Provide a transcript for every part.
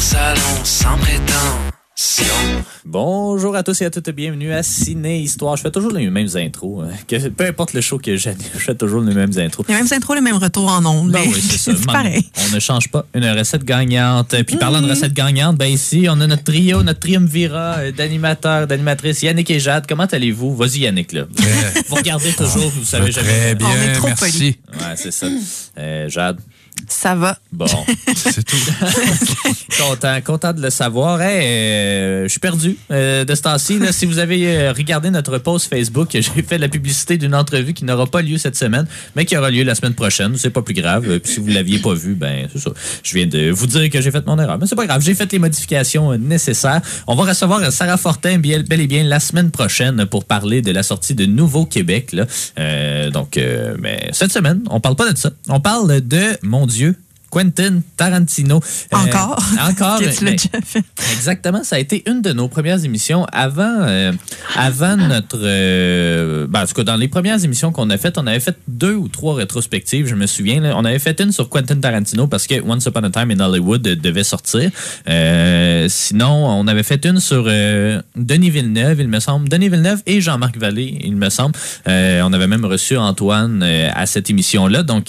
salon sans prétention. Bonjour à tous et à toutes, bienvenue à Ciné Histoire. Je fais toujours les mêmes intros. hein. Que- peu importe le show que j'anime, je fais toujours les mêmes intros. Les mêmes intros, les mêmes retours en ondes. Ben oui, c'est ça. pareil. On ne change pas une recette gagnante. Puis parlant de recette gagnante, ben ici, on a notre trio, notre triumvirat euh, d'animateurs, d'animatrices, Yannick et Jade. Comment allez-vous? Vas-y, Yannick, là. Vous regardez toujours, vous savez jamais. Très bien, On est trop merci. Ouais, c'est ça. Euh, Jade, Ça va. bon. C'est tout. content, content de le savoir. Hey, euh, je suis perdu euh, de ce temps-ci. Si vous avez euh, regardé notre post Facebook, j'ai fait la publicité d'une entrevue qui n'aura pas lieu cette semaine, mais qui aura lieu la semaine prochaine. C'est pas plus grave. Euh, Puis si vous l'aviez pas vu, ben c'est ça. Je viens de vous dire que j'ai fait mon erreur. Mais c'est pas grave. J'ai fait les modifications nécessaires. On va recevoir Sarah Fortin bien- bel et bien la semaine prochaine pour parler de la sortie de Nouveau Québec. Là. Euh, donc, euh, mais cette semaine, on parle pas de ça. On parle de, mon Dieu, Quentin Tarantino. Euh, Encore? encore. que tu l'as mais- déjà fait. Exactement, ça a été une de nos premières émissions avant, euh, avant notre. euh, ben, en tout cas, dans les premières émissions qu'on a faites, on avait fait deux ou trois rétrospectives, je me souviens. là. On avait fait une sur Quentin Tarantino parce que Once Upon a Time in Hollywood devait sortir. Euh, sinon, on avait fait une sur Denis Villeneuve, il me semble. Denis Villeneuve et Jean-Marc Vallée, il me semble. On avait même reçu Antoine à cette émission-là. Donc,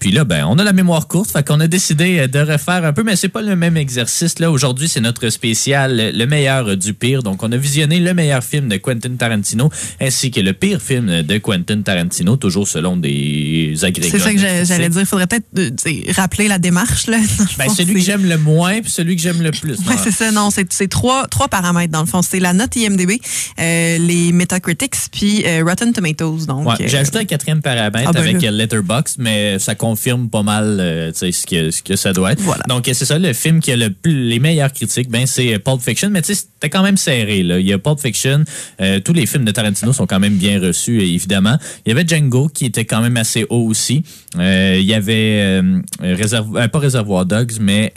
puis là, ben, on a la mémoire courte, fait qu'on a décidé euh, de refaire un peu, mais c'est pas le même exercice. Là, aujourd'hui, c'est notre spécial, euh, le meilleur du pire. Donc, on a visionné le meilleur film de Quentin Tarantino ainsi que le pire film de Quentin Tarantino, toujours selon des agrégats. C'est ça que j'allais dire. Il faudrait peut-être euh, rappeler la démarche. Là, Ben, celui que j'aime le moins puis celui que j'aime le plus. Ouais, c'est ça, non, c'est trois, trois paramètres dans le fond. C'est la note IMDB, euh, les Metacritics, puis euh, Rotten Tomatoes. Donc, Ouais, euh, j'ai ajouté un quatrième paramètre Ah ben avec Letterboxd, mais ça confirme pas mal ce, que, ce que ça doit être. Voilà. Donc, c'est ça, le film qui a le les meilleures critiques, ben, c'est euh, Pulp Fiction, mais tu sais, c'était quand même serré. Là. Il y a Pulp Fiction, euh, tous les films de Tarantino sont quand même bien reçus, euh, évidemment. Il y avait Django, qui était quand même assez haut aussi. Euh, il y avait, Réserv- euh, pas Réservoir Dogs, mais,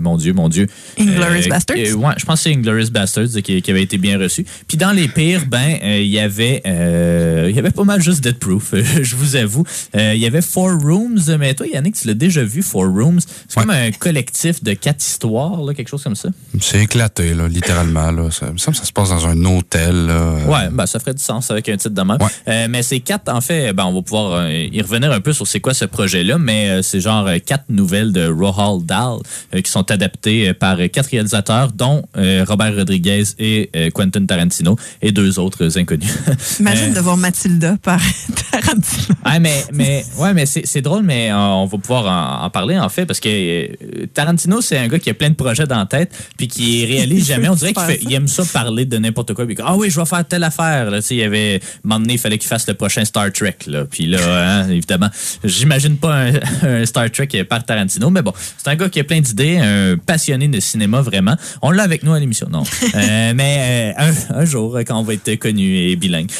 mon Dieu, mon Dieu. Inglourious Basterds? ouais, je pense que c'est Inglourious Bastards euh, qui, qui avait été bien reçu. Puis dans les pires, ben, il y avait, il y avait pas mal juste Dead Proof, je vous avoue. Il y avait Four Rooms, mais toi, Yannick, tu l'as déjà vu, Four Rooms? C'est Ouais. comme un collectif de quatre histoires, là, quelque chose comme ça. C'est éclaté, là, littéralement. Là. Ça me semble que ça se passe dans un hôtel. Là. Ouais, ben, ça ferait du sens avec un titre de même. Ouais. Euh, mais c'est quatre, en fait, ben, on va pouvoir euh, y revenir un peu sur c'est quoi ce projet-là, mais euh, c'est genre euh, quatre nouvelles de Roald Dahl euh, qui sont adaptées euh, par euh, quatre réalisateurs, dont euh, Robert Rodriguez et euh, Quentin Tarantino et deux autres inconnus. Imagine Euh, de voir Mathilda par Tarantino. Ah, mais, mais, ouais, mais c'est c'est drôle, mais euh, on va pouvoir en, en parler, en fait, parce que euh, Tarantino, c'est un gars qui a plein de projets dans la tête, puis qui réalise jamais. On dirait qu'il aime ça parler de n'importe quoi. Puis, ah oui, je vais faire telle affaire. Là. Il y avait, un donné, il fallait qu'il fasse le prochain Star Trek. Là. Puis là, hein, évidemment, j'imagine pas un, un Star Trek par Tarantino, mais bon, c'est un gars qui a plein d'idées, un passionné de cinéma, vraiment. On l'a avec nous à l'émission, non. Euh, mais euh, un, un jour, quand on va être connu et bilingue.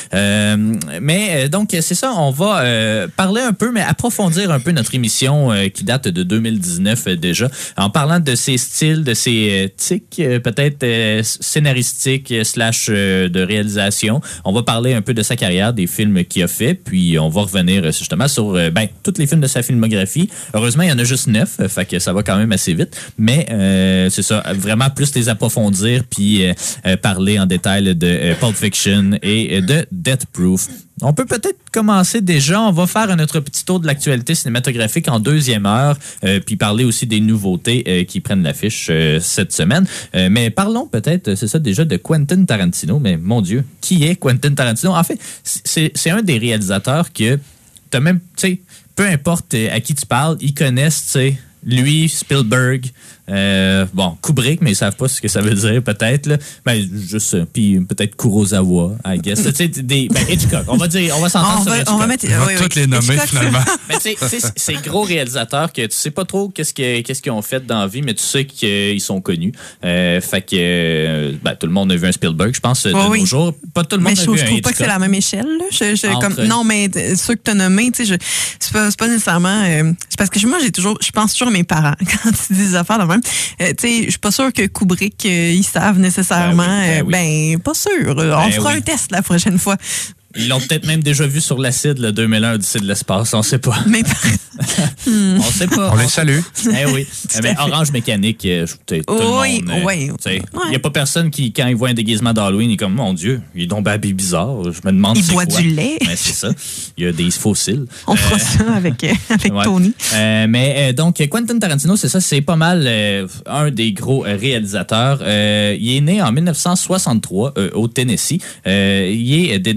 Mais donc, c'est ça, on va parler un peu, mais approfondir un peu notre émission euh, date de 2019 euh, déjà, en parlant de ses styles, de ses euh, tics, euh, peut-être scénaristiques slash de réalisation. On va parler un peu de sa carrière, des films qu'il a fait, puis on va revenir justement sur ben, tous les films de sa filmographie. Heureusement, il y en a juste neuf, fait que ça va quand même assez vite. Mais c'est ça, vraiment plus les approfondir, puis parler en détail de Pulp Fiction et de Death Proof. On peut peut-être commencer déjà. On va faire notre petit tour de l'actualité cinématographique en deuxième heure, euh, puis parler aussi des nouveautés euh, qui prennent l'affiche euh, cette semaine. Mais parlons peut-être, c'est ça déjà, de Quentin Tarantino. Mais mon Dieu, qui est Quentin Tarantino? En fait, c'est un des réalisateurs que t'as même, tu sais, peu importe à qui tu parles, ils connaissent, tu sais, lui, Spielberg, euh, bon, Kubrick, mais ils savent pas ce que ça veut dire, peut-être. là. Ben, juste, euh, puis peut-être Kurosawa, I guess. tu sais, des, ben, Hitchcock. On va dire, on va s'entendre On sur va, Hitchcock. on va mettre. On va oui, oui. toutes les nommer Hitchcock, finalement. Mais tu sais, ces gros réalisateurs que tu sais pas trop qu'est-ce que- qu'est-ce qu'ils ont fait dans la vie, mais tu sais qu'ils sont connus. Euh, fait que ben, tout le monde a vu un Spielberg, je pense, de Oui, oui. nos jours. Pas tout le monde Mais a je, vu je un trouve pas que c'est la même échelle. Là. Je, je- Entre- comme, non, mais ceux que tu as nommés, tu sais, je- c'est pas, c'est pas nécessairement. euh, c'est parce que moi, j'ai toujours, je pense toujours à mes parents quand ils disent des affaires même. Euh, tu sais, je suis pas sûre que Kubrick, euh, ils savent nécessairement. Ben oui, ben euh, ben, pas sûr. On Ben fera oui. un test la prochaine fois. Ils l'ont peut-être même déjà vu sur l'acide, le 2001 Odyssée de l'espace, on sait pas. Mais On sait pas. On les salue. Eh oui. mais fait. Orange Mécanique, euh, je- peut-être tout Oui, le monde. euh, oui. tu sais, Il n'y a pas personne qui, quand il voit un déguisement d'Halloween, il est comme, mon Dieu, il est donc habillé bizarre. Je me demande il boit quoi. du lait. C'est ça. Il y a des fossiles. On fera ça avec, euh, avec Ouais. Tony. Euh, mais euh, donc, Quentin Tarantino, c'est ça, c'est pas mal euh, un des gros euh, réalisateurs. Euh, il est né en 1963 euh, au Tennessee. Euh, il est de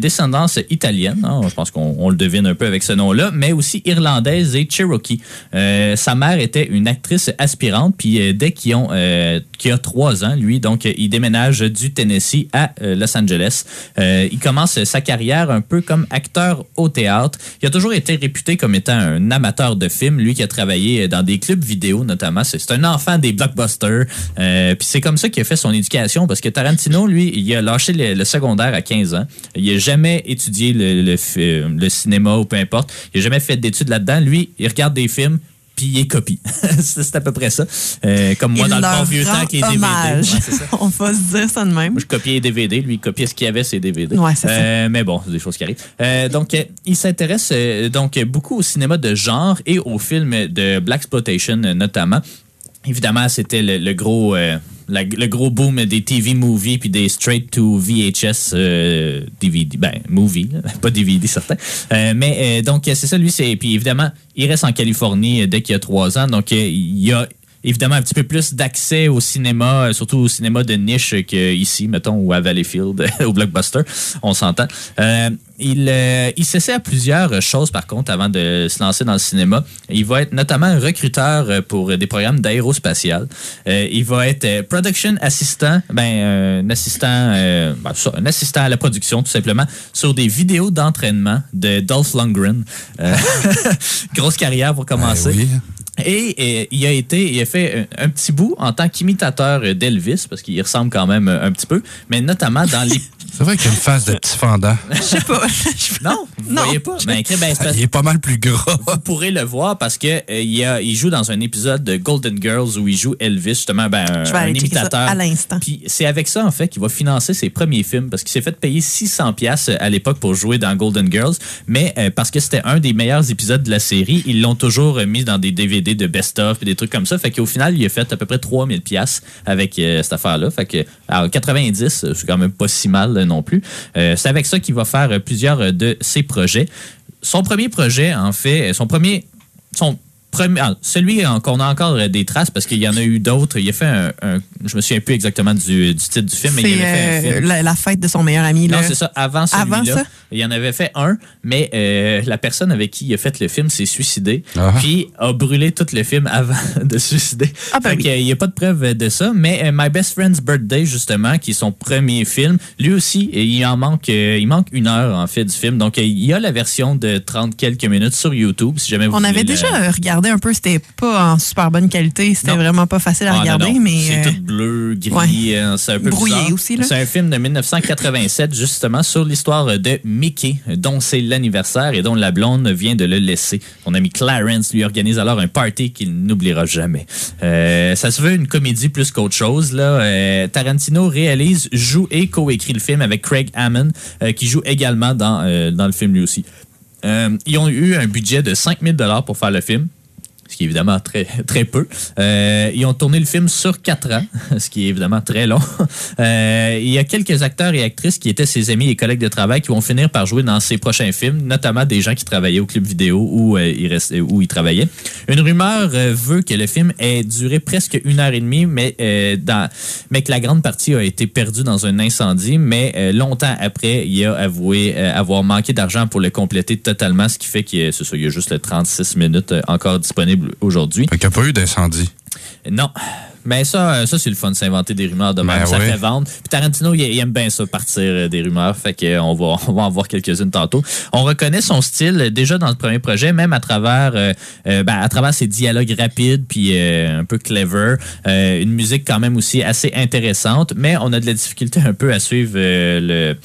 italienne, hein, je pense qu'on on le devine un peu avec ce nom-là, mais aussi irlandaise et cherokee. Euh, sa mère était une actrice aspirante, puis euh, dès euh, qu'il a trois ans, lui, donc il déménage du Tennessee à Los Angeles. Il commence sa carrière un peu comme acteur au théâtre. Il a toujours été réputé comme étant un amateur de films, lui qui a travaillé dans des clubs vidéo notamment. C'est un enfant des blockbusters. Puis c'est comme ça qu'il a fait son éducation parce que Tarantino, lui, il a lâché le, le secondaire à 15 ans. Il a jamais étudié le, le, fi- le cinéma ou peu importe. Il a jamais fait d'études là-dedans. Lui, il regarde des films puis il est copie. c'est à peu près ça. Euh, comme moi il dans le bon vieux temps avec les DVD. Ouais, ça. On va se dire ça de même. Moi, je copiais les DVD. Lui, il copiait ce qu'il y avait, ses DVD. Ouais, c'est ça. Euh, Mais bon, c'est des choses qui arrivent. Euh, donc, euh, il s'intéresse euh, donc beaucoup au cinéma de genre et aux films de Black Exploitation euh, notamment. Évidemment, c'était le, le gros... la- le gros boom des TV movies puis des straight to VHS euh, DVD ben movie pas DVD certain Euh, mais euh, donc c'est ça lui c'est puis évidemment il reste en Californie dès qu'il y a trois ans. Donc euh, il y a évidemment un petit peu plus d'accès au cinéma, euh, surtout au cinéma de niche qu'ici, mettons, ou à Valleyfield, au Blockbuster, on s'entend. Euh, il euh, il s'essaie à plusieurs choses, par contre, avant de se lancer dans le cinéma. Il va être notamment recruteur pour des programmes d'aérospatial. Il va être production assistant, ben, un assistant, ben, assistant à la production, tout simplement, sur des vidéos d'entraînement de Dolph Lundgren. Grosse carrière pour commencer. Ben oui. Et, il a été, il a fait un, un petit bout en tant qu'imitateur d'Elvis, parce qu'il ressemble quand même euh, un petit peu, mais notamment dans les. C'est vrai qu'il a une face de petit fendant. Je sais pas. Non, vous Non. voyez pas. Ben, écrit, ben, parce- Il est pas mal plus gras. vous pourrez le voir parce que euh, il, a- il joue dans un épisode de Golden Girls où il joue Elvis, justement, ben, un, Je vais un imitateur. à l'instant. Puis c'est avec ça, en fait, qu'il va financer ses premiers films parce qu'il s'est fait payer 600 pièces à l'époque pour jouer dans Golden Girls. Mais euh, parce que c'était un des meilleurs épisodes de la série, ils l'ont toujours euh, mis dans des DVD de best-of et des trucs comme ça. Fait qu'au final, il a fait à peu près 3000 pièces avec euh, cette affaire-là. Fait que, alors, 90, euh, c'est quand même pas si mal euh, non plus. C'est avec ça qu'il va faire plusieurs de ses projets. Son premier projet, en fait, son premier, son premier, ah, celui qu'on a encore euh, des traces parce qu'il y en a eu d'autres. Il a fait un, un- je me souviens plus exactement du, du titre du film, mais il avait fait un euh, film. la, la fête de son meilleur ami. Non, c'est ça. Avant celui-là, Avant ça? il en avait fait un, mais euh, la personne avec qui il a fait le film s'est suicidée, Ah. puis a brûlé tout le film avant de se suicider. Ah, ben Fait oui. que, il n'y a pas de preuve de ça, mais euh, My Best Friend's Birthday, justement, qui est son premier film, lui aussi, il en manque, euh, il manque une heure, en fait, du film. Donc, il y a la version de 30 quelques minutes sur YouTube, si jamais vous On voulez avait le- déjà un peu, c'était pas en super bonne qualité, c'était vraiment pas facile à Ah, regarder, non. mais C'est euh, tout bleu, gris, ouais. euh, c'est un peu Brouillé bizarre. aussi. C'est un film de 1987, justement, sur l'histoire de Mickey, dont c'est l'anniversaire et dont la blonde vient de le laisser. Mon ami Clarence lui organise alors un party qu'il n'oubliera jamais. Euh, ça se veut une comédie plus qu'autre chose. Là. Euh, Tarantino réalise, joue et coécrit le film avec Craig Hammond, qui joue également dans, dans le film lui aussi. Euh, ils ont eu un budget de 5000 dollars pour faire le film ce qui est évidemment très, très peu. Euh, ils ont tourné le film sur quatre ans, ce qui est évidemment très long. Euh, il y a quelques acteurs et actrices qui étaient ses amis et collègues de travail qui vont finir par jouer dans ses prochains films, notamment des gens qui travaillaient au club vidéo où, euh, il, reste, où il travaillait. Une rumeur veut que le film ait duré presque une heure et demie, mais, dans, mais que la grande partie a été perdue dans un incendie. Mais longtemps après, il a avoué avoir manqué d'argent pour le compléter totalement, ce qui fait qu'il y a- juste le 36 minutes encore disponible aujourd'hui. Fait qu'il n'y a pas eu d'incendie. Non. Mais ça, euh, ça c'est le fun, de s'inventer des rumeurs de même. Ben ça fait vendre. Puis Tarantino, il, il aime bien ça, partir euh, des rumeurs. Fait qu'on va, on va en voir quelques-unes tantôt. On reconnaît son style euh, déjà dans le premier projet, même à travers, euh, euh, ben, à travers ses dialogues rapides puis euh, un peu clever. Euh, une musique quand même aussi assez intéressante, mais on a de la difficulté un peu à suivre euh, le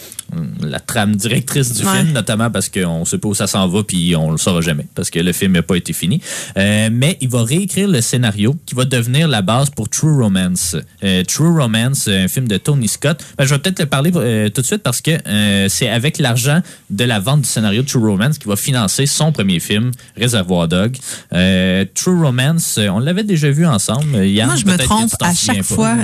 la trame directrice du Ouais. film, notamment parce qu'on sait pas où ça s'en va puis on le saura jamais parce que le film n'a pas été fini. Euh, mais il va réécrire le scénario qui va devenir la base pour True Romance. Euh, True Romance, un film de Tony Scott. Ben, je vais peut-être le parler euh, tout de suite parce que euh, c'est avec l'argent de la vente du scénario de True Romance qu'il va financer son premier film, Réservoir Dog. Euh, True Romance, euh, on l'avait déjà vu ensemble. Yann, Moi, je me trompe à chaque fois.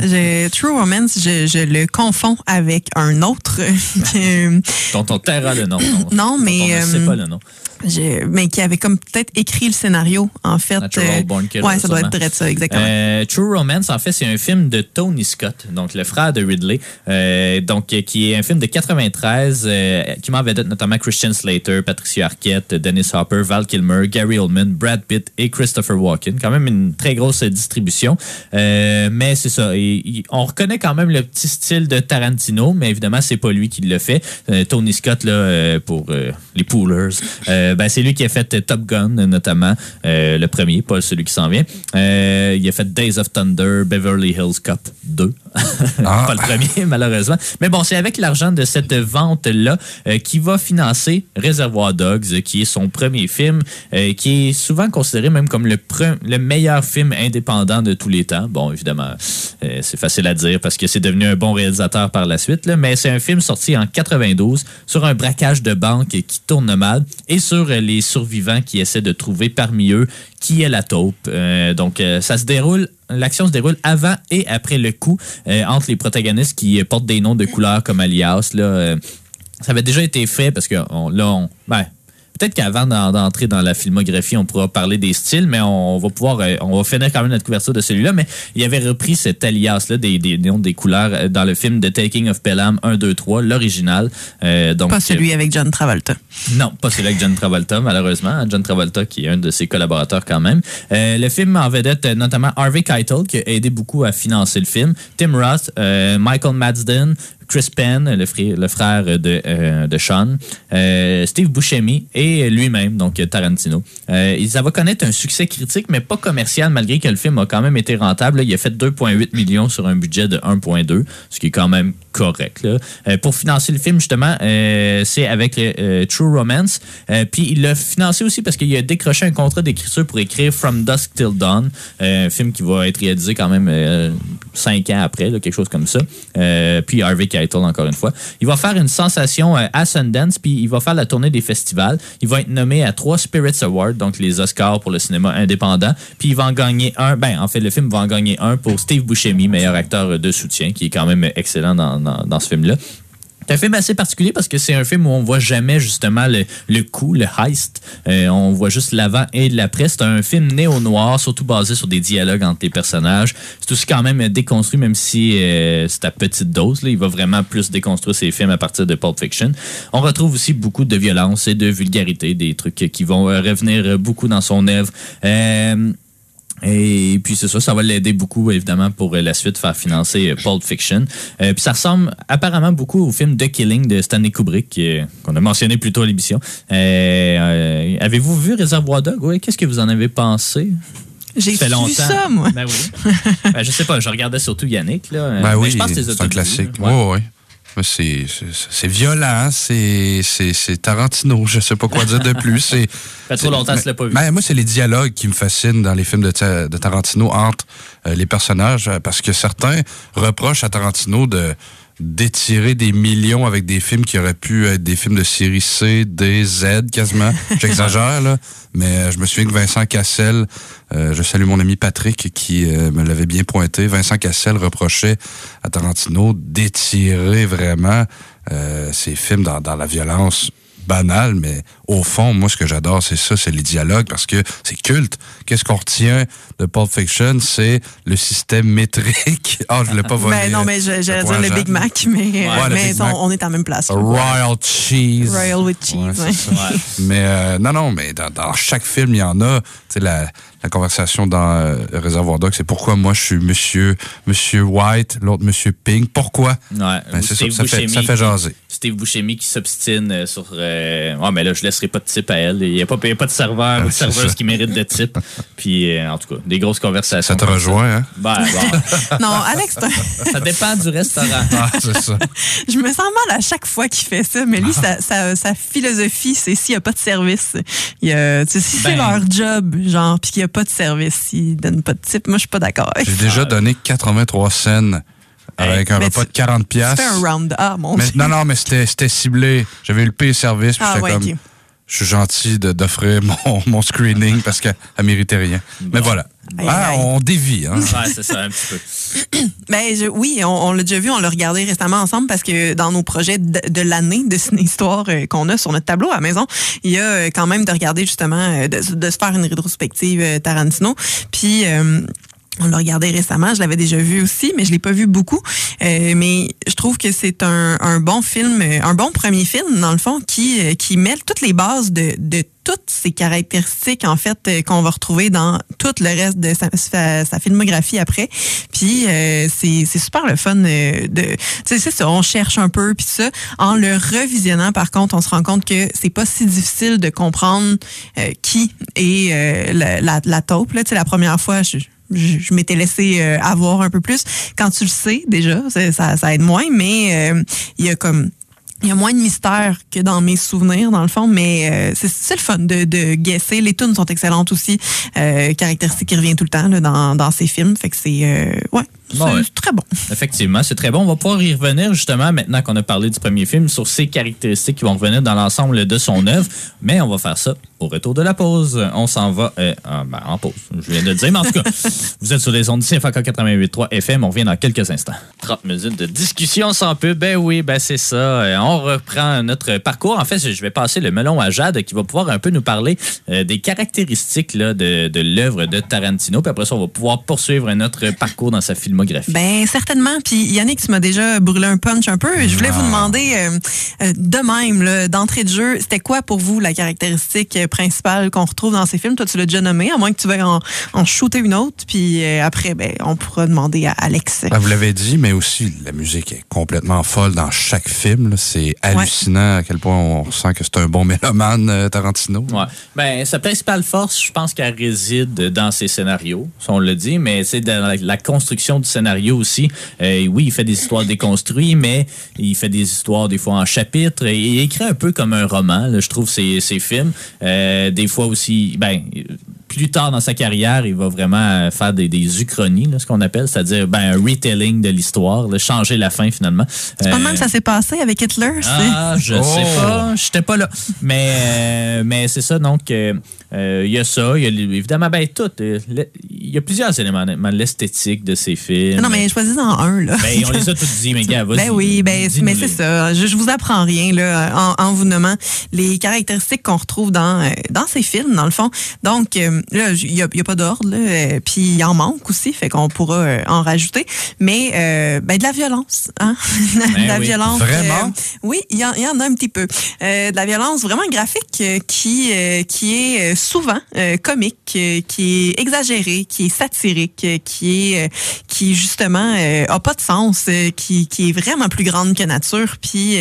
True Romance, je, je le confonds avec un autre. que- Dont on taira le nom. Non, mais, On ne sait euh, pas le nom. je- mais qui avait comme peut-être écrit le scénario, en fait. Natural Born Killer, ouais, ça doit être ça, exactement. Euh, True Romance, en fait, c'est un film de Tony Scott, donc le frère de Ridley, euh, donc euh, qui est un film de 93, euh, qui m'en vedette notamment Christian Slater, Patricia Arquette, Dennis Hopper, Val Kilmer, Gary Oldman, Brad Pitt et Christopher Walken. Quand même une très grosse euh, distribution, Euh, mais c'est ça. Et- et on reconnaît quand même le petit style de Tarantino, mais évidemment c'est pas lui qui l'a fait. Euh, Tony Scott là euh, pour euh, les poolers, ben, c'est lui qui a fait Top Gun notamment le premier, pas celui qui s'en vient. Il a fait Days of Thunder, Beverly Hills Cop 2. Ah. pas le premier malheureusement. Mais bon, c'est avec l'argent de cette vente là qui va financer Reservoir Dogs, euh, qui est son premier film, euh, qui est souvent considéré même comme le pre- le meilleur film indépendant de tous les temps. Bon, évidemment, euh, c'est facile à dire parce que c'est devenu un bon réalisateur par la suite, là, mais c'est un film sorti en 92 sur un braquage de banque qui tourne mal et sur euh, les survivants qui essaient de trouver parmi eux qui est la taupe. Euh, donc, euh, ça se déroule, l'action se déroule avant et après le coup euh, entre les protagonistes qui euh, portent des noms de couleurs comme alias. Là, euh, ça avait déjà été fait parce que on- là, on, ben, Peut-être qu'avant d'en- d'entrer dans la filmographie, on pourra parler des styles, mais on va pouvoir, euh, on va finir quand même notre couverture de celui-là. Mais il avait repris cet alias-là des, des noms des couleurs euh, dans le film The Taking of Pelham 1, 2, 3, l'original. Euh, donc, Pas celui avec John Travolta. non, pas celui avec John Travolta, malheureusement. John Travolta, qui est un de ses collaborateurs quand même. Euh, le film en vedette notamment Harvey Keitel, qui a aidé beaucoup à financer le film. Tim Roth, euh, Michael Madsden, Chris Penn, le, frère- de, euh, de Sean, euh, Steve Buscemi et lui-même, donc Tarantino. Euh, ça va connaître un succès critique, mais pas commercial, malgré que le film a quand même été rentable. Il a fait 2,8 millions sur un budget de 1,2, ce qui est quand même correct. Euh, pour financer le film, justement, c'est avec True Romance. Puis il l'a financé aussi parce qu'il a décroché un contrat d'écriture pour écrire From Dusk Till Dawn, un film qui va être réalisé quand même euh, cinq ans après, quelque chose comme ça. Puis Harvey Encore une fois. Il va faire une sensation euh, à Sundance, puis il va faire la tournée des festivals. Il va être nommé à trois Spirits Awards, donc les Oscars pour le cinéma indépendant. Puis il va en gagner un, ben en fait le film va en gagner un pour Steve Buscemi, meilleur acteur de soutien, qui est quand même excellent dans, dans ce film-là. C'est un film assez particulier parce que c'est un film où on voit jamais justement le, le coup, le heist. Euh, on voit juste l'avant et l'après. C'est un film néo-noir, surtout basé sur des dialogues entre les personnages. C'est aussi quand même déconstruit, même si euh, c'est à petite dose. Là. Il va vraiment plus déconstruire ses films à partir de Pulp Fiction. On retrouve aussi beaucoup de violence et de vulgarité, des trucs qui vont euh, revenir beaucoup dans son œuvre. Euh, et puis c'est ça, ça va l'aider beaucoup évidemment pour euh, la suite faire financer euh, Pulp Fiction. Euh, puis ça ressemble apparemment beaucoup au film The Killing de Stanley Kubrick euh, qu'on a mentionné plus tôt à l'émission. Euh, euh, Avez-vous vu Réservoir Dog Oui, qu'est-ce que vous en avez pensé? J'ai Ça fait vu longtemps. ça, moi. Ben oui. Ben, je sais pas, je regardais surtout Yannick là. Ben mais oui, je pense que t'es c'est un classique. Ouais. Ouais, ouais. C'est violent, c'est c'est- Tarantino, je sais pas quoi dire de plus. C'est fait trop longtemps que tu l'as pas vu. Ben, moi, c'est les dialogues qui me fascinent dans les films de, Ta- de Tarantino entre euh, les personnages, parce que certains reprochent à Tarantino de d'étirer des millions avec des films qui auraient pu être des films de série C, D, Z quasiment. J'exagère, là. Mais euh, je me souviens que Vincent Cassel, euh, je salue mon ami Patrick qui euh, me l'avait bien pointé, Vincent Cassel reprochait à Tarantino d'étirer vraiment euh, ses films dans, dans la violence banale, mais au fond, moi, ce que j'adore, c'est ça, c'est les dialogues, parce que c'est culte. Qu'est-ce qu'on retient de Pulp Fiction? C'est le système métrique. Ah, je voulais pas voler. Ben non, mais j'allais dire le à Big. Mac, mais, Ouais, le mais Big on, Mac. on est en même place. Royal cheese. Royal with cheese, Ouais. Mais euh, non, non, mais dans, dans chaque film, il y en a. Tu sais, la, la conversation dans euh, Réservoir Dog, c'est pourquoi moi je suis Monsieur Monsieur White, l'autre Monsieur Pink. Pourquoi? Ouais. Ben, c'est ça, fait, ça fait qui- jaser. Steve Buscemi qui s'obstine euh, sur. Euh... Ouais, mais là, je laisserai pas de type à elle. Il n'y a, a pas de serveur ou de Ah, serveuse ça. qui mérite de type. Puis, euh, en tout cas, des grosses conversations. Ça te rejoint, hein? Ben, bon, Non, Alex, ça dépend du restaurant. Ah, c'est ça. je me sens mal à chaque fois qu'il fait ça, mais lui, Ah. sa, sa, sa philosophie, c'est s'il n'y a pas de service. Il y a, tu sais, si c'est Ben. leur job, genre, puis qu'il n'y a pas de service, s'ils donnent pas de type, moi, je suis pas d'accord. J'ai déjà donné 83 cents avec un Mais repas de 40 Tu piastres. fais un round. Ah, mon Mais, Dieu. non, non, mais c'était c'était ciblé. J'avais eu le pire service. Ah, ouais, comme, ok. je suis gentil d'offrir mon, mon screening parce qu'elle elle méritait rien. Mais voilà. Ah, on dévie, hein? Ouais, c'est ça, un petit peu. Ben, je- oui, on, on l'a déjà vu, on l'a regardé récemment ensemble parce que dans nos projets de, de l'année de ciné-histoire euh, qu'on a sur notre tableau à la maison, il y a euh, quand même de regarder justement, euh, de, de se faire une rétrospective euh, Tarantino. Puis... on l'a regardé récemment, je l'avais déjà vu aussi, mais je l'ai pas vu beaucoup. Euh, mais je trouve que c'est un, un bon film, un bon premier film dans le fond, qui euh, qui mêle toutes les bases de, de toutes ces caractéristiques en fait euh, qu'on va retrouver dans tout le reste de sa, sa, filmographie après. Puis euh, c'est c'est super le fun euh, de, tu sais c'est ça, on cherche un peu puis ça. En le revisionnant par contre, on se rend compte que c'est pas si difficile de comprendre euh, qui est euh, la, la, la taupe là. Tu sais la première fois, je, je, je m'étais laissé euh, avoir un peu plus. Quand tu le sais déjà, ça, ça, aide moins, mais euh, il y a comme il y a moins de mystère que dans mes souvenirs, dans le fond, mais euh, c'est c'est le fun de, de guesser. Les tunes sont excellentes aussi. Euh, caractéristique qui revient tout le temps là, dans, dans ces films. Fait que c'est euh, ouais, c'est ouais. très bon. Effectivement, c'est très bon. On va pouvoir y revenir justement maintenant qu'on a parlé du premier film sur ses caractéristiques qui vont revenir dans l'ensemble de son œuvre. Mais on va faire ça au retour de la pause. On s'en va euh, en, ben, en pause. Je viens de le dire, mais en tout cas, vous êtes sur les ondes CFAK 88.3 FM. On revient dans quelques instants. 30 minutes de discussion sans pub. Ben oui, ben c'est ça. Euh, On reprend notre parcours. En fait, je vais passer le melon à Jade qui va pouvoir un peu nous parler euh, des caractéristiques là, de, de l'œuvre de Tarantino. Puis après ça, on va pouvoir poursuivre notre parcours dans sa filmographie. Ben certainement. Puis Yannick, tu m'as déjà brûlé un punch un peu. Je voulais vous demander euh, euh, de même, d'entrée de jeu, c'était quoi pour vous la caractéristique euh, principale qu'on retrouve dans ces films? Toi, tu l'as déjà nommé, à moins que tu veuilles en, en shooter une autre. Puis euh, après, ben, on pourra demander à Alex. Ben, vous l'avez dit, mais aussi la musique est complètement folle dans chaque film. C'est hallucinant à quel point on ressent que c'est un bon mélomane, euh, Tarantino. Ouais. Ben, sa principale force, je pense qu'elle réside dans ses scénarios, si on le dit, mais c'est dans la, la construction du scénario aussi. Euh, oui, il fait des histoires déconstruites, mais il fait des histoires des fois en chapitres. Et il écrit un peu comme un roman, là, je trouve, ses, ses films. Euh, des fois aussi, ben, plus tard dans sa carrière, il va vraiment faire des, des uchronies, là, ce qu'on appelle, c'est-à-dire ben, un retelling de l'histoire, là, changer la fin finalement. C'est pas de Euh, même ça s'est passé avec Hitler. c'est- ah, je Oh. sais pas. J'étais pas là. Mais, euh, mais c'est ça, donc, euh, euh, il y a ça. Il y a évidemment, ben, tout. euh, Il y a plusieurs éléments, honnêtement, l'esthétique de ces films. Non, mais choisis-en un, là. Ben, on les a tous dit, mais gars, vas-y. Ben oui, ben, mais c'est ça. Je, je vous apprends rien là, en, en vous nommant les caractéristiques qu'on retrouve dans, euh, dans ces films, dans le fond. Donc, euh, là, il n'y a, il y a pas d'ordre, là, euh, puis il en manque aussi, fait qu'on pourra en rajouter. Mais euh, ben, de la violence, hein? de la oui. violence. Vraiment? euh, oui, il y, en- il y en a un petit peu. Euh, de la violence vraiment graphique qui, euh, qui est souvent euh, comique, euh, qui est exagérée, qui est satirique, euh, qui est qui justement a pas de sens, qui, qui est vraiment plus grande que nature. Puis,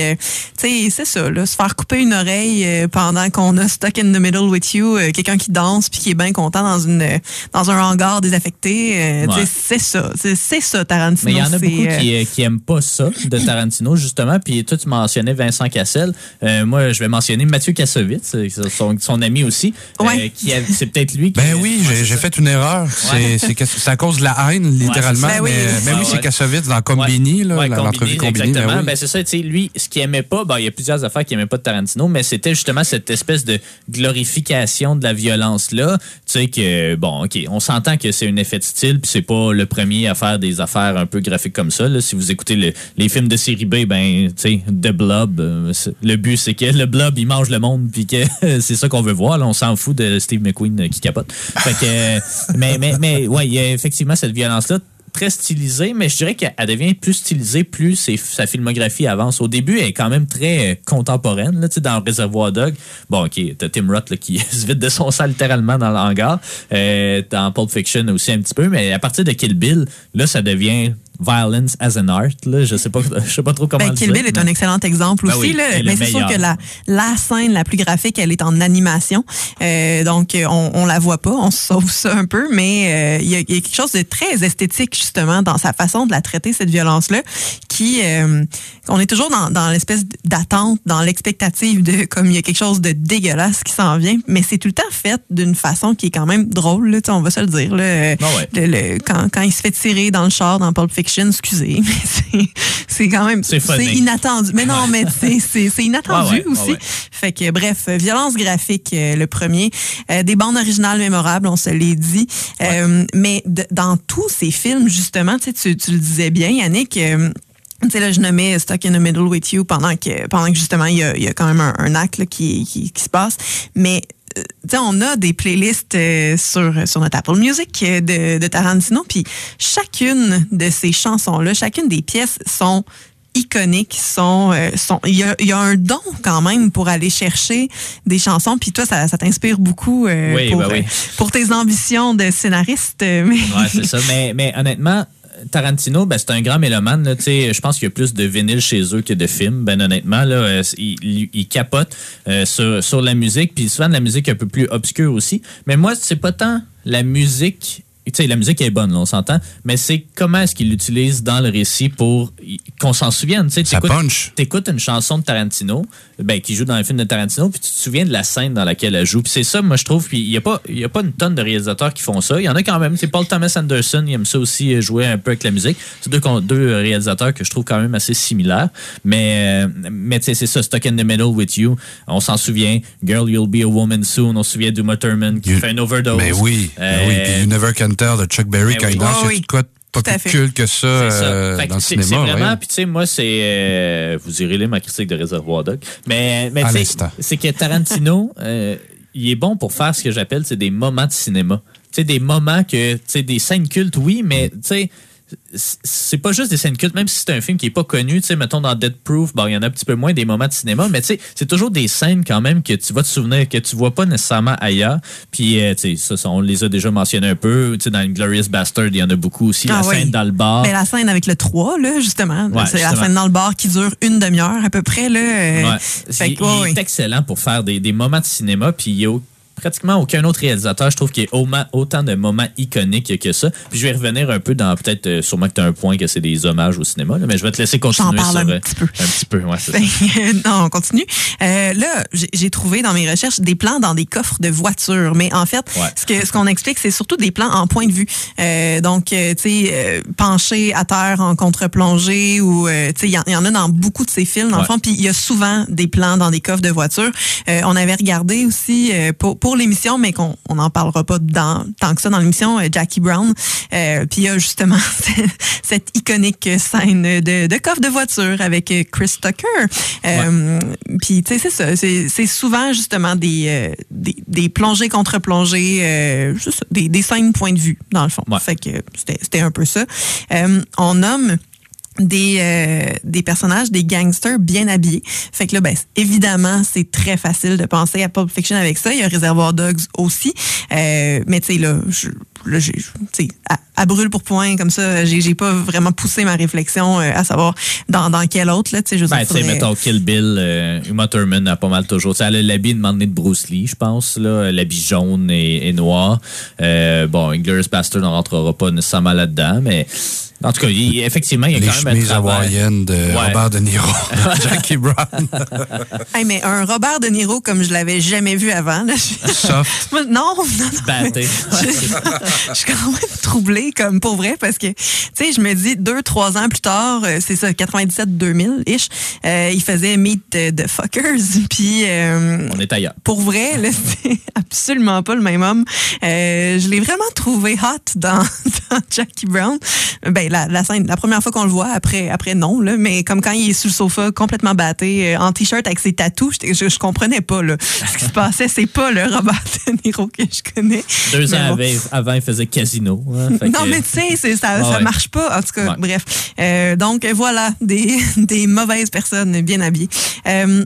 tu sais, c'est ça, là, se faire couper une oreille pendant qu'on a stuck in the middle with you, quelqu'un qui danse puis qui est bien content dans une dans un hangar désaffecté. Ouais. C'est ça, c'est c'est ça Tarantino. Mais il y en a beaucoup qui, qui aiment pas ça de Tarantino, justement. Puis toi, tu mentionnais Vincent Cassel. Euh, moi, je vais mentionner Mathieu Kassovitz, son, son ami aussi. euh, Ouais. a- c'est peut-être lui qui. Ben oui, Ouais, j'ai fait une erreur. C'est- à cause de la haine, littéralement. Ben oui. mais, mais Ah oui, c'est ouais. Kassovitz dans Combini, Ouais, l'entrevue Combini, Combini. Exactement. oui. Ben, c'est ça, tu sais, lui, ce qu'il aimait pas, ben, il y a plusieurs affaires qu'il aimait pas de Tarantino, mais c'était justement cette espèce de glorification de la violence-là. Tu sais que, bon, OK, on s'entend que c'est un effet de style, puis c'est pas le premier à faire des affaires un peu graphiques comme ça. Là. Si vous écoutez le- les films de série B, ben, tu sais, The Blob, euh, le but, c'est que le Blob, il mange le monde, puis que c'est ça qu'on veut voir. Là. On s'en fout de Steve McQueen euh, qui capote. Euh, mais, mais, mais, ouais, il y a effectivement cette violence-là. très stylisée, mais je dirais qu'elle devient plus stylisée plus sa filmographie avance. Au début, elle est quand même très euh, contemporaine. Là, dans Réservoir Dog, bon, OK, t'as Tim Roth qui se vide de son sang littéralement dans le hangar. Dans Pulp Fiction aussi un petit peu, mais à partir de Kill Bill, là, ça devient violence as an art. Là. Je sais pas, je sais pas trop comment Ben, le Kill dire, Bill est mais- un excellent exemple Ben aussi. oui, là. mais c'est sûr que la, la scène la plus graphique, elle est en animation. Euh, donc, on, on la voit pas. On se sauve ça un peu. Mais euh, il y, a, il y a quelque chose de très esthétique, justement, dans sa façon de la traiter, cette violence-là, qui... euh, on est toujours dans, dans l'espèce d'attente, dans l'expectative de comme il y a quelque chose de dégueulasse qui s'en vient. Mais c'est tout le temps fait d'une façon qui est quand même drôle. Là, on va se le dire. Là. Ah ouais. le- le- quand, quand il se fait tirer dans le char dans Pulp Fiction, excusez, mais c'est- quand même C'est inattendu. Mais non, mais c'est- inattendu Ouais, ouais, aussi. ouais. Fait que bref, violence graphique, euh, le premier. Euh, des bandes originales mémorables, on se l'est dit. Euh, mais dans tous ces films, justement, tu, tu, le disais bien, Yannick. euh, tu sais, là, je nommais Stuck in the Middle with You pendant que, pendant que justement, il y a, il y a quand même un, un acte là, qui, qui, qui se passe. Mais, on a des playlists euh, sur, sur notre Apple Music euh, de, de Tarantino. Puis chacune de ces chansons-là, chacune des pièces sont iconiques sont euh, sont il y a, il y a un don quand même pour aller chercher des chansons puis toi ça, ça t'inspire beaucoup euh, Oui, pour, ben oui. euh, pour tes ambitions de scénariste euh, mais Ouais, c'est ça. Mais, mais honnêtement, Tarantino, ben, c'est un grand mélomane. Je pense qu'il y a plus de vinyle chez eux que de films. Ben, honnêtement, là, euh, il- il capote euh, sur, sur la musique, puis souvent de la musique un peu plus obscure aussi. Mais moi, c'est pas tant la musique. Tu sais, la musique est bonne, là, on s'entend, mais c'est comment est-ce qu'il l'utilise dans le récit pour qu'on s'en souvienne? Tu t'écoutes une chanson de Tarantino, ben, qui joue dans le film de Tarantino, puis tu te souviens de la scène dans laquelle elle joue. Puis c'est ça, moi, je trouve. Puis il n'y a, pas- y a pas une tonne de réalisateurs qui font ça. Il y en a quand même. C'est Paul Thomas Anderson, il aime ça aussi, euh, jouer un peu avec la musique. C'est deux, deux réalisateurs que je trouve quand même assez similaires. Mais, euh, mais tu sais, c'est ça, Stuck in the Middle with You. On s'en souvient. Girl, You'll Be a Woman Soon. On se souvient d'Uma Thurman qui You- fait un overdose. Mais oui, Euh, oui. Puis You Never Can De Chuck Berry Ben quand il danse, Ah il y a oui. de quoi pas plus que ça, C'est ça. euh, dans le c'est- cinéma. C'est vraiment, ouais. puis tu sais, moi, c'est. euh, vous irez lire ma critique de Réservoir Dog. Mais, mais tu sais, c'est que Tarantino, euh, il est bon pour faire ce que j'appelle c'est des moments de cinéma. Tu sais, des moments que. Tu sais, des scènes cultes, oui, mais tu sais. C'est pas juste des scènes cultes, même si c'est un film qui est pas connu, tu sais, mettons dans Dead Proof, bon, il y en a un petit peu moins des moments de cinéma, mais tu sais, c'est toujours des scènes quand même que tu vas te souvenir, que tu vois pas nécessairement ailleurs. Puis, euh, tu sais, ça, on les a déjà mentionnés un peu, tu sais, dans Glorious Bastard, il y en a beaucoup aussi, Ah la oui. scène dans le bar. Ben, la scène avec le 3, là, justement. Ouais, c'est la scène dans le bar qui dure une demi-heure à peu près. Là, euh, Ouais. fait il, que, ouais, il ouais. est excellent pour faire des, des moments de cinéma, puis il y a pratiquement aucun autre réalisateur, je trouve, qui ait au- autant de moments iconiques que ça. Puis je vais revenir un peu dans, peut-être, euh, sûrement que tu as un point que c'est des hommages au cinéma, là, mais je vais te laisser continuer parle sur, un euh, petit peu. Un petit peu, ouais, c'est ça. Non, on continue. Euh, là, j'ai trouvé dans mes recherches des plans dans des coffres de voitures, mais en fait, Ouais. ce que ce qu'on explique, c'est surtout des plans en point de vue. Euh, donc, euh, tu sais, euh, penché à terre en contre-plongée ou, euh, tu sais, il y, en- il y en a dans beaucoup de ces films, dans le fond. Puis il y a souvent des plans dans des coffres de voitures. Euh, on avait regardé aussi euh, pour, pour l'émission, mais qu'on on n'en parlera pas dans, tant que ça dans l'émission, euh, Jackie Brown. Euh, puis il y a justement cette iconique scène de, de coffre de voiture avec euh, Chris Tucker. Euh, Puis tu sais, c'est ça. C'est c'est souvent justement des, euh, des, des plongées contre plongées, euh, des, des scènes point de vue, dans le fond. Ouais. Fait que c'était c'était un peu ça. Euh, on nomme des, euh, des personnages, des gangsters bien habillés. Fait que là, ben, évidemment, c'est très facile de penser à Pulp Fiction avec ça. Il y a Reservoir Dogs aussi. Euh, mais tu sais, là, je, là, j'ai, tu sais, à, à brûle pour point, comme ça, j'ai, j'ai pas vraiment poussé ma réflexion euh, à savoir dans, dans quel autre, là, tu sais, je Ben, dire, tu sais, faudrait- mettons Kill Bill, euh, Uma Thurman a pas mal toujours. Tu sais, Elle a l'habit de m'emmener de Bruce Lee, je pense, là, l'habit jaune et, et noir. Euh, bon, Inglourious Bastard ne rentrera pas nécessairement là-dedans, mais en tout cas, il- effectivement, il y a Les quand même un chemises travail. hawaïennes de Ouais. Robert De Niro, Jackie Brown. Hey, mais un Robert De Niro comme je l'avais jamais vu avant, là, je- Soft. Non, non, non. Batté. je, je suis quand même troublée, comme pour vrai, parce que, tu sais, je me dis, deux, trois ans plus tard, euh, c'est ça, 97-2000-ish, euh, il faisait Meet the, the Fuckers, puis... euh, On est ailleurs. pour vrai, c'est absolument pas le même homme. Euh, je l'ai vraiment trouvé hot dans, dans Jackie Brown. Ben, la, la scène, la première fois qu'on le voit, après, après non, là, mais comme quand il est sur le sofa complètement batté, euh, en t-shirt avec ses tatous, je, je, je comprenais pas là, ce qui se passait. C'est pas le Robert De Niro que je connais. Deux Mais ans bon. avant, il faisait casino. hein, Non, que- mais tu sais, ça, ça ouais. marche pas. En tout cas, Ouais. bref. Euh, donc, voilà, des, des mauvaises personnes bien habillées. Euh,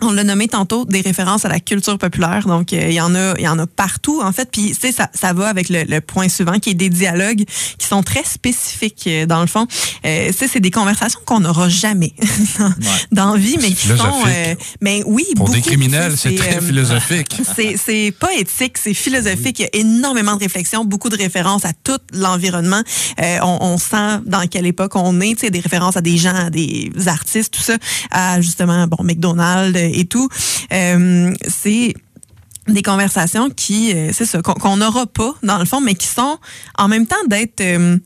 on l'a nommé tantôt des références à la culture populaire. Donc, euh, il y en a, il y en a partout, en fait. Puis, tu sais, ça, ça va avec le, le point suivant, qui est des dialogues qui sont très spécifiques, euh, dans le fond. Euh, tu sais, c'est des conversations qu'on n'aura jamais dans, vie, mais qui sont... Philosophique. mais oui, Pour des beaucoup, criminels, tu sais, c'est très euh, philosophique. c'est, c'est pas éthique, c'est philosophique. Il y a énormément de réflexions, beaucoup de références à tout l'environnement. Euh, on, on sent dans quelle époque on est, tu sais, des références à des gens, à des artistes, tout ça, à justement, bon, McDonald's et tout. Euh, c'est des conversations qui, euh, c'est ça, qu'on n'aura pas dans le fond, mais qui sont en même temps d'être euh,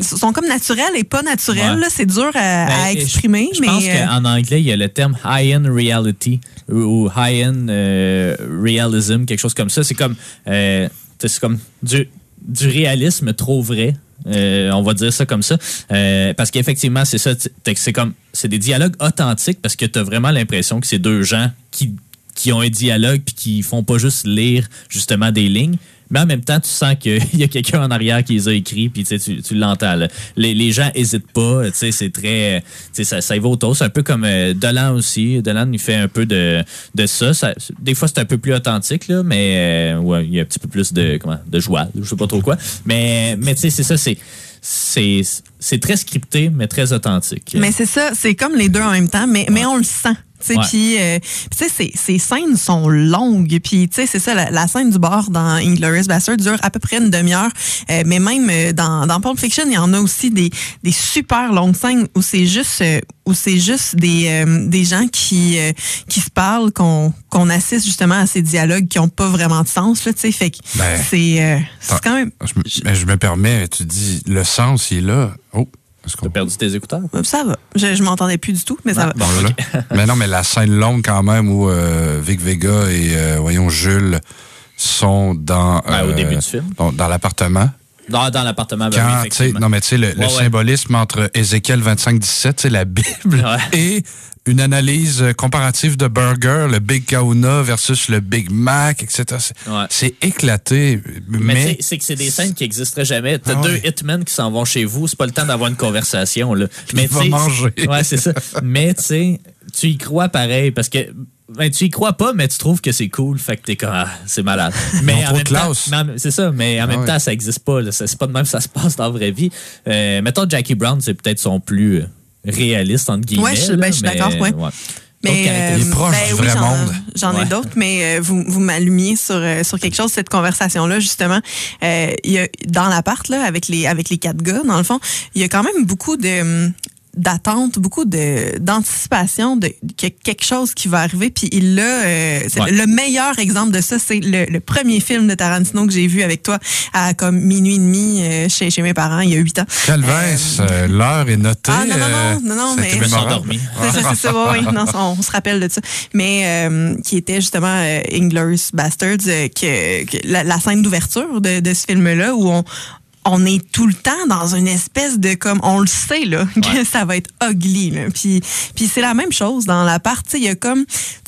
sont comme naturelles et pas. Ouais. là. C'est dur à, à Ben, exprimer, je, je mais pense euh, qu'en anglais, il y a le terme high-end reality ou, high-end euh, realism, quelque chose comme ça. C'est comme, euh, c'est comme du, du réalisme trop vrai. Euh, on va dire ça comme ça. Euh, parce qu'effectivement, c'est ça. C'est comme c'est des dialogues authentiques parce que tu as vraiment l'impression que c'est deux gens qui, qui ont un dialogue puis qui font pas juste lire justement des lignes. Mais en même temps, tu sens qu'il y a quelqu'un en arrière qui les a écrits, puis tu, tu, l'entends. Les, les gens hésitent pas, tu sais, c'est très, tu sais, ça, ça y va autour. C'est un peu comme euh, Dolan aussi. Dolan, il fait un peu de, de ça. Ça- Des fois, c'est un peu plus authentique, là, mais euh, ouais, il y a un petit peu plus de, comment, de joie, je sais pas trop quoi. Mais, mais tu sais, c'est ça, c'est, c'est, c'est très scripté, mais très authentique. Mais c'est ça, c'est comme les deux en même temps, mais, mais on le sent. Tu sais, Ouais. Puis, euh, puis tu sais, ces, ces scènes sont longues. Puis, tu sais, c'est ça, la, la scène du bar dans Inglourious Bastard dure à peu près une demi-heure. Euh, mais même euh, dans, dans Pulp Fiction, il y en a aussi des, des super longues scènes où c'est juste, euh, où c'est juste des, euh, des gens qui, euh, qui se parlent, qu'on qu'on assiste justement à ces dialogues qui ont pas vraiment de sens. Là, tu sais, fait que Ben, c'est euh, quand même... Je me, je me permets, tu dis, le sens, il est là. Oh, T'as perdu tes écouteurs? Ça va. Je, je m'entendais plus du tout, mais ça va. Bon, mais non, mais la scène longue quand même où euh, Vic Vega et, euh, voyons, Jules sont dans... Ben, au euh, début du film. Dans, dans l'appartement. Dans, dans l'appartement, ben oui, effectivement. non, mais tu sais, le, le Ouais, ouais. symbolisme entre Ézéchiel 25-17, c'est la Bible, Ouais. et une analyse euh, comparative de burger, le Big Kahuna versus le Big Mac, etc. C'est éclaté, Mais, c'est que c'est des scènes qui existeraient jamais. T'as Ah deux hitmen qui s'en vont chez vous, c'est pas le temps d'avoir une conversation. Là. Mais tu manger. Ouais, c'est ça. Mais tu sais, tu y crois pareil parce que ben, tu y crois pas, mais tu trouves que c'est cool, fait que t'es comme ah, c'est malade. Mais en trop même de temps, classe. en- c'est ça, mais en Ah même ouais. temps, ça existe pas. là. C'est pas de même que ça se passe dans la vraie vie. Euh, mettons Jackie Brown, c'est peut-être son plus euh, réaliste entre guillemets. Ouais, je- là, ben, je suis mais, d'accord, ouais. D'autres Mais caractéristiques. Il est proche du vrai j'en- monde. J'en ai Ouais. d'autres, mais euh, vous, vous m'allumiez sur, euh, sur quelque chose, cette conversation-là, justement. Euh, il y a, dans l'appart, là, avec les, avec les quatre gars, dans le fond, il y a quand même beaucoup de hum, d'attente, beaucoup de d'anticipation de que quelque chose qui va arriver. Puis il l'a, euh, Ouais. le meilleur exemple de ça, c'est le, le premier film de Tarantino que j'ai vu avec toi à comme minuit et demi euh, chez, chez mes parents il y a huit ans. Calvin, euh, l'heure est notée. Ah, non, non, non, euh, non, non, ça a mais- été Je me suis endormi. C'est ça, c'est ça, ouais, ouais. Non, on se rappelle de ça. Mais euh, qui était justement euh, Inglourious Bastards, euh, que, que la, la scène d'ouverture de, de ce film-là où on on est tout le temps dans une espèce de comme on le sait là que Ouais. ça va être ugly là. Puis puis c'est la même chose dans la partie il y a comme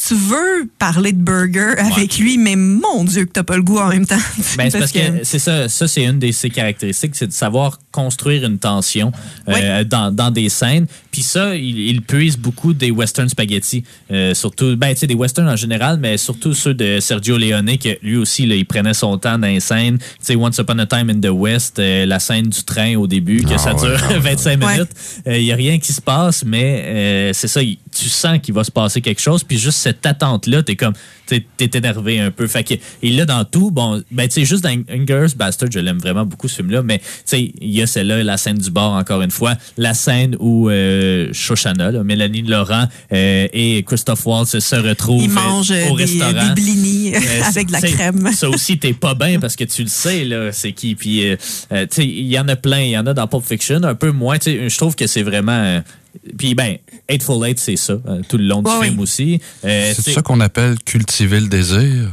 tu veux parler de burger avec lui mais mon dieu que t'as pas le goût en même temps. Ben, c'est parce que, c'est ça, ça c'est une de ses caractéristiques, c'est de savoir construire une tension euh, dans, dans des scènes. Puis ça, il, il puise beaucoup des western spaghetti, euh, surtout, ben tu sais des westerns en général, mais surtout ceux de Sergio Leone que lui aussi là, il prenait son temps dans les scènes. Tu sais Once Upon a Time in the West, euh, la scène du train au début que Ah ça dure ah ouais. 25 Ouais. minutes, il y a rien qui se passe, mais euh, c'est ça, il- tu sens qu'il va se passer quelque chose. Puis juste cette attente là, t'es comme t'es énervé un peu. Fait que il l'a dans tout. Bon, ben tu sais juste dans Ingers Bastard, je l'aime vraiment beaucoup ce film-là, mais tu sais il y a celle-là, la scène du bar encore une fois, la scène où euh, Shoshana, là, Mélanie Laurent euh, et Christophe Waltz se retrouvent il euh, mange au des, restaurant. des blinis avec de la crème. Ça aussi, t'es pas bien parce que tu le sais, là, c'est qui. Puis, tu sais, il y en a plein. Il y en a dans Pulp Fiction, un peu moins. Tu sais, je trouve que c'est vraiment. Puis, ben, Eightful Eight, c'est ça, euh, tout le long du Ouais, film oui. aussi. Euh, C'est ça qu'on appelle cultiver le désir.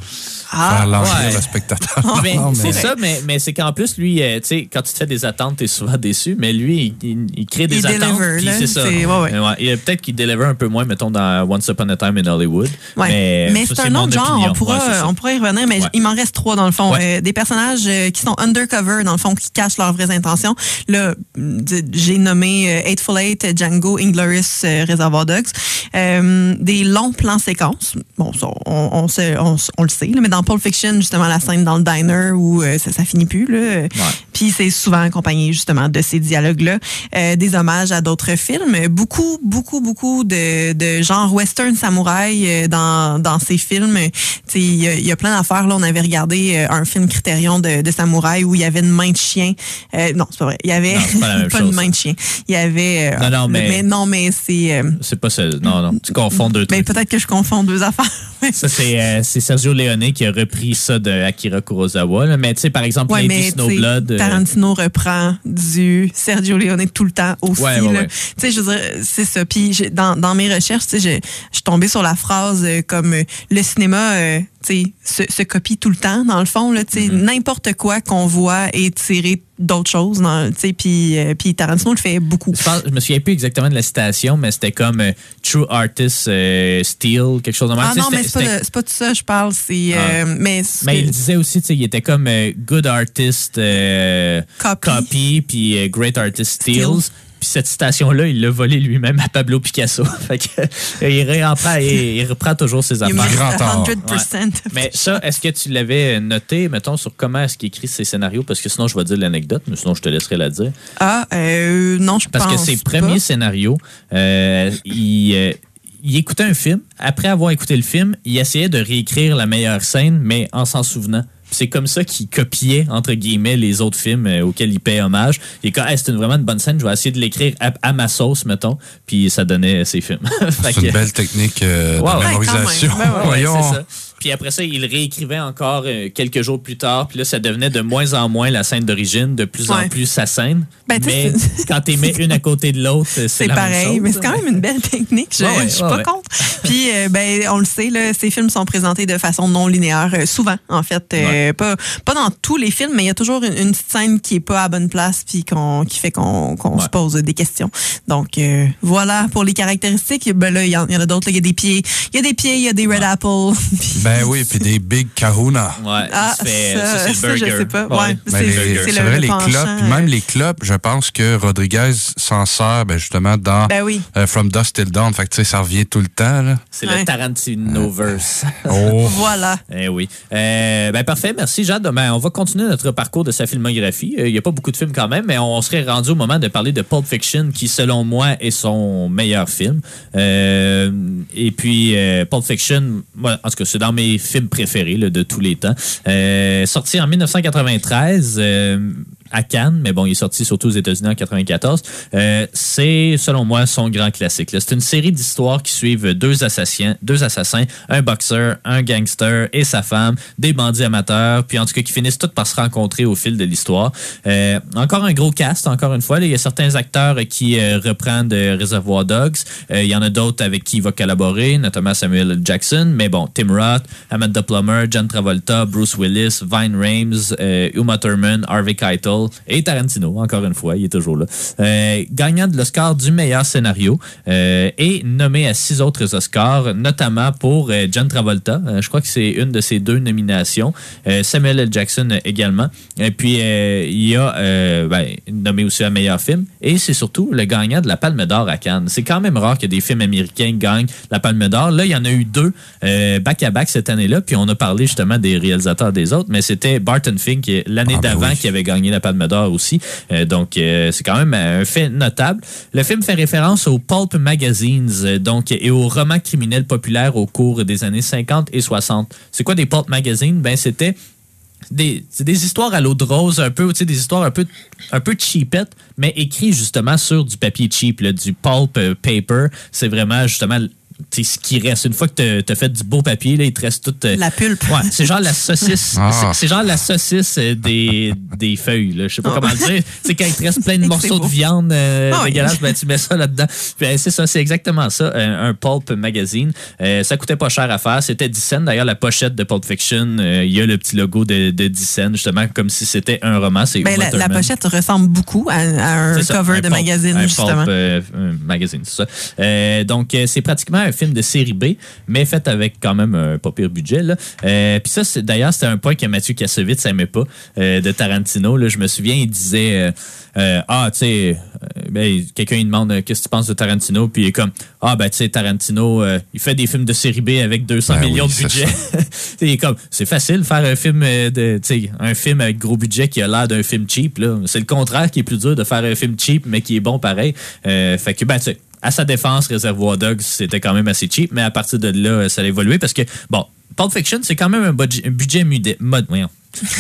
Ah, faire languir ouais. le spectateur. Mais Non, c'est mais- ça, mais, mais c'est qu'en plus, lui, euh, tu sais, quand tu te fais des attentes, t'es souvent déçu, mais lui, il, il- il crée des Il attentes. deliver, puis là. c'est ça. C'est- ouais, ouais. Ouais, il y a Peut-être qu'il deliver un peu moins, mettons, dans Once Upon a Time in Hollywood. Ouais. Mais, Mais, ça, c'est un autre genre, opinion. on pourra, on pourra y revenir, mais Ouais. il m'en reste trois dans le fond. Ouais. Euh, des personnages euh, qui sont undercover, dans le fond, qui cachent leurs vraies intentions. Là, d- j'ai nommé euh, Eightful Eight, Django, Inglorious, euh, Reservoir Dogs. Euh, des longs plans séquences. Bon, ça, on, on, sait- on, on le sait, là, mais dans Pulp Fiction, justement, la scène dans le diner où euh, ça, ça finit plus. Là. Puis c'est souvent accompagné justement de ces dialogues-là. Euh, des hommages à d'autres films. Beaucoup, beaucoup, beaucoup de, de genre western samouraï euh, dans, dans ces films. Il y, a- il y a plein d'affaires. Là, on avait regardé euh, un film Criterion de, de samouraï où il y avait une main de chien. Euh, non, c'est pas vrai. Il y avait Non, pas une main de chien. Il y avait... euh, Non, non, mais- non, mais c'est... euh, C'est pas ça. Non, non. Tu confonds deux mais trucs. peut-être que je confonds deux affaires. Ça, c'est euh, c'est Sergio Leone qui a repris ça de Akira Kurosawa. là. Mais tu sais, par exemple, Ouais, Lady Snowblood. euh, Tarantino reprend du Sergio Leone tout le temps aussi. Ouais, ouais. Tu sais, je veux dire, c'est ça. Puis dans, dans mes recherches, je suis tombée sur la phrase euh, comme euh, le cinéma, se, se copie tout le temps. Dans le fond, Mm-hmm. n'importe quoi qu'on voit est tiré d'autres choses. puis euh, Tarantino le fait beaucoup. Je, pense- je me souviens plus exactement de la citation, mais c'était comme euh, True Artist euh, Steal, quelque chose de même. Ah non, mais c'est pas, pas de ça, je parle. Ah. euh, mais il disait aussi, il était comme euh, Good Artist Copy. puis Great Artist Steals. Steals. Puis cette citation-là, il l'a volé lui-même à Pablo Picasso. fait que, euh, il, reprend, il, il reprend toujours ses affaires. 100%. Mais ça, est-ce que tu l'avais noté, mettons, sur comment est-ce qu'il écrit ses scénarios? Parce que sinon, je vais dire l'anecdote, mais sinon, je te laisserai la dire. Ah, euh, non, je Parce pense que ses pas. premiers scénarios, euh, il, euh, il écoutait un film. Après avoir écouté le film, il essayait de réécrire la meilleure scène, mais en s'en souvenant. Puis C'est comme ça qu'il copiait, entre guillemets, les autres films euh, auxquels il paie hommage. Est comme, Hey, c'est une- vraiment une bonne scène, je vais essayer de l'écrire à, à ma sauce, mettons. Puis ça donnait ses films. C'est une belle technique euh, de mémorisation. quand ouais, Ouais, Voyons. ça. Puis après ça, il réécrivait encore euh, quelques jours plus tard. Puis là, ça devenait de moins en moins la scène d'origine, de plus en plus sa scène. Ben, mais quand tu mets une à côté de l'autre, c'est C'est la même pareil, chose, mais c'est quand même une belle technique. Je, Ouais, je suis ouais, pas ouais. contre. Puis, euh, ben, on le sait, là, ces films sont présentés de façon non linéaire, euh, souvent, en fait. Euh, Ouais. pas, pas dans tous les films, mais il y a toujours une, une petite scène qui est pas à bonne place, puis qu'on, qui fait qu'on, qu'on Ouais. se pose des questions. Donc, euh, voilà pour les caractéristiques. Ben là, il y, en il y en a d'autres. là. Il y a des pieds, il y a des pieds, il y a des red apples. puis- Ben oui, puis des big kahuna. Ouais, Ah, ça, c'est le burger. je sais pas. Ouais, Ben, c'est, vrai, le les penchant, clopes, puis même euh, les clopes, je pense que Rodriguez s'en sert ben, justement dans Ben oui. euh, From Dust Till Dawn. Fait que tu sais, ça revient tout le temps. Là. C'est Ouais. le Tarantino-verse. Oh. Voilà. Eh oui. Euh, ben parfait, merci Jade. Ben, on va continuer notre parcours de sa filmographie. Euh, Il n'y a pas beaucoup de films quand même, mais on serait rendu au moment de parler de Pulp Fiction, qui selon moi est son meilleur film. Euh, et puis euh, Pulp Fiction, moi, en tout cas, c'est dans mes films préférés de tous les temps. Euh, sorti en 1993. Euh, à Cannes, mais bon, il est sorti surtout aux États-Unis en 94. Euh, c'est, selon moi, son grand classique. C'est une série d'histoires qui suivent deux assassins, deux assassins, un boxeur, un gangster et sa femme, des bandits amateurs, puis en tout cas qui finissent tous par se rencontrer au fil de l'histoire. Euh, encore un gros cast, encore une fois. Il y a certains acteurs qui euh, reprennent de Reservoir Dogs. Euh, il y en a d'autres avec qui il va collaborer, notamment Samuel. Jackson. Mais bon, Tim Roth, Amanda Plummer, John Travolta, Bruce Willis, Vine Rames, euh, Uma Thurman, Harvey Keitel et Tarantino, encore une fois, il est toujours là. Euh, gagnant de l'Oscar du meilleur scénario euh, et nommé à six autres Oscars, notamment pour euh, John Travolta. Je crois que c'est une de ses deux nominations. Samuel L. Jackson également. Et puis, il y a ben, nommé aussi à meilleur film. Et c'est surtout le gagnant de la Palme d'Or à Cannes. C'est quand même rare que des films américains gagnent la Palme d'Or. Là, il y en a eu deux back-à-back cette année-là. Puis on a parlé justement des réalisateurs des autres, mais c'était Barton Fink l'année Ah, ben d'avant oui. qui avait gagné la Palme d'Or aussi. Euh, donc, euh, c'est quand même un fait notable. Le film fait référence aux pulp magazines euh, donc, et aux romans criminels populaires au cours des années 50 et 60. C'est quoi des pulp magazines? Ben, c'était des, des histoires à l'eau de rose, un peu, des histoires un peu, un peu cheapettes, mais écrites justement sur du papier cheap, là, du pulp euh, paper. C'est vraiment justement ce qui reste. Une fois que tu as fait du beau papier, là, il te reste toute. euh, La pulpe. Ouais, c'est genre la saucisse. Ah. c'est- genre la saucisse euh, des, des feuilles. Là. Je sais pas Ah. comment le dire. C'est quand il te reste plein de morceaux de viande euh, Ah oui. dégueulasses, ben, tu mets ça là-dedans. Euh, c'est ça, c'est exactement ça. un pulp magazine. Euh, ça coûtait pas cher à faire. C'était 10 cents. D'ailleurs, la pochette de Pulp Fiction, euh, il y a le petit logo de, de 10 cents, justement, comme si c'était un roman. C'est Ben, la, pochette ressemble beaucoup à, à un ça, cover un de pulp, magazine, un justement. pulp, euh, magazine, c'est ça. Euh, donc, euh, c'est pratiquement un film de série B, mais fait avec quand même un pas pire budget. Là. Euh, Puis ça, c'est- d'ailleurs, c'était un point que Mathieu Kassovitz n'aimait pas euh, de Tarantino. Là. Je me souviens, il disait euh, euh, Ah, tu sais, ben, quelqu'un il demande Qu'est-ce que tu penses de Tarantino? Puis il est comme Ah, ben, tu sais, Tarantino, il fait des films de série B avec 200 Ben millions oui, de budget. il est comme C'est facile de faire un film, de, un film avec gros budget qui a l'air d'un film cheap. là. C'est le contraire qui est plus dur de faire un film cheap, mais qui est bon pareil. Fait que, ben, tu sais, à sa défense, Reservoir Dogs, c'était quand même assez cheap, mais à partir de là, ça a évolué parce que, bon, Pulp Fiction, c'est quand même un budget, un budget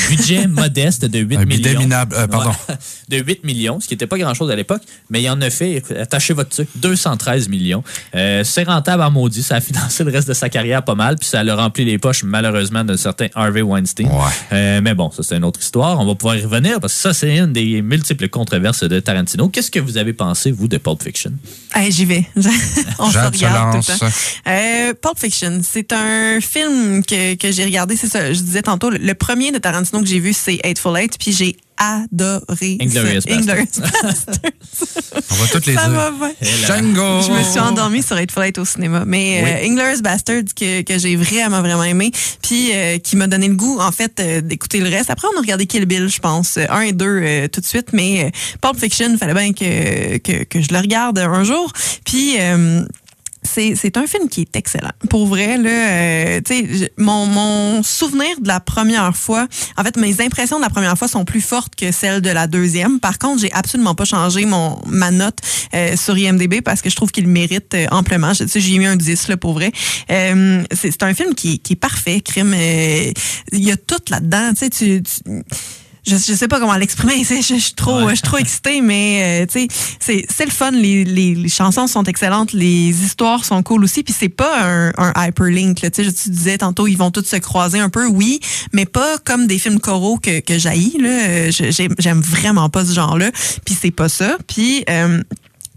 budget modeste de 8 Un bidet millions. minable, euh, pardon. Ouais. de 8 millions, ce qui n'était pas grand-chose à l'époque, mais il en a fait, attachez votre truc, 213 millions. Euh, c'est rentable en maudit, ça a financé le reste de sa carrière pas mal, puis ça l'a rempli les poches, malheureusement, d'un certain Harvey Weinstein. Ouais. Euh, mais bon, ça, c'est une autre histoire. On va pouvoir y revenir, parce que ça, c'est une des multiples controverses de Tarantino. Qu'est-ce que vous avez pensé, vous, de Pulp Fiction? Hey, J'y vais. On se regarde tout le temps. Euh, Pulp Fiction, c'est un film que, que j'ai regardé. C'est ça, je disais tantôt, le, le premier de Tarantino que j'ai vu, c'est Hateful Eight, puis j'ai adoré Basterds. On va toutes les ça dire. va bien. Django! Je me suis endormie sur Hateful Eight au cinéma. Mais Oui. euh, Inglourious Basterds, que, que j'ai vraiment, vraiment aimé, puis euh, qui m'a donné le goût, en fait, euh, d'écouter le reste. Après, on a regardé Kill Bill, je pense, euh, un et deux euh, tout de suite, mais euh, Pulp Fiction, il fallait bien que, que, que je le regarde un jour. Puis... c'est, un film qui est excellent. Pour vrai, là, euh, je- mon, mon souvenir de la première fois, en fait, mes impressions de la première fois sont plus fortes que celles de la deuxième. Par contre, j'ai absolument pas changé mon ma note euh, sur IMDb parce que je trouve qu'il mérite euh, amplement. J'ai mis un 10 là, pour vrai. Euh, c'est, un film qui, qui est parfait, crime. euh, Il y a tout là-dedans. Tu sais, tu je, je sais pas comment l'exprimer, je, je suis trop, Ouais. je suis trop excitée, mais euh, tu sais, c'est, c'est le fun. Les, les, les chansons sont excellentes, les histoires sont cool aussi, puis c'est pas un, un hyperlink. Là, tu sais, tu disais tantôt, ils vont tous se croiser un peu, oui, mais pas comme des films coraux que, que j'haïs. Là, Euh, j'aime vraiment pas ce genre-là, puis c'est pas ça. Puis euh,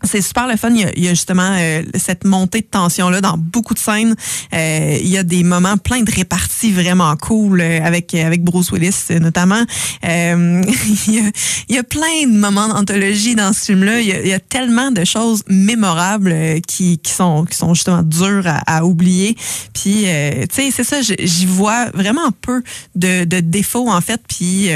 c'est super le fun. Il y a, il y a justement euh, cette montée de tension-là dans beaucoup de scènes. Euh, il y a des moments plein de réparties vraiment cool euh, avec, avec Bruce Willis euh, notamment. Euh, il, y a, il y a plein de moments d'anthologie dans ce film-là. Il, y a- tellement de choses mémorables euh, qui, qui, sont, qui sont justement dures à, à oublier. Puis, euh, tu sais, c'est ça, j'y vois vraiment peu de, de défauts en fait. Puis...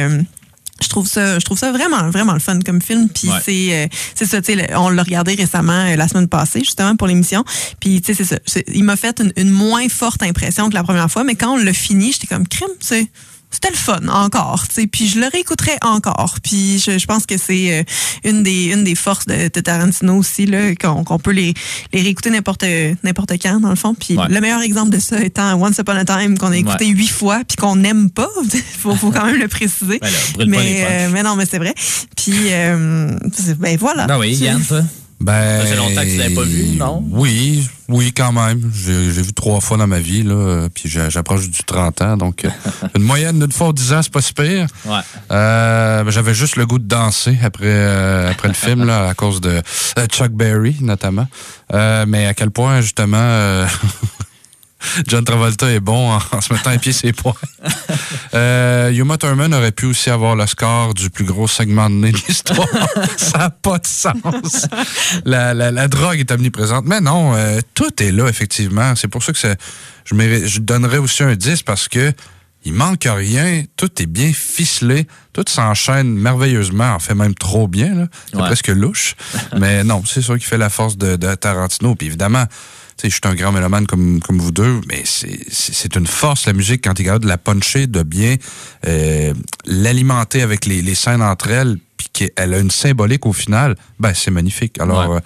je trouve ça je trouve ça vraiment vraiment le fun comme film. Puis Ouais. c'est euh, c'est ça tu sais on l'a regardé récemment euh, la semaine passée justement pour l'émission. Puis tu sais c'est ça. Il m'a fait une, une moins forte impression que la première fois mais quand on l'a fini j'étais comme crème c'est c'était le fun encore, tu sais, puis je le réécouterai encore. Puis je, je pense que c'est euh, une des une des forces de, de Tarantino aussi là qu'on qu'on peut les les réécouter n'importe n'importe quand dans le fond. Puis Ouais. le meilleur exemple de ça étant Once Upon a Time qu'on a écouté Ouais. huit fois puis qu'on n'aime pas, faut faut quand même le préciser. Ben là, mais, euh, mais non, mais c'est vrai. Puis, euh, ben voilà. Ben oui, Yann, toi? Ben, Ça fait longtemps que tu l'avais pas vu, non? Oui, oui, quand même. J'ai j'ai vu trois fois dans ma vie, là, puis j'approche du 30 ans, donc euh, une moyenne d'une fois aux 10 ans, c'est pas si pire. Ouais. Euh, ben, J'avais juste le goût de danser après, euh, après le film, là, à cause de Chuck Berry, notamment. Euh, mais à quel point, justement, euh, John Travolta est bon en, en se mettant à pied ses poings. Euh, Yuma Thurman aurait pu aussi avoir le score du plus gros segment de nez de l'histoire. Ça n'a pas de sens. La, la, la drogue est omniprésente. Mais non, euh, tout est là, effectivement. C'est pour ça que je, mérite- je donnerais aussi un 10 parce que il manque rien. Tout est bien ficelé. Tout s'enchaîne merveilleusement. En fait, même trop bien. C'est Ouais. presque louche. Mais non, c'est ça qui fait la force de, de Tarantino. Puis évidemment, je suis un grand mélomane comme, comme vous deux, mais c'est- une force, la musique, quand tu es capable de la puncher, de bien euh, l'alimenter avec les, les scènes entre elles, puis qu'elle a une symbolique au final, ben c'est magnifique. Alors, Ouais. euh,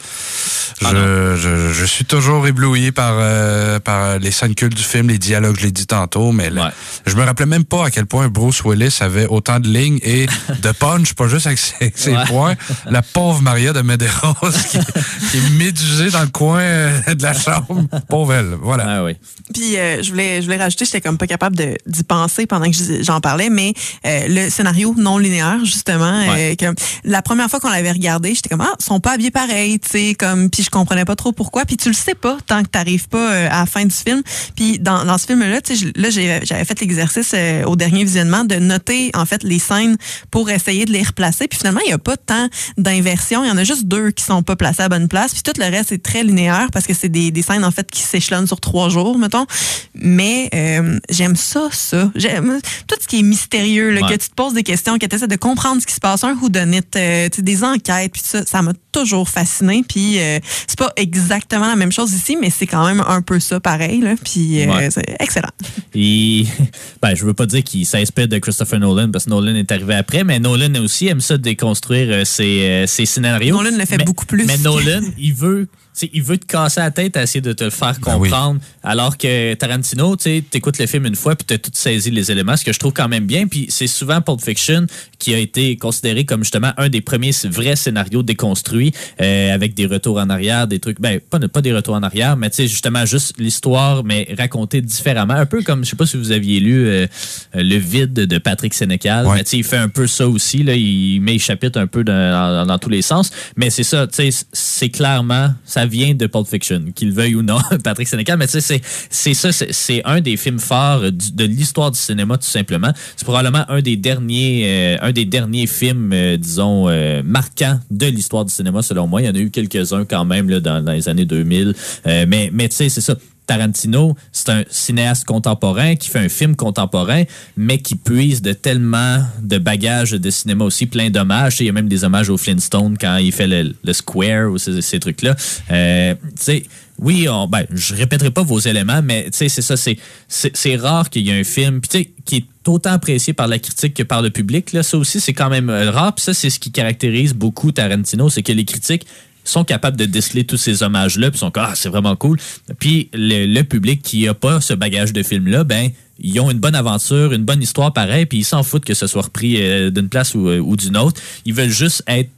Ah je, je, je suis toujours ébloui par, euh, par les scènes cultes du film, les dialogues, je l'ai dit tantôt, mais là, Ouais. je me rappelais même pas à quel point Bruce Willis avait autant de lignes et de punch, pas juste avec ses, avec ses Ouais. points. La pauvre Maria de Medeiros qui, qui est médusée dans le coin euh, de la chambre. Pauvre elle. Voilà. Ah oui. Puis euh, je voulais je voulais rajouter, j'étais comme pas capable de- d'y penser pendant que je- j'en parlais, mais euh, le scénario non linéaire justement, euh, que la première fois qu'on l'avait regardé, j'étais comme ah, ils sont pas habillés pareil, tu sais, comme puis je comprenais pas trop pourquoi, puis tu le sais pas tant que t'arrives pas euh, à la fin du film. Puis dans, dans ce film là, tu sais, là j'avais fait l'exercice euh, au dernier visionnement de noter en fait les scènes pour essayer de les replacer, puis finalement il y a pas tant d'inversion, il y en a juste deux qui sont pas placés à bonne place, puis tout le reste est très linéaire parce que c'est des, des scènes en fait qui s'échelonnent sur trois jours, mettons. Mais euh, j'aime ça, ça. J'aime tout ce qui est mystérieux, là, Ouais. que tu te poses des questions, que tu essaies de comprendre ce qui se passe, un euh, des enquêtes, puis ça, ça m'a toujours fasciné. Puis euh, c'est pas exactement la même chose ici, mais c'est quand même un peu ça pareil. Là, puis euh, Ouais. c'est excellent. Il, ben, je veux pas dire qu'il s'inspire de Christopher Nolan parce que Nolan est arrivé après, mais Nolan aussi aime ça déconstruire euh, ses, ses scénarios. Nolan le fait Mais- beaucoup plus. Mais Nolan, il veut, tu il veut te casser la tête à essayer de te le faire Ben oui. comprendre, alors que Tarantino, tu sais, t'écoutes le film une fois puis t'as tout saisi les éléments, ce que je trouve quand même bien. Puis c'est souvent Pulp Fiction qui a été considéré comme justement un des premiers vrais scénarios déconstruits euh, avec des retours en arrière, des trucs, ben pas, pas des retours en arrière, mais tu sais justement juste l'histoire mais racontée différemment, un peu comme je sais pas si vous aviez lu euh, le vide de Patrick Sénécal, Ouais. mais tu sais il fait un peu ça aussi là, il met les chapitres un peu dans, dans- dans tous les sens, mais c'est ça, tu sais c'est clairement ça vient de Pulp Fiction, qu'il veuille ou non Patrick Sénécal, mais tu sais c'est ça c'est- un des films forts euh, du- de l'histoire du cinéma tout simplement. C'est probablement un des derniers euh, un des derniers films euh, disons euh, marquants de l'histoire du cinéma selon moi. Il y en a eu quelques-uns quand même là, dans, dans les années 2000, Euh, mais mais tu sais c'est ça. Tarantino, c'est un cinéaste contemporain qui fait un film contemporain, mais qui puise de tellement de bagages de cinéma aussi, plein d'hommages. Il y a même des hommages au Flintstone quand il fait le, Square ou ces, trucs-là. Euh, oui, ben, je répéterai pas vos éléments, mais tu c'est ça, c'est, rare qu'il y ait un film, qui est autant apprécié par la critique que par le public. Là, ça aussi, c'est quand même euh, rare. Puis ça, c'est ce qui caractérise beaucoup Tarantino, c'est que les critiques sont capables de déceler tous ces hommages-là, puis sont comme, ah, c'est vraiment cool. Puis le, le public qui a pas ce bagage de film-là, ben, ils ont une bonne aventure, une bonne histoire pareil, puis ils s'en foutent que ce soit repris euh, d'une place ou, euh, ou d'une autre. Ils veulent juste être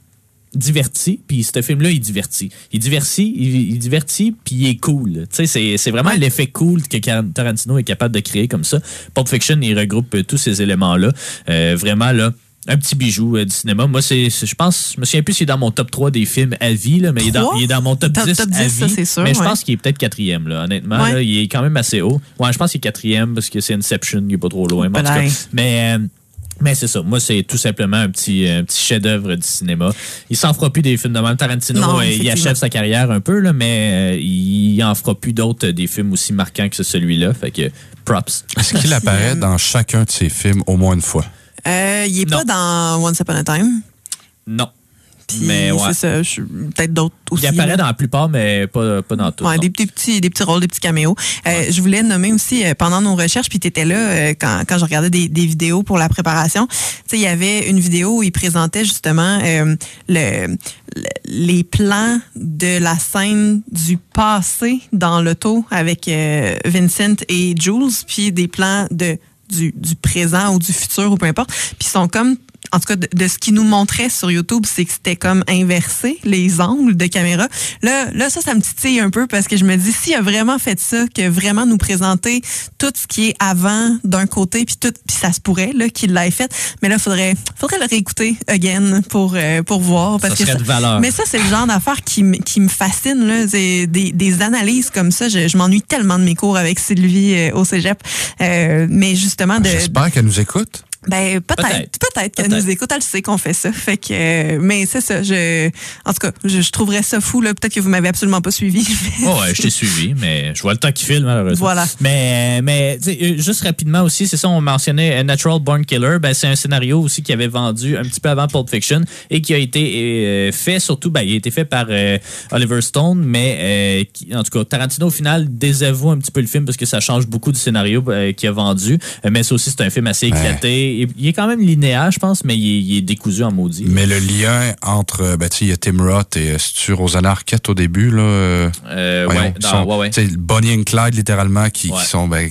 divertis, puis ce film-là, il divertit. Il divertit, il, il divertit, puis il est cool. Tu sais, c'est, c'est vraiment l'effet cool que Tarantino est capable de créer comme ça. Pulp Fiction, il regroupe euh, tous ces éléments-là. Euh, vraiment, là, un petit bijou euh, du cinéma. Moi, c'est, c'est- je pense, je me souviens plus s'il est dans mon top 3 des films à vie, là, mais il est, dans, il est dans mon top, Top- 10 top à 10, ça, c'est sûr, mais je ouais. pense qu'il est peut-être quatrième, là, honnêtement. Ouais. là. il est quand même assez haut. Ouais, je pense qu'il est quatrième parce que c'est Inception, il est pas trop loin. mais en tout cas. Belay. mais euh, mais c'est ça. Moi, c'est tout simplement un petit, un petit chef-d'œuvre du cinéma. Il s'en fera plus des films de même. Tarantino, Non, euh, il achève sa carrière un peu, là, mais euh, il en fera plus d'autres des films aussi marquants que celui-là. Fait que props. Est-ce qu'il apparaît dans chacun de ses films au moins une fois? Euh, il est Non. pas dans Once Upon a Time. Non. Puis Mais ouais. c'est ça. Peut-être d'autres aussi. Il apparaît là. dans la plupart, mais pas, pas dans tout. Ouais, des, des petits, des petits rôles, des petits caméos. Euh, Je voulais nommer aussi, euh, pendant nos recherches, puis tu étais là euh, quand, quand je regardais des, des vidéos pour la préparation, tu sais, il y avait une vidéo où il présentait justement le, le- les plans de la scène du passé dans l'auto avec Vincent et Jules, puis des plans de du, du présent ou du futur ou peu importe. Puis sont comme en tout cas, de, de ce qu'ils nous montrait sur YouTube, c'est que c'était comme inversé, les angles de caméra. Là, là, ça, ça me titille un peu parce que je me dis, s'il a vraiment fait ça, que vraiment nous présenter tout ce qui est avant d'un côté, puis tout, puis ça se pourrait, là, qu'il l'ait fait. Mais là, faudrait, faudrait le réécouter again pour, euh, pour voir. Parce Ça que serait de valeur. Mais ça, c'est le genre d'affaire qui, me- qui me fascine, là. C'est des, des analyses comme ça. Je, je m'ennuie tellement de mes cours avec Sylvie euh, au cégep. Euh, mais justement, de, J'espère qu'elle nous écoute. Ben peut-être, Peut-être. qu'elle nous écoute, elle sait qu'on fait ça. Fait que, euh, mais c'est ça. Je, en tout cas, je, je trouverais ça fou là. Peut-être que vous m'avez absolument pas suivi. Oh, ouais, je t'ai suivi, mais je vois le temps qu'il file, malheureusement. Voilà. Mais, mais euh, juste rapidement aussi, c'est ça, on mentionnait euh, Natural Born Killer. Ben, c'est un scénario aussi qui avait vendu un petit peu avant Pulp Fiction et qui a été euh, fait, surtout, ben, il a été fait par euh, Oliver Stone, mais euh, qui- en tout cas, Tarantino, au final, désavoue un petit peu le film parce que ça change beaucoup du scénario euh, qu'il a vendu. Mais ça aussi, c'est un film assez éclaté. Il, il est quand même linéaire, je pense, mais il est, il est décousu en maudit. Mais le lien entre, ben, tu sais, il y a Tim Roth et euh, c'est-tu Rosanna Arquette au début, là. euh, Euh, voyons, ouais, sont- Bonnie and Clyde, littéralement, qui, qui sont ben,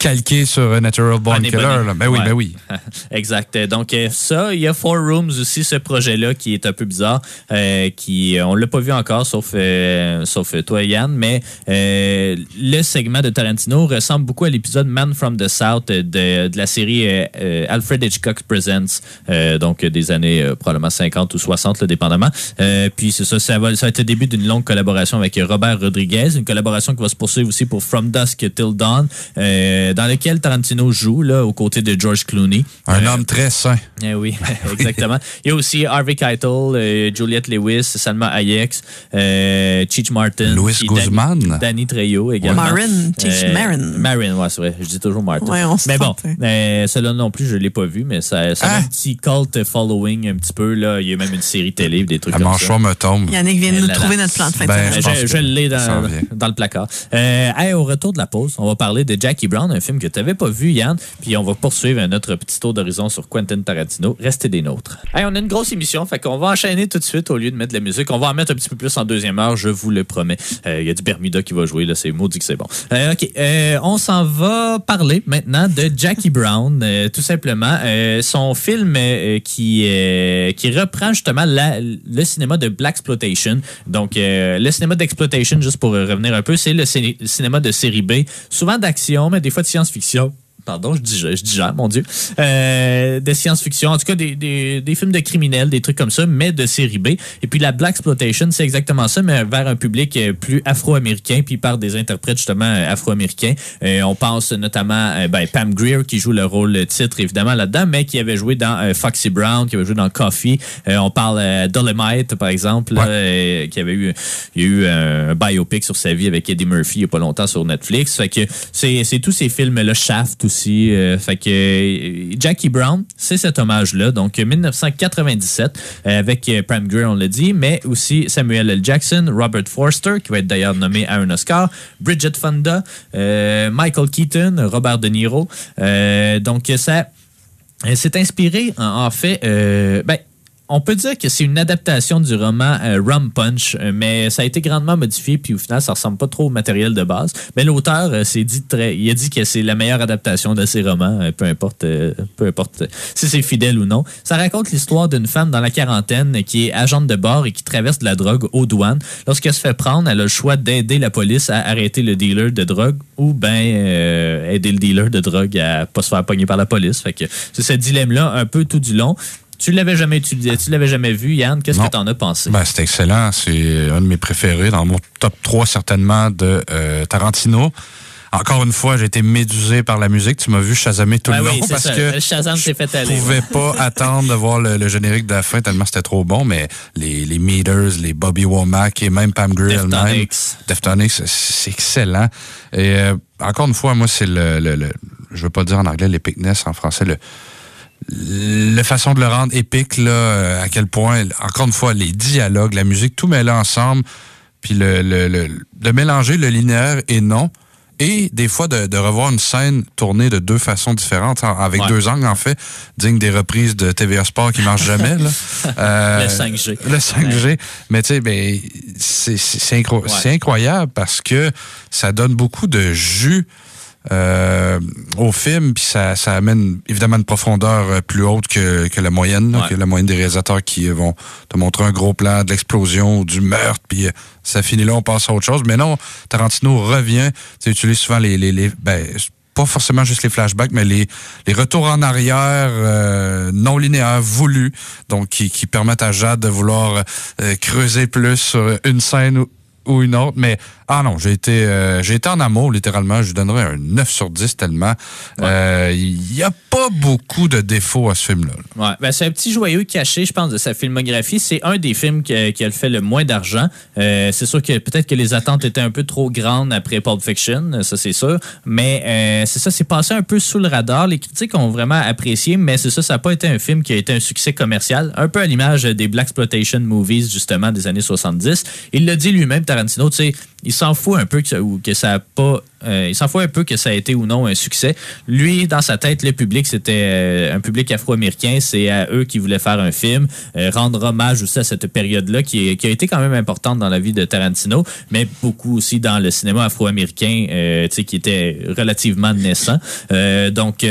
calqués sur euh, Natural Born Killer. Là. Ben oui, Ouais. ben oui. exact. Donc euh, ça, il y a Four Rooms aussi, ce projet-là qui est un peu bizarre, euh, qui on l'a pas vu encore, sauf euh, sauf euh, toi Yann, mais euh, le segment de Tarantino ressemble beaucoup à l'épisode Man from the South de, de la série euh, euh, Alfred Hitchcock Presents, euh, donc euh, des années euh, probablement 50 ou 60, là, dépendamment. Euh, puis c'est ça, ça va, ça va être le début d'une longue collaboration avec Robert Rodriguez, une collaboration qui va se poursuivre aussi pour From Dusk Till Dawn, euh, dans lequel Tarantino joue là, aux côtés de George Clooney. Un Euh, homme très sain. eh oui, exactement. Il y a aussi Harvey Keitel, euh, Juliette Lewis, Salma Hayek, euh, Cheech Martin. Louis Guzman. Danny, Danny Trejo également. Marin, Cheech Euh, Marin. Marin, ouais, c'est vrai. Je dis toujours Martin. Ouais, on mais bon, euh, celui-là non plus, je l'ai pas vu, mais ça, ça a Ah! un petit cult following un petit peu. Là. Il y a même une série télé, des trucs Un comme ça. manchon me tombe. Yannick vient de nous là trouver notre plan de fin de Ben, semaine. Euh, je Je, l'ai dans, dans le placard. Euh, hey, au retour de la pause, on va parler de Jackie Brown, film que tu n'avais pas vu, Yann. Puis on va poursuivre notre petit tour d'horizon sur Quentin Tarantino. Restez des nôtres. Hey, on a une grosse émission, fait qu'on va enchaîner tout de suite au lieu de mettre de la musique. On va en mettre un petit peu plus en deuxième heure, je vous le promets. Euh, Il y a du Bermuda qui va jouer, là, c'est maudit que c'est bon. Euh, OK, euh, on s'en va parler maintenant de Jackie Brown, tout simplement. Son film qui, qui reprend justement le cinéma de Black Exploitation. Donc, le cinéma d'exploitation, juste pour revenir un peu, c'est le cinéma de série B, souvent d'action, mais des fois de science-fiction. Pardon, je digère, je digère, mon Dieu. Euh, de science-fiction, en tout cas des, des, des films de criminels, des trucs comme ça, mais de série B. Et puis la Black Exploitation, c'est exactement ça, mais vers un public euh, plus afro-américain, puis par des interprètes justement euh, afro-américains. Euh, on pense notamment à ben, Pam Greer, qui joue le rôle titre évidemment là-dedans, mais qui avait joué dans euh, Foxy Brown, qui avait joué dans Coffee. Euh, on parle euh, Dolomite, par exemple, là, Ouais. euh, qui avait eu, il y a eu un biopic sur sa vie avec Eddie Murphy il n'y a pas longtemps sur Netflix. Fait que c'est, c'est tous ces films-là, Shaft aussi. Euh, euh, Jackie Brown, c'est cet hommage-là. Donc 1997 euh, avec Pam Grier, on l'a dit, mais aussi Samuel L. Jackson, Robert Forster, qui va être d'ailleurs nommé à un Oscar, Bridget Fonda, Michael Keaton, Robert De Niro. Donc ça, c'est inspiré en, fait, ben, on peut dire que c'est une adaptation du roman euh, Rum Punch, euh, mais ça a été grandement modifié, puis au final, ça ressemble pas trop au matériel de base. Mais l'auteur euh, s'est dit très, il a dit que c'est la meilleure adaptation de ses romans, euh, peu importe, euh, peu importe euh, si c'est fidèle ou non. Ça raconte l'histoire d'une femme dans la quarantaine euh, qui est agente de bord et qui traverse de la drogue aux douanes. Lorsqu'elle se fait prendre, elle a le choix d'aider la police à arrêter le dealer de drogue ou ben euh, aider le dealer de drogue à pas se faire pogner par la police. Fait que c'est ce dilemme-là un peu tout du long. Tu l'avais jamais utilisé, tu l'avais jamais vu, Yann. Qu'est-ce que tu en as pensé? Ben, c'est excellent. C'est un de mes préférés, dans mon top 3 certainement de euh, Tarantino. Encore une fois, j'ai été médusé par la musique. Tu m'as vu chasamer tout Ouais, le oui, long parce ça. que Le Shazam s'est fait je aller. pouvais pas attendre de voir le, le générique de la fin tellement c'était trop bon. Mais les, les Meters, les Bobby Womack et même Pam Grier elle-même, c'est excellent. Et euh, encore une fois, moi, c'est le, le, le- je veux pas dire en anglais l'épicness, en français, le la façon de le rendre épique, là, euh, à quel point, encore une fois, les dialogues, la musique, tout mêlé ensemble, puis le, le, le- de mélanger le linéaire et non, et des fois de, de revoir une scène tournée de deux façons différentes, en- avec Ouais. deux angles, en fait, digne des reprises de TVA Sport qui marchent jamais. Là. Euh, Le 5G. Le 5G. Mais tu sais, ben, c'est incro- Ouais. incroyable parce que ça donne beaucoup de jus euh, au film, puis ça, ça amène évidemment une profondeur euh, plus haute que, que la moyenne, là, que la moyenne des réalisateurs qui euh, vont te montrer un gros plan de l'explosion ou du meurtre, puis euh, ça finit là, on passe à autre chose. Mais non, Tarantino revient, tu utilise souvent les, les, les ben, pas forcément juste les flashbacks, mais les, les retours en arrière euh, non linéaires voulus, donc qui, qui permettent à Jade de vouloir euh, creuser plus sur une scène ou, ou une autre. Mais ah non, j'ai été euh, j'ai été en amour littéralement. Je lui donnerais un 9 sur 10 tellement. Euh, Il y a pas beaucoup de défauts à ce film-là. Ouais, ben, c'est un petit joyau caché, je pense, de sa filmographie. C'est un des films qui a, qui a fait le moins d'argent. Euh, c'est sûr que peut-être que les attentes étaient un peu trop grandes après Pulp Fiction, ça c'est sûr. Mais c'est ça, c'est passé un peu sous le radar. Les critiques ont vraiment apprécié, mais c'est ça, ça n'a pas été un film qui a été un succès commercial. Un peu à l'image des Black Exploitation movies, justement, des années 70. Il l'a dit lui-même, Tarantino, tu sais, il s'en fout un peu que que ça a pas euh, il s'en fout un peu que ça a été ou non un succès. Lui, dans sa tête, le public, c'était euh, un public afro-américain. C'est à eux qui voulaient faire un film, euh, rendre hommage aussi à cette période-là qui, a été quand même importante dans la vie de Tarantino, mais beaucoup aussi dans le cinéma afro-américain, euh, qui était relativement naissant. donc,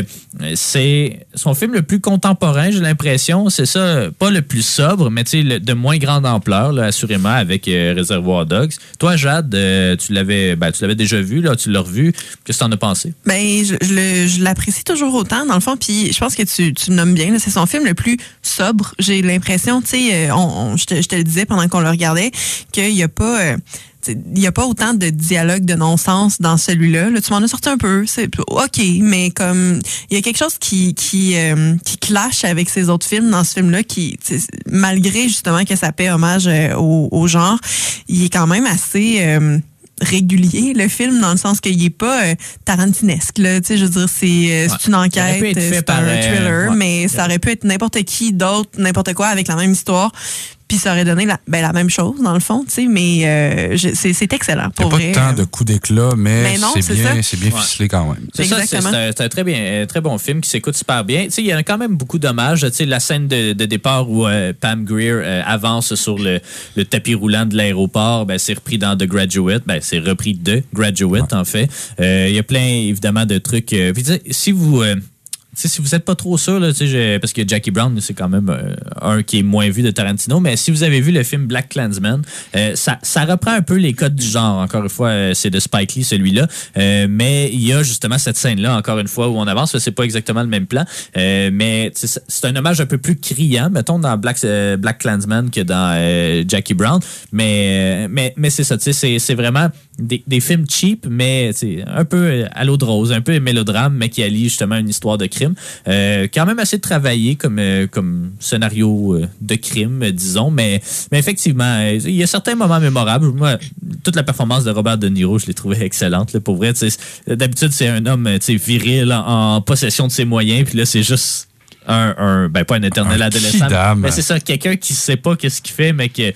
c'est son film le plus contemporain, j'ai l'impression. C'est ça, pas le plus sobre, mais de moins grande ampleur, assurément, avec Reservoir Dogs. Toi, Jade, tu l'avais ben, tu l'avais déjà vu, là, tu l'as Qu'est-ce que tu en as pensé? Ben, je, je l'apprécie toujours autant, dans le fond. Puis je pense que tu, tu nommes bien. C'est son film le plus sobre. J'ai l'impression, tu sais, euh, je, te, je te le disais pendant qu'on le regardait, qu'il n'y a pas. Euh, a pas autant de dialogue de non-sens dans celui-là. Là, tu m'en as sorti un peu. C'est OK, mais comme il y a quelque chose qui qui, euh, qui clash avec ces autres films dans ce film-là, qui malgré justement que ça paie hommage au, genre, il est quand même assez régulier le film dans le sens qu'il est pas euh, tarantinesque là. Tu sais je veux dire c'est euh, une enquête c'est un thriller mais ça aurait pu être n'importe qui d'autre n'importe quoi avec la même histoire puis ça aurait donné la, ben, la même chose, dans le fond, tu sais, mais euh, c'est excellent. Il n'y a pas tant de coups d'éclat, mais, ben c'est bien, bien ficelé quand même. C'est ça, c'est un, très, bien, très bon film qui s'écoute super bien. Tu sais, il y a quand même beaucoup d'hommages. Tu sais, la scène de, de départ où euh, Pam Greer euh, avance sur le, le, tapis roulant de l'aéroport, ben, c'est repris dans The Graduate. Ben, c'est repris de Graduate, en fait. Il y a plein, évidemment, de trucs. puis, si vous si vous n'êtes pas trop sûr, là, parce que Jackie Brown, c'est quand même euh, un qui est moins vu de Tarantino, mais si vous avez vu le film Black Clansman, euh, ça, ça, reprend un peu les codes du genre. Encore une fois, euh, c'est de Spike Lee, celui-là. mais il y a justement cette scène-là, encore une fois, où on avance. C'est pas exactement le même plan, mais c'est un hommage un peu plus criant, mettons, dans Black, Black Clansman que dans Jackie Brown. Mais, mais, mais c'est ça, c'est vraiment des, des, films cheap, mais un peu à l'eau de rose, un peu mélodrame, mais qui allie justement une histoire de crime. Euh, quand même assez travaillé comme, euh, comme scénario euh, de crime, disons, mais, mais effectivement, il y a certains moments mémorables. Moi, toute la performance de Robert De Niro, je l'ai trouvé excellente. Là, pour vrai, d'habitude, c'est un homme viril en, en possession de ses moyens, puis là, c'est juste un, ben pas un éternel adolescent, mais c'est ça, quelqu'un qui sait pas qu'est-ce qu'il fait, mais que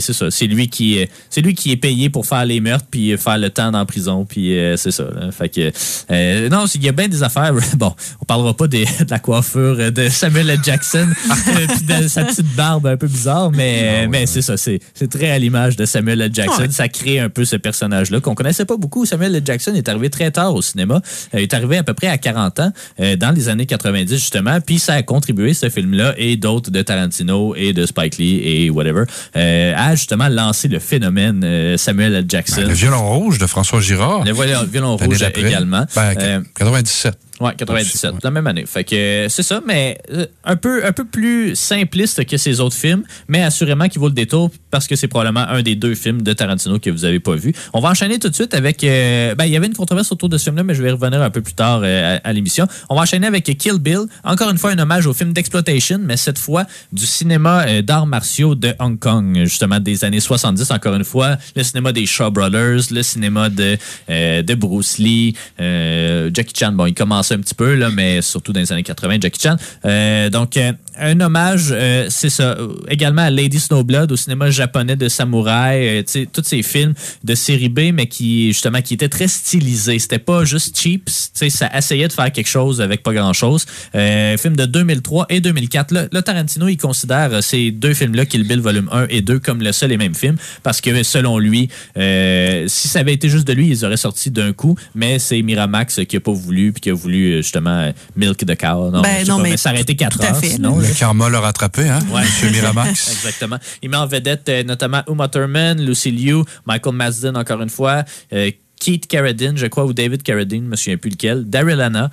c'est ça, c'est lui qui c'est lui qui est payé pour faire les meurtres puis faire le temps dans la prison, puis euh, c'est ça. Fait que euh, non, il y a bien des affaires. Bon, on parlera pas de la coiffure de Samuel L. Jackson euh, puis de sa petite barbe un peu bizarre, mais ah mais c'est ça, c'est très à l'image de Samuel L. Jackson. Ça crée un peu ce personnage-là qu'on connaissait pas beaucoup. Samuel L. Jackson est arrivé très tard au cinéma. il est arrivé à peu près à 40 ans dans les années 90 justement, puis ça a contribué, ce film-là, et d'autres de Tarantino et de Spike Lee et whatever, euh, à justement lancer le phénomène euh, Samuel L. Jackson. Ben, le violon rouge de François Girard. Le violon rouge également. Ben, 97. Euh, Ouais, 97, la même année. Fait que c'est ça, mais euh, un peu, un peu plus simpliste que ces autres films, mais assurément qui vaut le détour parce que c'est probablement un des deux films de Tarantino que vous avez pas vu. On va enchaîner tout de suite avec. Euh, ben, il y avait une controverse autour de ce film-là, mais je vais y revenir un peu plus tard euh, à, l'émission. On va enchaîner avec Kill Bill. Encore une fois, un hommage au film d'exploitation, mais cette fois du cinéma d'arts martiaux de Hong Kong, justement des années 70. Encore une fois, le cinéma des Shaw Brothers, le cinéma de, de Bruce Lee, Jackie Chan. Bon, il commence un petit peu, là, mais surtout dans les années 80, Jackie Chan. Euh, donc, euh, un hommage, euh, c'est ça, également à Lady Snowblood, au cinéma japonais de samouraï, tu sais, tous ces films de série B, mais qui, justement, qui étaient très stylisés. C'était pas juste cheap, tu sais, ça essayait de faire quelque chose avec pas grand-chose. film de 2003 et 2004. Là, Tarantino, il considère ces deux films-là, Kill Bill volume 1 et 2, comme le seul et même film, parce que, selon lui, si ça avait été juste de lui, ils auraient sorti d'un coup, mais c'est Miramax qui a pas voulu, puis qui a voulu euh, justement Milk the Cow. Non, ben, non mais, ça aurait été 4 heures. Sinon, le karma l'a rattrapé, hein, ouais. M. Miramax. Exactement. Il met en vedette euh, notamment Uma Thurman, Lucy Liu, Michael Masden, encore une fois. Euh, Keith Carradine, je crois, ou David Carradine, je ne me souviens plus lequel, Daryl Anna,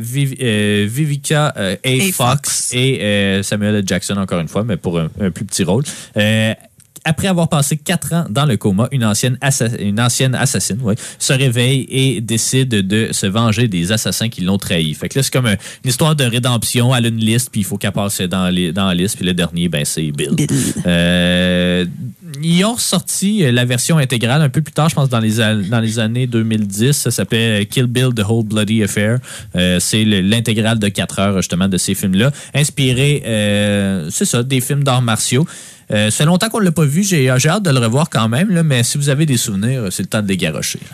Vivica A. Fox, et Samuel L. Jackson, encore une fois, mais pour un, un plus petit rôle après avoir passé quatre ans dans le coma, une ancienne, une ancienne assassine se réveille et décide de se venger des assassins qui l'ont trahi. Fait que là, c'est comme une histoire de rédemption. Elle a une liste, puis il faut qu'elle passe dans, dans la liste. Puis le dernier, ben, c'est Bill. Euh, ils ont sorti la version intégrale un peu plus tard, je pense, dans les, dans les années 2010. Ça s'appelle Kill Bill, The Whole Bloody Affair. Euh, c'est l'intégrale de quatre heures, justement, de ces films-là. Inspiré, euh, c'est ça, des films d'arts martiaux. Euh, ça fait longtemps qu'on l'a pas vu. J'ai hâte de le revoir quand même, là, mais si vous avez des souvenirs, c'est le temps de les garocher.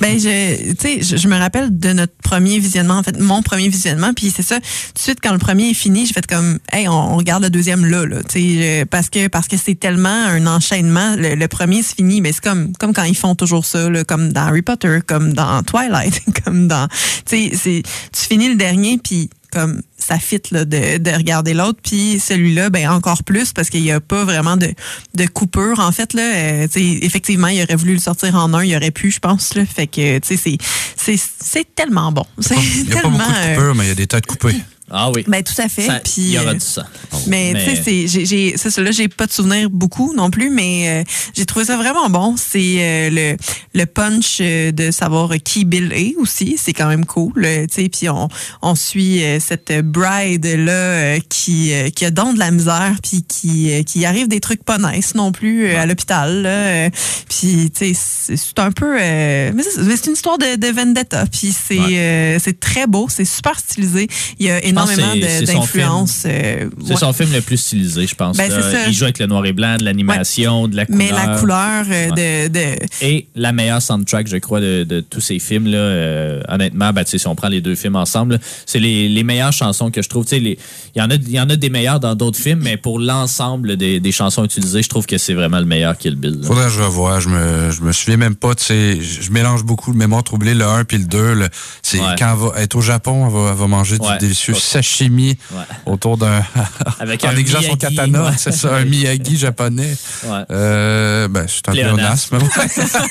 Ben, je, je, je me rappelle de notre premier visionnement, en fait, mon premier visionnement, puis c'est ça. Tout de suite, quand le premier est fini, j'ai fait comme, hey, on, regarde le deuxième là, là, euh, parce que parce que c'est tellement un enchaînement. Le, premier se finit, mais c'est comme comme quand ils font toujours ça, là, comme dans Harry Potter, comme dans Twilight, comme dans, c'est, tu finis le dernier, puis comme ça fit là, de, de regarder l'autre. Puis celui-là ben encore plus parce qu'il n'y a pas vraiment de, de coupure en fait là. Euh, effectivement il aurait voulu le sortir en un il aurait pu je pense là. Fait que tu sais c'est tellement bon. Il n'y a pas beaucoup de euh, coupures, mais il y a des têtes coupées. Ah oui. ben tout à fait Ça- puis il y aura euh, du ça. mais, tu sais, c'est, là, j'ai pas de souvenirs beaucoup non plus, mais euh, j'ai trouvé ça vraiment bon. C'est euh, le, le punch euh, de savoir qui Bill est aussi. C'est quand même cool, euh, tu sais. Puis on, on suit euh, cette bride-là qui, euh, qui a donc de la misère, puis qui, euh, qui arrive des trucs pas nice non plus euh, à l'hôpital. Puis, tu sais, c'est, un peu... euh, mais c'est, une histoire de, de vendetta, puis c'est, Ouais. euh, c'est très beau, c'est super stylisé. Il y a que énormément c'est- de- c'est son d'influences. euh, ouais. son film le plus stylisé, je pense. Ben, là. Il joue avec le noir et blanc, de l'animation, de la couleur. Mais la couleur euh, de, de Et la meilleure soundtrack, je crois, de, de tous ces films. Là, euh, honnêtement, ben, tu sais, si on prend les deux films ensemble, c'est les, les meilleures chansons que je trouve. Tu sais, les- Il y, en a- il y en a des meilleures dans d'autres films, mais pour l'ensemble des, des chansons utilisées, je trouve que c'est vraiment le meilleur Kill Bill. là. Faudrait que je revoie. Je me, je me souviens même pas, tu sais, je mélange beaucoup le mémoire troublé, le 1 puis le 2. le- C'est Ouais. quand elle va être au Japon, elle va, elle va manger Ouais. du délicieux. Sashimi Ouais. autour d'un. Avec en un négligeant son katana, ouais. c'est ça, un Miyagi japonais. Ouais. Euh, ben, c'est un Pléonasme. pléonasme.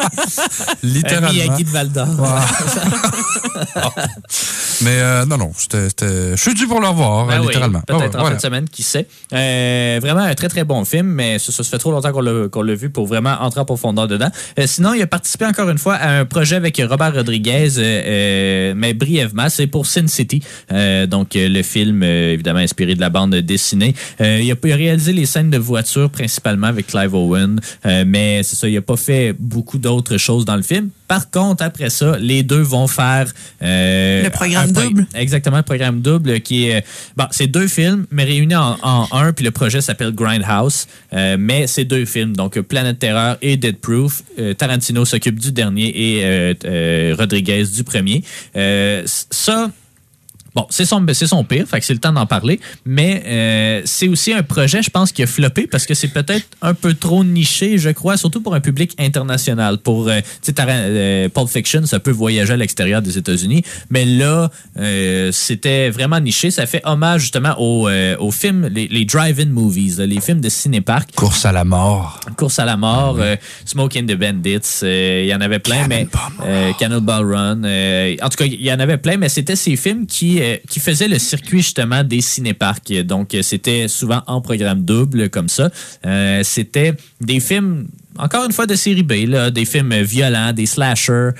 Un Littéralement. Miyagi de Val d'Or. Mais euh, non, non, je suis dû pour le revoir, Ben oui, littéralement. Peut-être ouais, en voilà. fin de semaine, qui sait. Euh, vraiment un très très bon film, mais ça, ça se fait trop longtemps qu'on l'a vu pour vraiment entrer en profondeur dedans. Euh, sinon, il a participé encore une fois à un projet avec Robert Rodriguez, mais brièvement, c'est pour Sin City. Euh, donc euh, le film, euh, évidemment inspiré de la bande dessinée. Euh, il, a, réalisé les scènes de voiture principalement avec Clive Owen, euh, mais c'est ça, il a pas fait beaucoup d'autres choses dans le film. Par contre, après ça, les deux vont faire euh, Le programme pro- double. Exactement, le programme double qui est. Bon, c'est deux films, mais réunis en, en un, puis le projet s'appelle Grindhouse. Euh, mais c'est deux films, donc euh, Planète Terreur et Dead Proof. Euh, Tarantino s'occupe du dernier et euh, euh, Rodriguez du premier. Euh, ça. Bon, c'est son, c'est son pire, fait que c'est le temps d'en parler. Mais euh, c'est aussi un projet, je pense, qui a floppé parce que c'est peut-être un peu trop niché, je crois, surtout pour un public international. Pour, euh, tu euh, Pulp Fiction, ça peut voyager à l'extérieur des États-Unis, mais là, euh, c'était vraiment niché. Ça fait hommage justement aux, euh, aux films, les, les drive-in movies, les films de ciné-parc. Course à la mort. Course à la mort, euh, Smoking the Bandits, il y en avait plein, mais Cannonball Run. en tout cas, il y en avait plein, mais c'était ces films qui, euh, qui faisaient le circuit justement des cinéparcs. Donc, euh, c'était souvent en programme double comme ça. Euh, c'était des films encore une fois de série B, là, des films violents, des slashers.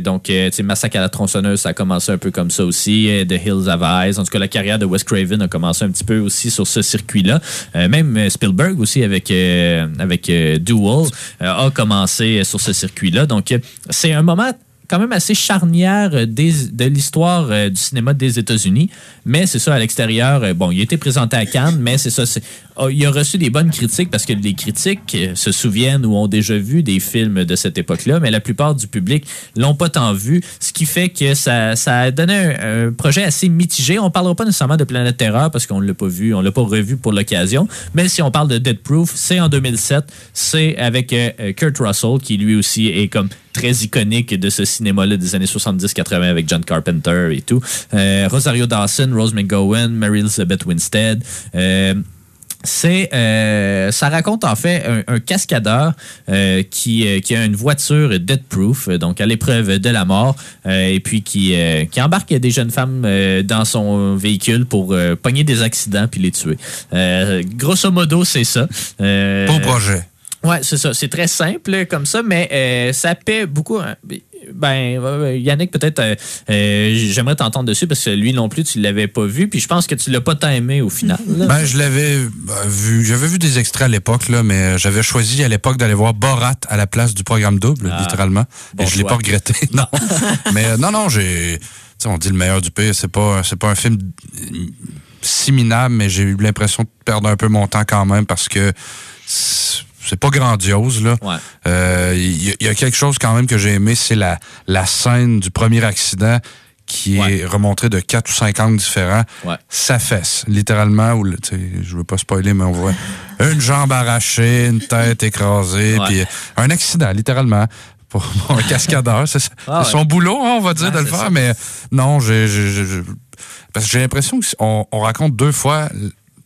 Donc, tu sais, Massacre à la tronçonneuse, ça a commencé un peu comme ça aussi. The Hills of Eyes. En tout cas, la carrière de Wes Craven a commencé un petit peu aussi sur ce circuit-là. Même Spielberg aussi avec, avec Duel a commencé sur ce circuit-là. Donc, c'est un moment quand même assez charnière euh, de l'histoire euh, du cinéma des États-Unis. Mais c'est ça, à l'extérieur, euh, bon, il a été présenté à Cannes, mais c'est ça, oh, il a reçu des bonnes critiques parce que les critiques se souviennent ou ont déjà vu des films de cette époque-là, mais la plupart du public l'ont pas tant vu, ce qui fait que ça, ça a donné un, un projet assez mitigé. On parlera pas nécessairement de Planète Terreur parce qu'on l'a pas vu, on l'a pas revu pour l'occasion, mais si on parle de Dead Proof, c'est en 2007, c'est avec Kurt Russell qui lui aussi est comme très iconique de ce cinéma-là des années 70-80 avec John Carpenter et tout. Euh, Rosario Dawson, Rose McGowan, Mary Elizabeth Winstead. Euh, c'est euh, ça raconte en fait un, cascadeur qui, a une voiture dead proof donc à l'épreuve de la mort et puis qui, qui embarque des jeunes femmes dans son véhicule pour pogner des accidents puis les tuer. Grosso modo, c'est ça. Beau projet. Ouais, c'est ça. C'est très simple comme ça, mais euh, ça paie beaucoup. hein. Ben, euh, Yannick, peut-être, euh, euh, j'aimerais t'entendre dessus parce que lui non plus, tu l'avais pas vu, puis je pense que tu l'as pas tant aimé au final. là. Ben, je l'avais vu. J'avais vu des extraits à l'époque, là, mais j'avais choisi à l'époque d'aller voir Borat à la place du programme double, Ah, littéralement. bon et je l'ai choix. pas regretté. Non. mais non, non, j'ai. tu sais, on dit le meilleur du pire. C'est pas, c'est pas un film si minable, mais j'ai eu l'impression de perdre un peu mon temps quand même parce que c'est pas grandiose là. Ouais. Euh, Il y, a- il y a quelque chose quand même que j'ai aimé, c'est la, la scène du premier accident qui Ouais. est remontrée de quatre ou cinq angles différents. Ouais. Ça fesse, littéralement. Sais, je veux pas spoiler, mais on voit une jambe arrachée, une tête écrasée, puis un accident, littéralement. Pour un cascadeur, c'est Ah son boulot, hein, on va dire, de le faire, ça. mais non, j'ai, parce que j'ai l'impression qu'on on raconte deux fois,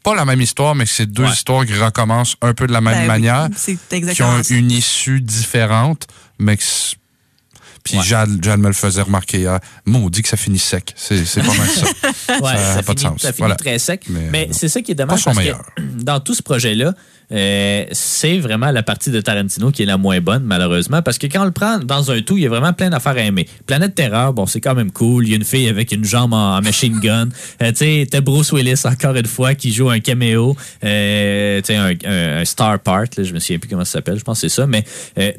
pas la même histoire, mais que c'est deux Ouais. histoires qui recommencent un peu de la même Ben manière qui ont ça. une issue différente, mais que puis Ouais. Jade, Jade me le faisait remarquer hier. Maudit que ça finit sec. C'est pas mal ça. Ouais, Ça a ça, pas de finit, sens. ça finit Voilà. très sec. Mais, Mais, c'est ça qui est dommage pas son parce meilleur. que dans tout ce projet-là, euh, c'est vraiment la partie de Tarantino qui est la moins bonne, malheureusement, parce que quand on le prend dans un tout, il y a vraiment plein d'affaires à aimer. Planète Terreur, bon, c'est quand même cool. Il y a une fille avec une jambe en, en machine gun. Euh, tu sais, t'as Bruce Willis, encore une fois, qui joue un caméo. Euh, tu sais, un, un- un star part, là, je me souviens plus comment ça s'appelle, je pense que c'est ça, mais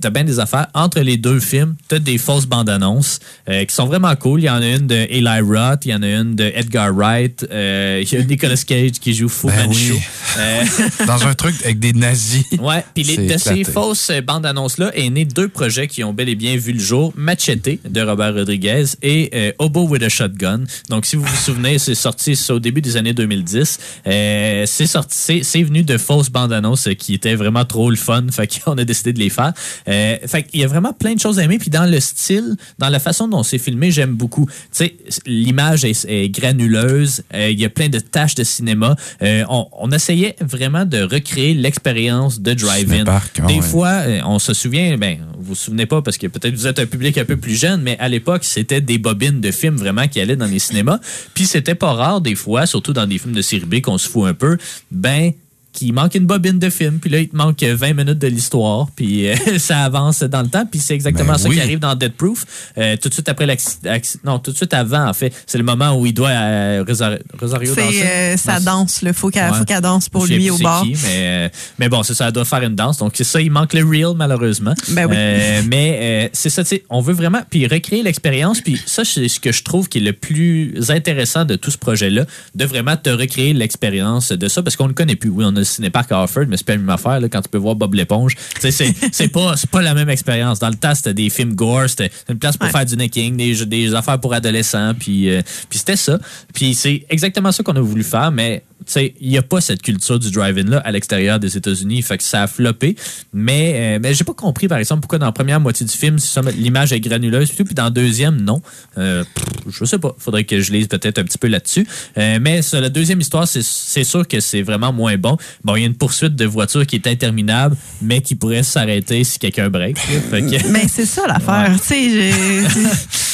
t'as bien des affaires. Entre les deux films, t'as des fausses bandes annonces qui sont vraiment cool. Il y en a une de Eli Roth, il y en a une de Edgar Wright, il y a Nicolas Cage qui joue Fu Ben Manchu. oui. Dans un truc avec des nazis. Ouais, puis de éclaté. ces fausses bandes annonces-là est né deux projets qui ont bel et bien vu le jour. Machete de Robert Rodriguez et euh, Obo with a Shotgun. Donc, si vous vous souvenez, c'est sorti au début des années 2010. Euh, c'est sorti, c'est, venu de fausses bandes annonces qui étaient vraiment trop le fun. Fait qu'on a décidé de les faire. Euh, fait qu'il y a vraiment plein de choses à aimer. Puis dans le style, dans la façon dont c'est filmé, j'aime beaucoup. Tu sais, l'image est, est granuleuse. Euh, il y a plein de tâches de cinéma. Euh, on, on essayait vraiment de recréer l'expérience de drive-in. Ah Des ouais. fois, euh, on se souvient, ben, vous vous souvenez pas parce que peut-être vous êtes un public un peu plus jeune, mais à l'époque, c'était des bobines de films vraiment qui allaient dans les cinémas. Puis c'était pas rare des fois, surtout dans des films de série B qu'on se fout un peu, ben qu'il manque une bobine de film, puis là, il te manque 20 minutes de l'histoire, puis euh, ça avance dans le temps, puis c'est exactement Ben ça oui. qui arrive dans Dead Proof. Euh, tout de suite après l'accident, non, tout de suite avant, en fait, c'est le moment où il doit euh, Rosario, Rosario danser. C'est euh, danse, il faut qu'elle Ouais. danse pour lui au bar. qui, mais, euh, mais bon, c'est ça, elle doit faire une danse. Donc, c'est ça, il manque le real, malheureusement. Ben oui. Euh, mais euh, c'est ça, tu sais, on veut vraiment puis recréer l'expérience. Puis ça, c'est ce que je trouve qui est le plus intéressant de tout ce projet-là, de vraiment te recréer l'expérience de ça, parce qu'on ne le connaît plus. Oui, on a le cinépark à Harford, mais c'est pas la même affaire là, quand tu peux voir Bob l'éponge. C'est pas, c'est pas la même expérience. Dans le temps, c'était des films gore, c'était une place pour Ouais. faire du necking, des, affaires pour adolescents, puis, euh, puis c'était ça. Puis c'est exactement ça qu'on a voulu faire, mais il n'y a pas cette culture du drive-in là à l'extérieur des États-Unis, fait que ça a floppé. Mais, euh, mais j'ai pas compris, par exemple, pourquoi dans la première moitié du film, l'image est granuleuse, puis tout, puis dans la deuxième, non. Euh, je sais pas, faudrait que je lise peut-être un petit peu là-dessus. Euh, mais sur la deuxième histoire, c'est sûr que c'est vraiment moins bon. Bon, il y a une poursuite de voiture qui est interminable, mais qui pourrait s'arrêter si quelqu'un break. là. Fait que- Mais c'est ça l'affaire. Tu sais, j'ai-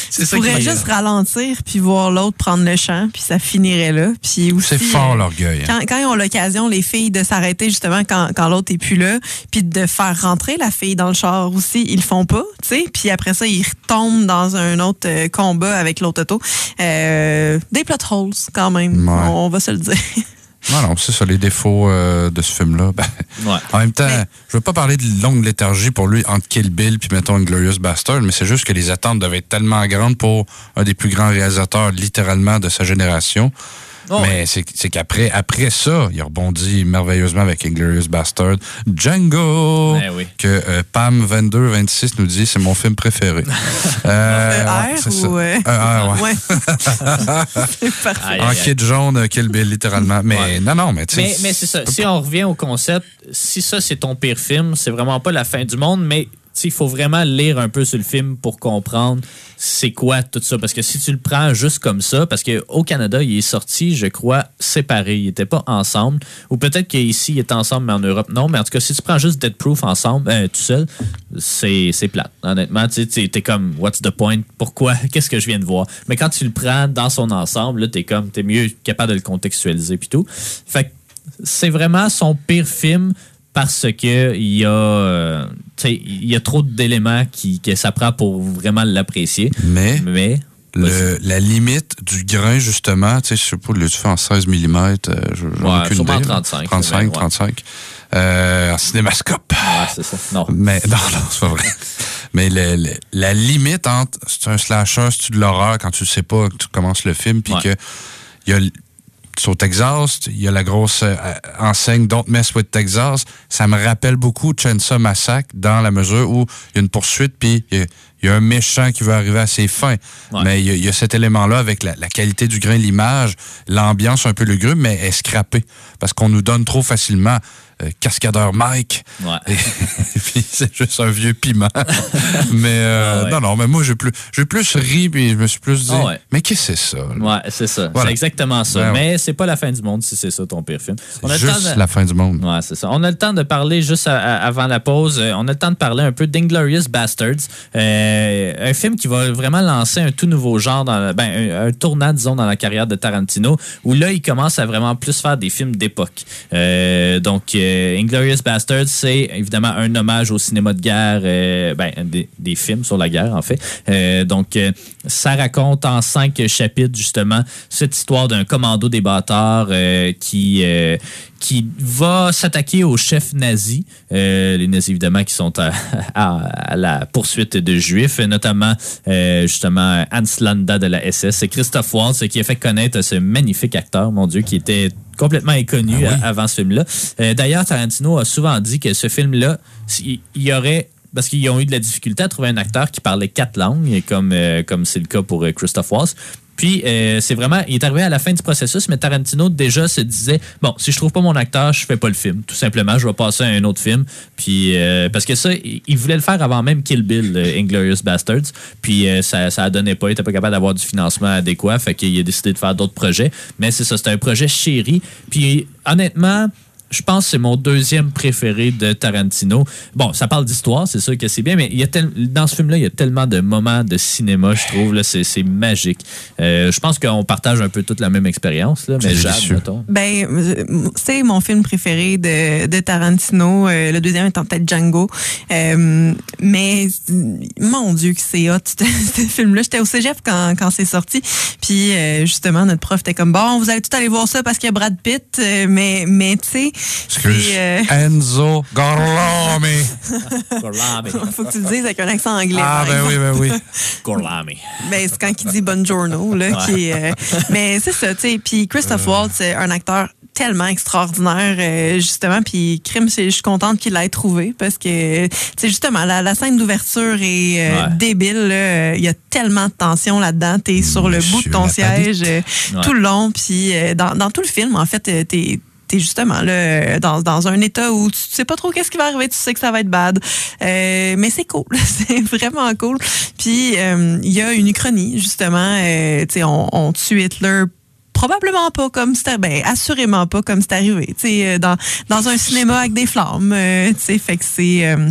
C'est tu pourrais juste ralentir puis voir l'autre prendre le champ, puis ça finirait là. Puis aussi, C'est fort l'orgueil. hein. Quand, quand ils ont l'occasion, les filles, de s'arrêter justement quand, quand l'autre est plus là, puis de faire rentrer la fille dans le char aussi, ils le font pas, tu sais. Puis après ça, ils retombent dans un autre euh, combat avec l'autre auto. Euh, des plot holes quand même, Ouais. on, on va se le dire. Non, non, c'est ça, les défauts euh, de ce film-là. Ben, Ouais. En même temps, Mais- je veux pas parler de longue léthargie pour lui entre Kill Bill puis mettons Glorious Bastard, mais c'est juste que les attentes devaient être tellement grandes pour un des plus grands réalisateurs littéralement de sa génération. Oh, mais c'est c'est qu'après après ça, il a rebondi merveilleusement avec Inglorious Bastard. Django! Ben oui. Que euh, Pam 2226 nous dit c'est mon film préféré. Euh, Euh, ouais, R ou... euh, R, ouais. ouais. c'est parfait. En kit jaune, Kill Bill, littéralement. Mais Ouais. non, non, mais tu sais. Mais, mais c'est ça. Si on revient au concept, si ça c'est ton pire film, c'est vraiment pas la fin du monde, mais il faut vraiment lire un peu sur le film pour comprendre c'est quoi tout ça. Parce que si tu le prends juste comme ça, parce qu'au Canada, il est sorti, je crois, séparé. Il était pas ensemble. Ou peut-être qu'ici, il est ensemble, mais en Europe, non. Mais en tout cas, si tu prends juste Dead Proof ensemble, euh, tout seul, c'est c'est plate. Honnêtement, tu t'es comme, what's the point? Pourquoi? Qu'est-ce que je viens de voir? Mais quand tu le prends dans son ensemble, là, t'es comme, t'es mieux capable de le contextualiser puis tout. Fait c'est vraiment son pire film parce que il y a euh, tu il y a trop d'éléments qui que ça prend pour vraiment l'apprécier mais mais Le, la limite du grain, justement, tu sais, je sais pas, l'as-tu fait en 16 mm? je, j'en ai Ouais, aucune idée, là. 35, 35, ouais. 35. Euh, en cinémascope. ouais, c'est ça non Mais non, non, c'est pas vrai. Mais le- le- la limite entre c'est un slasher, c'est-tu de l'horreur quand tu sais pas que tu commences le film, puis que il y a c'est au Texas, il y a la grosse euh, enseigne Don't Mess with Texas. Ça me rappelle beaucoup Chainsaw Massacre dans la mesure où il y a une poursuite, puis il y a, un méchant qui veut arriver à ses fins. Mais il y, a, cet élément-là avec la, qualité du grain, l'image, l'ambiance un peu lugubre, mais est scrappée. Parce qu'on nous donne trop facilement euh, cascadeur Mike. Ouais. Et, puis c'est juste un vieux piment. mais euh, non, non, mais moi j'ai plus, j'ai plus ri puis je me suis plus dit, Ah mais qu'est-ce que c'est ça Ouais, c'est ça. Voilà. C'est exactement ça. Ben mais c'est pas la fin du monde si c'est ça ton pire film. On a le Juste temps de- la fin du monde. Ouais, c'est ça. On a le temps de parler juste à- à- avant la pause. euh, On a le temps de parler un peu d'Inglorious Bastards, euh, un film qui va vraiment lancer un tout nouveau genre, dans ben, un, un tournant, disons, dans la carrière de Tarantino, où là, il commence à vraiment plus faire des films d'époque. Donc, euh, Inglorious Bastards, c'est évidemment un hommage au cinéma de guerre, euh, ben, des, des films sur la guerre, en fait. Euh, donc, ça raconte en cinq chapitres, justement, cette histoire d'un commando des bâtards euh, qui, euh, qui va s'attaquer aux chefs nazis, euh, les nazis évidemment qui sont à, à- à la poursuite de juifs, notamment justement Hans Landa de la SS. C'est Christophe Waltz qui a fait connaître ce magnifique acteur, mon Dieu, qui était complètement inconnu Ah oui. avant ce film-là. D'ailleurs, Tarantino a souvent dit que ce film-là, il il y aurait parce qu'ils ont eu de la difficulté à trouver un acteur qui parlait quatre langues, comme euh, comme c'est le cas pour euh, Christophe Waltz. Puis euh, c'est vraiment, il est arrivé à la fin du processus, mais Tarantino déjà se disait bon, si je trouve pas mon acteur, je fais pas le film, tout simplement, je vais passer à un autre film. Puis parce que ça, il, voulait le faire avant même Kill Bill, euh, Inglorious Bastards. Puis ça, ça donné pas, il était pas capable d'avoir du financement adéquat, fait qu'il a décidé de faire d'autres projets. Mais c'est ça, c'était un projet chéri. Puis honnêtement je pense que c'est mon deuxième préféré de Tarantino. Bon, ça parle d'histoire, c'est sûr que c'est bien, mais il y a tel- dans ce film-là, il y a tellement de moments de cinéma, je trouve. Là, c'est, c'est magique. Euh, je pense qu'on partage un peu toute la même expérience, là, mais C'est Jade. Ben, c'est mon film préféré de, de Tarantino. Euh, le deuxième étant peut-être Django. Euh, mais mon Dieu que c'est hot, ce ce film-là. J'étais au cégep quand, quand c'est sorti. Puis euh, justement, notre prof était comme, bon, vous allez tout aller voir ça parce qu'il y a Brad Pitt. Euh, mais, mais tu sais, Excuse. c'est... euh, Enzo Gorlami. Gorlami. faut que tu le dises avec un accent anglais. ah, ben exemple. oui, ben oui. Gorlami. Ben, c'est quand il dit Buongiorno, là, qui est, euh, mais c'est ça, tu sais. Puis Christophe Waltz, c'est un acteur tellement extraordinaire, euh, justement. Puis Crime, c'est- je suis contente qu'il l'ait trouvé parce que, tu sais, justement, la, la scène d'ouverture est euh, Ouais. débile. là. Il y a tellement de tension là-dedans. T'es sur le bout de ton siège euh, Ouais. tout le long. Puis euh, dans, dans tout le film, en fait, euh, t'es t'es justement là, dans, dans un état où tu sais pas trop qu'est-ce qui va arriver, tu sais que ça va être bad. Euh, mais c'est cool, c'est vraiment cool. Puis euh, il y a une uchronie, justement, euh, tu sais, on, on tue Hitler probablement pas comme c'est ben assurément pas comme c'est arrivé tu sais euh, dans dans un cinéma avec des flammes euh, tu sais fait que c'est euh,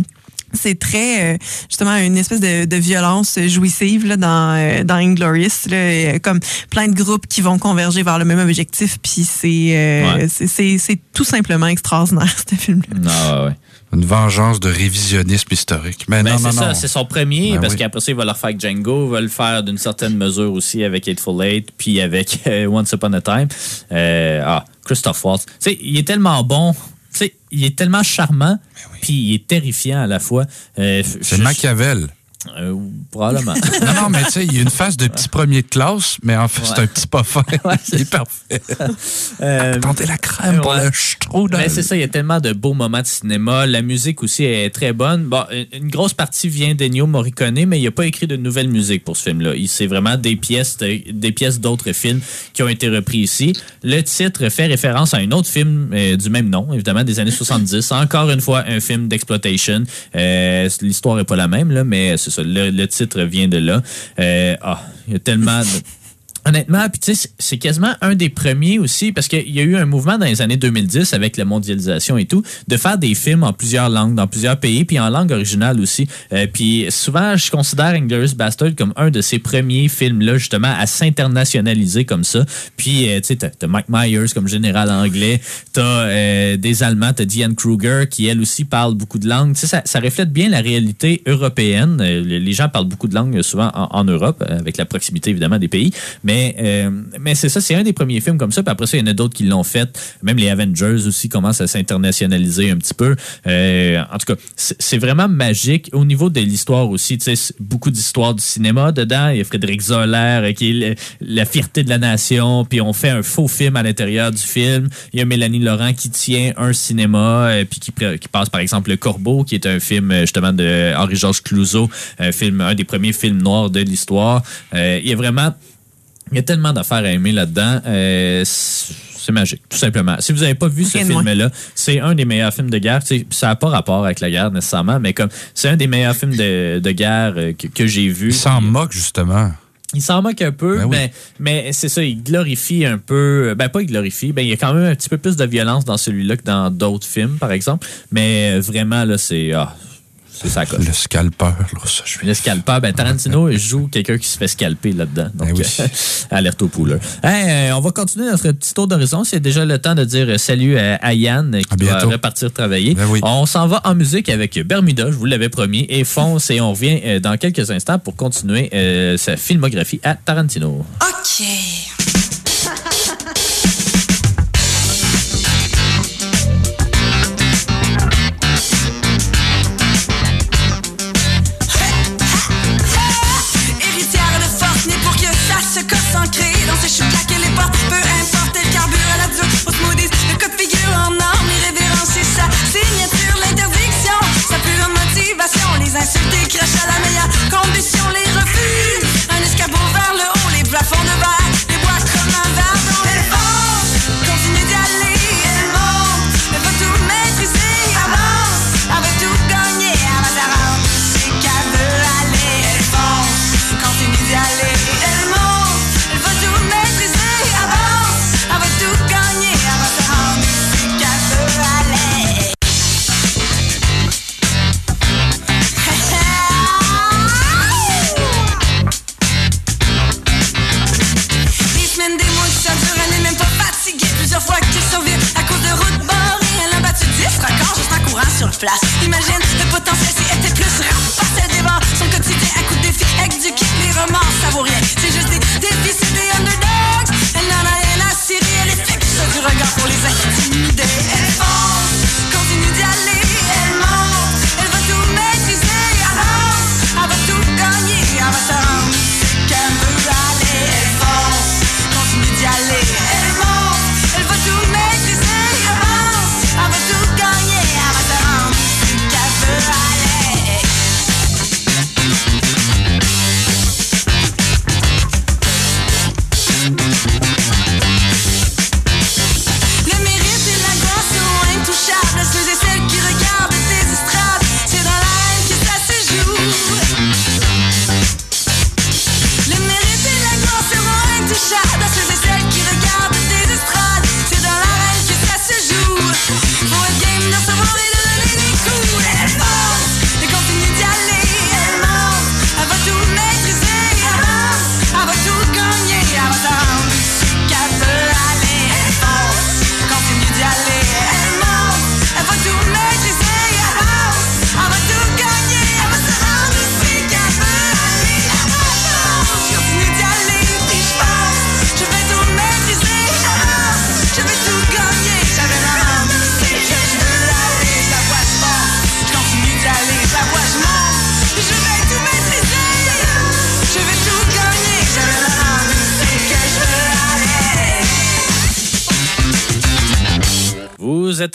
c'est très euh, justement une espèce de, de violence jouissive là, dans euh, dans Inglorious là, euh, comme plein de groupes qui vont converger vers le même objectif puis c'est euh, Ouais. c'est- tout simplement extraordinaire ce film là. Non, ouais, ouais. Une vengeance de révisionnisme historique. Mais Ben, non, c'est non, ça, non. c'est son premier, Ben parce oui. qu'après ça, il va le refaire avec Django, il va le faire d'une certaine mesure aussi avec Hateful Eight, puis avec Once Upon a Time. Euh, ah, Christophe Waltz. Tu sais, il est tellement bon, sais, il est tellement charmant, puis il est terrifiant à la fois. Euh, C'est Machiavel. Euh, probablement. Non, non, mais tu sais, il y a une face de petit premier de classe, mais en fait, c'est un petit pas fin. c'est parfait. Euh, Tentez la crème pour ouais. le. Ben, c'est ça, il y a tellement de beaux moments de cinéma. La musique aussi est très bonne. Bon, une- grosse partie vient d'Ennio Morricone, mais il n'a pas écrit de nouvelle musique pour ce film-là. Il- C'est vraiment des pièces, de- des pièces d'autres films qui ont été repris ici. Le titre fait référence à un autre film euh, du même nom, évidemment, des années 70. Encore une fois, un film d'exploitation. Euh, L'histoire est pas la même, là, mais c'est Le, le titre vient de là. Euh, ah, il y a tellement de... Honnêtement, puis tu sais, c'est- quasiment un des premiers aussi, parce qu'il y a eu un mouvement dans les années 2010 avec la mondialisation et tout, de faire des films en plusieurs langues, dans plusieurs pays, puis en langue originale aussi. Euh, puis souvent, je considère Inglourious Bastard comme un de ces premiers films-là, justement, à s'internationaliser comme ça. Puis, euh, tu sais, t'as Mike Myers comme général anglais, t'as euh, des Allemands, t'as Diane Kruger, qui elle aussi parle beaucoup de langues. Tu sais, ça, ça reflète bien la réalité européenne. Euh, les gens parlent beaucoup de langues euh, souvent en, en Europe, avec la proximité évidemment des pays. Mais Mais, euh, mais c'est ça, c'est un des premiers films comme ça. Puis après ça, il y en a d'autres qui l'ont fait. Même les Avengers aussi commencent à s'internationaliser un petit peu. Euh, en tout cas, c'est vraiment magique. Au niveau de l'histoire aussi, tu sais, beaucoup d'histoires du cinéma dedans. Il y a Frédéric Zoller euh, qui est la fierté de la nation. Puis on fait un faux film à l'intérieur du film. Il y a Mélanie Laurent qui tient un cinéma puis qui, qui passe par exemple Le Corbeau, qui est un film justement de Henri-Georges Clouzot, un film, un des premiers films noirs de l'histoire. il y a vraiment il y a tellement d'affaires à aimer là-dedans. Euh, c'est magique, tout simplement. Si vous n'avez pas vu ce film-là, c'est un des meilleurs films de guerre. Ça n'a pas rapport avec la guerre nécessairement, mais comme c'est un des meilleurs films de, guerre euh, que, j'ai vu. Il s'en moque, justement. Il s'en moque un peu, ben mais, mais c'est ça, il glorifie un peu. Ben, pas il glorifie, ben, il y a quand même un petit peu plus de violence dans celui-là que dans d'autres films, par exemple. Mais vraiment, là, c'est. Ah, le scalpeur, là, ça, je Le scalpeur, ben Tarantino joue quelqu'un qui se fait scalper là-dedans. Donc, ben oui. alerte au pouleur. Euh, on va continuer notre petit tour d'horizon. C'est déjà le temps de dire salut à, Yann qui va repartir travailler. Ben on s'en va en musique avec Bermuda, je vous l'avais promis, et Fonce, et on revient euh, dans quelques instants pour continuer euh, sa filmographie à Tarantino. OK.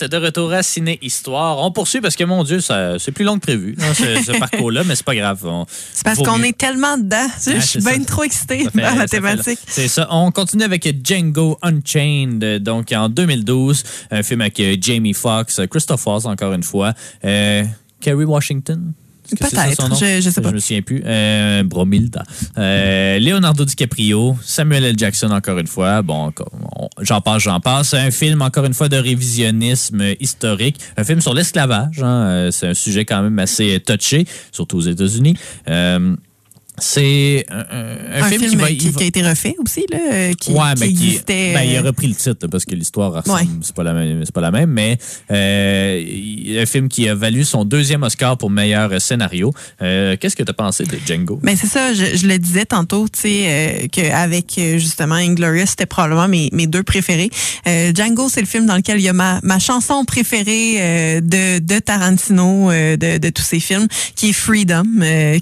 De retour à Ciné Histoire. On poursuit parce que, mon Dieu, c'est plus long que prévu, ce, parcours-là, mais c'est pas grave. C'est parce qu'on est tellement dedans. je suis bien trop excité par la thématique. C'est ça. On continue avec Django Unchained, donc en 2012, un film avec euh, Jamie Foxx, Christophe Waltz, encore une fois, euh, Kerry Washington? Peut-être, je, je sais pas. Je me souviens plus. Euh, Bromilda. Euh, Leonardo DiCaprio, Samuel L. Jackson, encore une fois. Bon, j'en passe, j'en passe. Un film, encore une fois, de révisionnisme historique. Un film sur l'esclavage. Hein. Euh, c'est un sujet quand même assez touché, surtout aux États-Unis. Euh, C'est un, film, qui, a été refait aussi, là, euh, qui, ouais, qui, existait. Ben, il a repris le titre parce que l'histoire c'est pas la même, c'est pas la même, mais euh, un film qui a valu son deuxième Oscar pour meilleur scénario. Euh, qu'est-ce que tu as pensé de Django? Ben c'est ça, je, le disais tantôt, tu sais, euh, qu'avec justement Inglorious, c'était probablement mes, mes deux préférés. Django, c'est le film dans lequel il y a ma, ma chanson préférée de, de Tarantino, de, de tous ses films, qui est Freedom,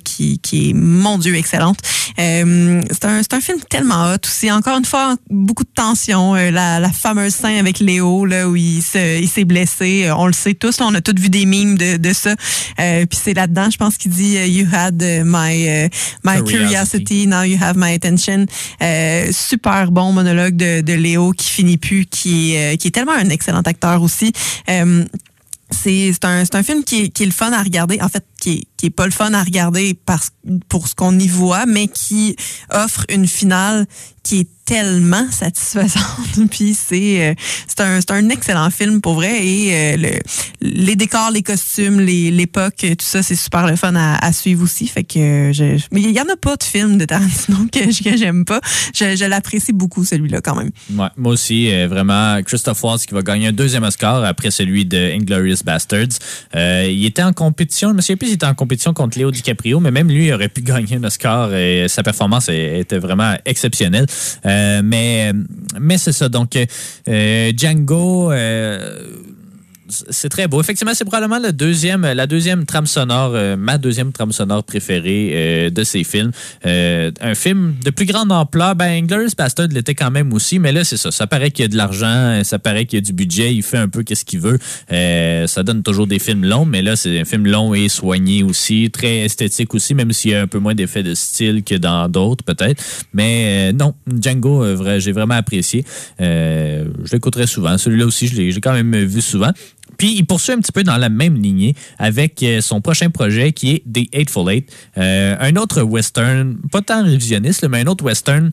qui, qui est mon Dieu excellente. Euh, c'est un, un, film tellement hot aussi. Encore une fois, beaucoup de tension. Euh, la, la, fameuse scène avec Léo, là, où il s'est blessé. Euh, on le sait tous. on a tous vu des mimes de, de ça. Euh, puis c'est là-dedans, je pense qu'il dit You had my, my curiosity, now you have my attention. super bon monologue de, de Léo qui finit plus, qui, qui est tellement un excellent acteur aussi c'est un, un film qui qui est le fun à regarder. En fait, qui est, qui est pas le fun à regarder parce, pour ce qu'on y voit, mais qui offre une finale qui est tellement satisfaisante. Puis c'est euh, c'est un, un excellent film pour vrai. Et euh, le, les décors, les costumes, l'époque, tout ça, c'est super le fun à, suivre aussi. Fait que je, mais il y en a pas de film de Tarantino que, que j'aime pas. Je, l'apprécie beaucoup celui-là quand même. Ouais, moi aussi, euh, vraiment Christophe Waltz qui va gagner un deuxième Oscar après celui de Inglorious Bastards. il était en compétition, souviens plus, il était en compétition contre Léo DiCaprio, mais même lui aurait pu gagner un Oscar et sa performance était vraiment exceptionnelle. Euh, mais mais c'est ça. Donc, euh, Django euh, c'est très beau. Effectivement, c'est probablement le deuxième, la deuxième trame sonore, euh, ma deuxième trame sonore préférée euh, de ces films. Euh, un film de plus grande ampleur. Ben, Inglourious Bastard l'était quand même aussi, mais là, c'est ça. Ça paraît qu'il y a de l'argent, ça paraît qu'il y a du budget, il fait un peu qu'est-ce qu'il veut. ça donne toujours des films longs, mais là, c'est un film long et soigné aussi, très esthétique aussi, même s'il y a un peu moins d'effets de style que dans d'autres, peut-être. Mais non, Django, j'ai vraiment apprécié. je l'écouterai souvent. Celui-là aussi, je l'ai quand même vu souvent. Puis il poursuit un petit peu dans la même lignée avec euh, son prochain projet qui est The Eightful Eight, euh, un autre western, pas tant révisionniste, mais un autre western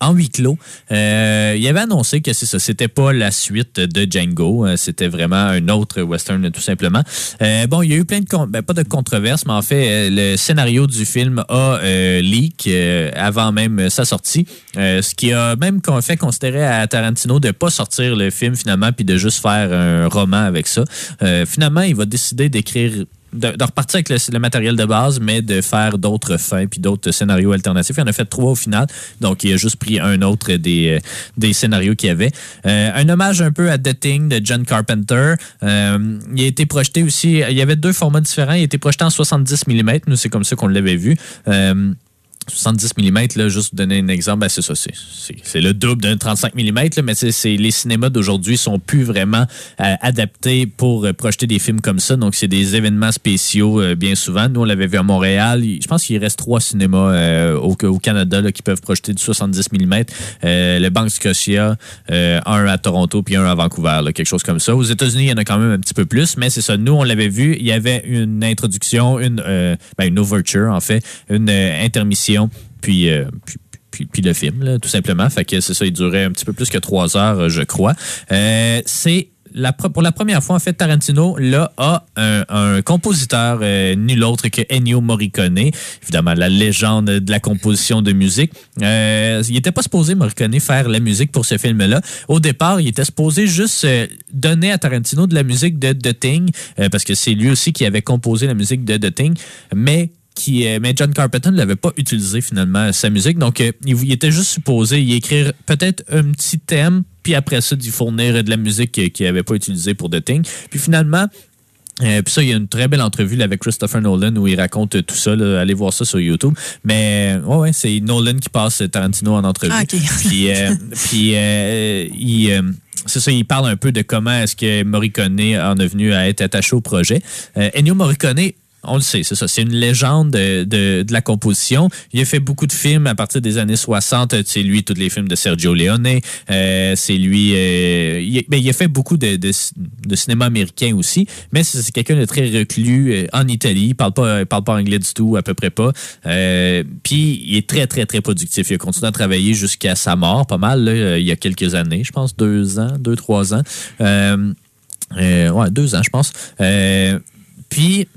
en huis clos. Euh, il avait annoncé que c'est ça, c'était pas la suite de Django, euh, c'était vraiment un autre western tout simplement. Euh, bon, il y a eu plein de ben, pas de controverses, mais en fait, le scénario du film a leak avant même sa sortie, ce qui a même fait considérer à Tarantino de pas sortir le film finalement puis de juste faire un roman avec ça. finalement, il va décider d'écrire de, repartir avec le, matériel de base, mais de faire d'autres fins puis d'autres scénarios alternatifs. Il en a fait trois au final, donc il a juste pris un autre des, euh, des scénarios qu'il y avait. Euh, un hommage un peu à The Thing de John Carpenter. Euh, il a été projeté aussi, il y avait deux formats différents. Il a été projeté en 70 mm, nous c'est comme ça qu'on l'avait vu. 70 mm, là, juste pour donner un exemple, ben c'est ça, c'est le double d'un 35 mm, mais c'est les cinémas d'aujourd'hui sont plus vraiment euh, adaptés pour euh, projeter des films comme ça. Donc, c'est des événements spéciaux euh, bien souvent. Nous, on l'avait vu à Montréal. Je pense qu'il reste trois cinémas au, Canada qui peuvent projeter du 70 mm. le Bank Scotia, un à Toronto, puis un à Vancouver, quelque chose comme ça. Aux États-Unis, il y en a quand même un petit peu plus, mais c'est ça. Nous, on l'avait vu. Il y avait une introduction, une, ben, une overture, en fait, une intermission euh, puis, puis, puis, le film, tout simplement. Fait que c'est ça, il durait un petit peu plus que trois heures, euh, je crois. Euh, c'est pour la première fois, en fait, Tarantino a un, compositeur nul autre que Ennio Morricone, évidemment la légende de la composition de musique. il était pas supposé, Morricone, faire la musique pour ce film-là. Au départ, il était supposé juste donner à Tarantino de la musique de The Thing, parce que c'est lui aussi qui avait composé la musique de The Thing, mais qui, mais John Carpenter ne l'avait pas utilisé finalement sa musique. Donc, euh, il, était juste supposé y écrire peut-être un petit thème, puis après ça, d'y fournir de la musique qu'il n'avait pas utilisée pour The Thing. Puis finalement, euh, puis ça, il y a une très belle entrevue avec Christopher Nolan où il raconte tout ça. Allez voir ça sur YouTube. Mais ouais, ouais c'est Nolan qui passe Tarantino en entrevue. Ah, puis, euh, puis il c'est ça, il parle un peu de comment est-ce que Morricone en est venu à être attaché au projet. Ennio Morricone on le sait, c'est ça. C'est une légende de, de, la composition. Il a fait beaucoup de films à partir des années 60. C'est lui, tous les films de Sergio Leone. Euh, c'est lui. Euh, il, ben, a fait beaucoup de, de, cinéma américain aussi. Mais c'est quelqu'un de très reclus euh, en Italie. Il parle pas, il parle pas anglais du tout, à peu près pas. Euh, puis il est très, très, très productif. Il a continué à travailler jusqu'à sa mort, pas mal, il y a quelques années. Je pense deux ans, deux, trois ans. ouais, deux ans, je pense. puis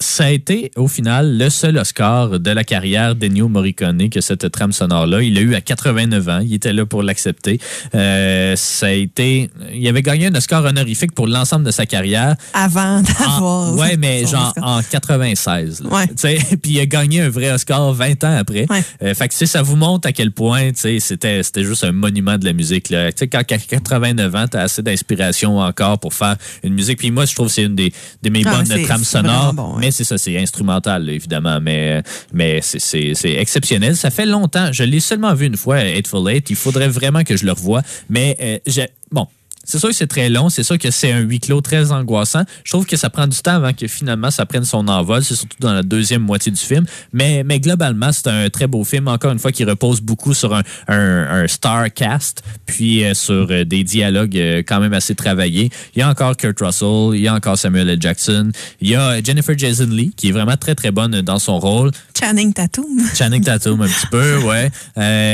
ça a été, au final, le seul Oscar de la carrière d'Ennio Morricone que cette trame sonore-là. Il l'a eu à 89 ans. Il était là pour l'accepter. Euh, ça a été... Il avait gagné un Oscar honorifique pour l'ensemble de sa carrière. Avant d'avoir... Ouais, mais genre en 96. Là. Ouais. Puis il a gagné un vrai Oscar 20 ans après. Ouais. Euh, fait que ça vous montre à quel point c'était juste un monument de la musique. Là. sais quand à 89 ans, tu as assez d'inspiration encore pour faire une musique. Puis moi, je trouve que c'est une des, des mes Ah, bonnes trames sonores. vraiment bon, ouais. Mais c'est ça, c'est instrumental, évidemment. Mais, mais c'est- exceptionnel. Ça fait longtemps. Je l'ai seulement vu une fois, Eightful Eight. Il faudrait vraiment que je le revoie. Mais euh, bon. C'est sûr que c'est très long, c'est sûr que c'est un huis clos très angoissant. Je trouve que ça prend du temps avant que finalement ça prenne son envol, c'est surtout dans la deuxième moitié du film. Mais, mais globalement, c'est un très beau film, encore une fois, qui repose beaucoup sur un, un, un star cast, puis euh, sur euh, des dialogues euh, quand même assez travaillés. Il y a encore Kurt Russell, il y a encore Samuel L. Jackson, il y a Jennifer Jason Lee, qui est vraiment très très bonne dans son rôle. Channing Tatum. Channing Tatum un petit peu, ouais.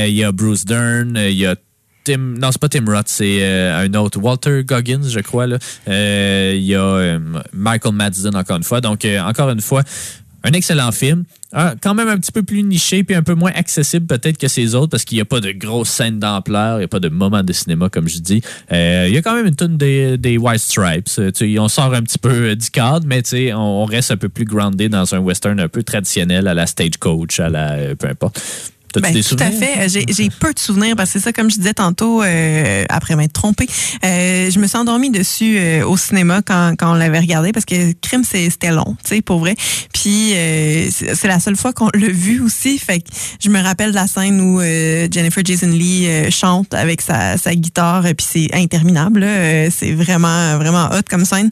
Il y a Bruce Dern, il y a Tim, non, c'est pas Tim Roth, c'est euh, un autre, Walter Goggins, je crois. Euh, Il y a euh, Michael Madsen, encore une fois. Donc, encore une fois, un excellent film. Quand même un petit peu plus niché puis un peu moins accessible peut-être que ces autres parce qu'il n'y a pas de grosses scènes d'ampleur, il n'y a pas de moments de cinéma comme je dis. Il y a quand même une tonne des, des White Stripes. Tu on sort un petit peu du cadre, mais on, on reste un peu plus groundé dans un western un peu traditionnel à la Stagecoach, à la... peu importe. T'as-tu Ben, des tout à fait. J'ai peu de souvenirs parce que c'est ça, comme je disais tantôt, euh, après m'être trompée, euh, je me suis endormie dessus euh, au cinéma quand, quand on l'avait regardé parce que Crime, c'était long, tu sais, pour vrai. Puis euh, c'est la seule fois qu'on l'a vu aussi. Fait que je me rappelle de la scène où euh, Jennifer Jason Lee euh, chante avec sa, sa guitare, et puis c'est interminable. Euh, c'est vraiment, vraiment hot comme scène.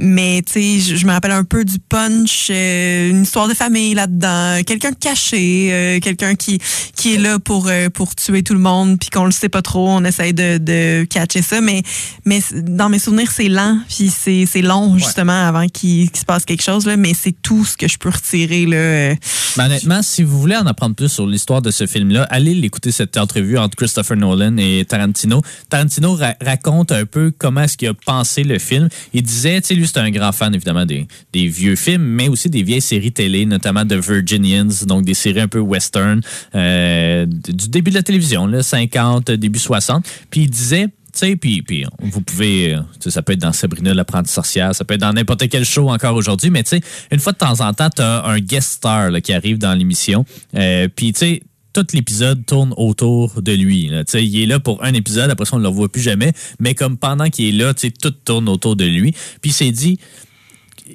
Mais tu sais, je, me rappelle un peu du punch, euh, une histoire de famille là-dedans, quelqu'un caché, euh, quelqu'un qui qui est là pour euh, pour tuer tout le monde, puis qu'on le sait pas trop, on essaye de, de catcher ça, mais mais dans mes souvenirs c'est lent, puis c'est c'est long justement avant qu'il se passe quelque chose là, mais c'est tout ce que je peux retirer là. Ben, honnêtement, si vous voulez en apprendre plus sur l'histoire de ce film-là, allez l'écouter cette entrevue entre Christopher Nolan et Tarantino. Tarantino ra- raconte un peu comment est-ce qu'il a pensé le film. Il disait, tu sais, lui, c'est un grand fan, évidemment, des, vieux films, mais aussi des vieilles séries télé, notamment de Virginians, donc des séries un peu western, euh, du début de la télévision, là, 50, début 60. Puis il disait, tu sais, puis, puis vous pouvez, ça peut être dans Sabrina l'apprenti sorcière, ça peut être dans n'importe quel show encore aujourd'hui, mais tu sais, une fois de temps en temps, tu as un guest star qui arrive dans l'émission. Euh, puis tu sais, tout l'épisode tourne autour de lui. il est là pour un épisode, après ça, on ne le revoit plus jamais. Mais comme pendant qu'il est là, tout tourne autour de lui. Puis il s'est dit,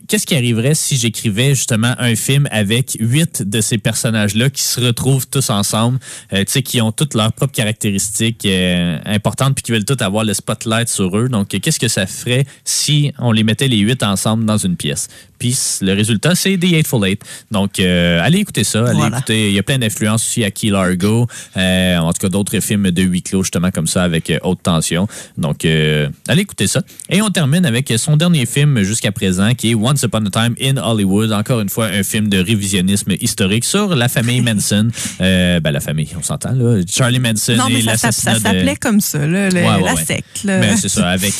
qu'est-ce qui arriverait si j'écrivais justement un film avec huit de ces personnages-là qui se retrouvent tous ensemble, euh, qui ont toutes leurs propres caractéristiques euh, importantes puis qui veulent tous avoir le spotlight sur eux? Donc, qu'est-ce que ça ferait si on les mettait les huit ensemble dans une pièce? Puis le résultat, c'est The Eightful Eight. Donc, euh, allez écouter ça. Allez Voilà. écouter. Il y a plein d'influences aussi à Key Largo. euh, en tout cas, d'autres films de huis clos, justement, comme ça, avec euh, haute tension. Donc, euh, allez écouter ça. Et on termine avec son dernier film jusqu'à présent, qui est Once Upon a Time in Hollywood. Encore une fois, un film de révisionnisme historique sur la famille Manson. Ben, la famille, on s'entend, là. Charlie Manson Non, mais et ça, s'app- l'assassinat ça de... s'appelait comme ça, là, le- Ouais, ouais, la ouais. secte. Ben, c'est ça, avec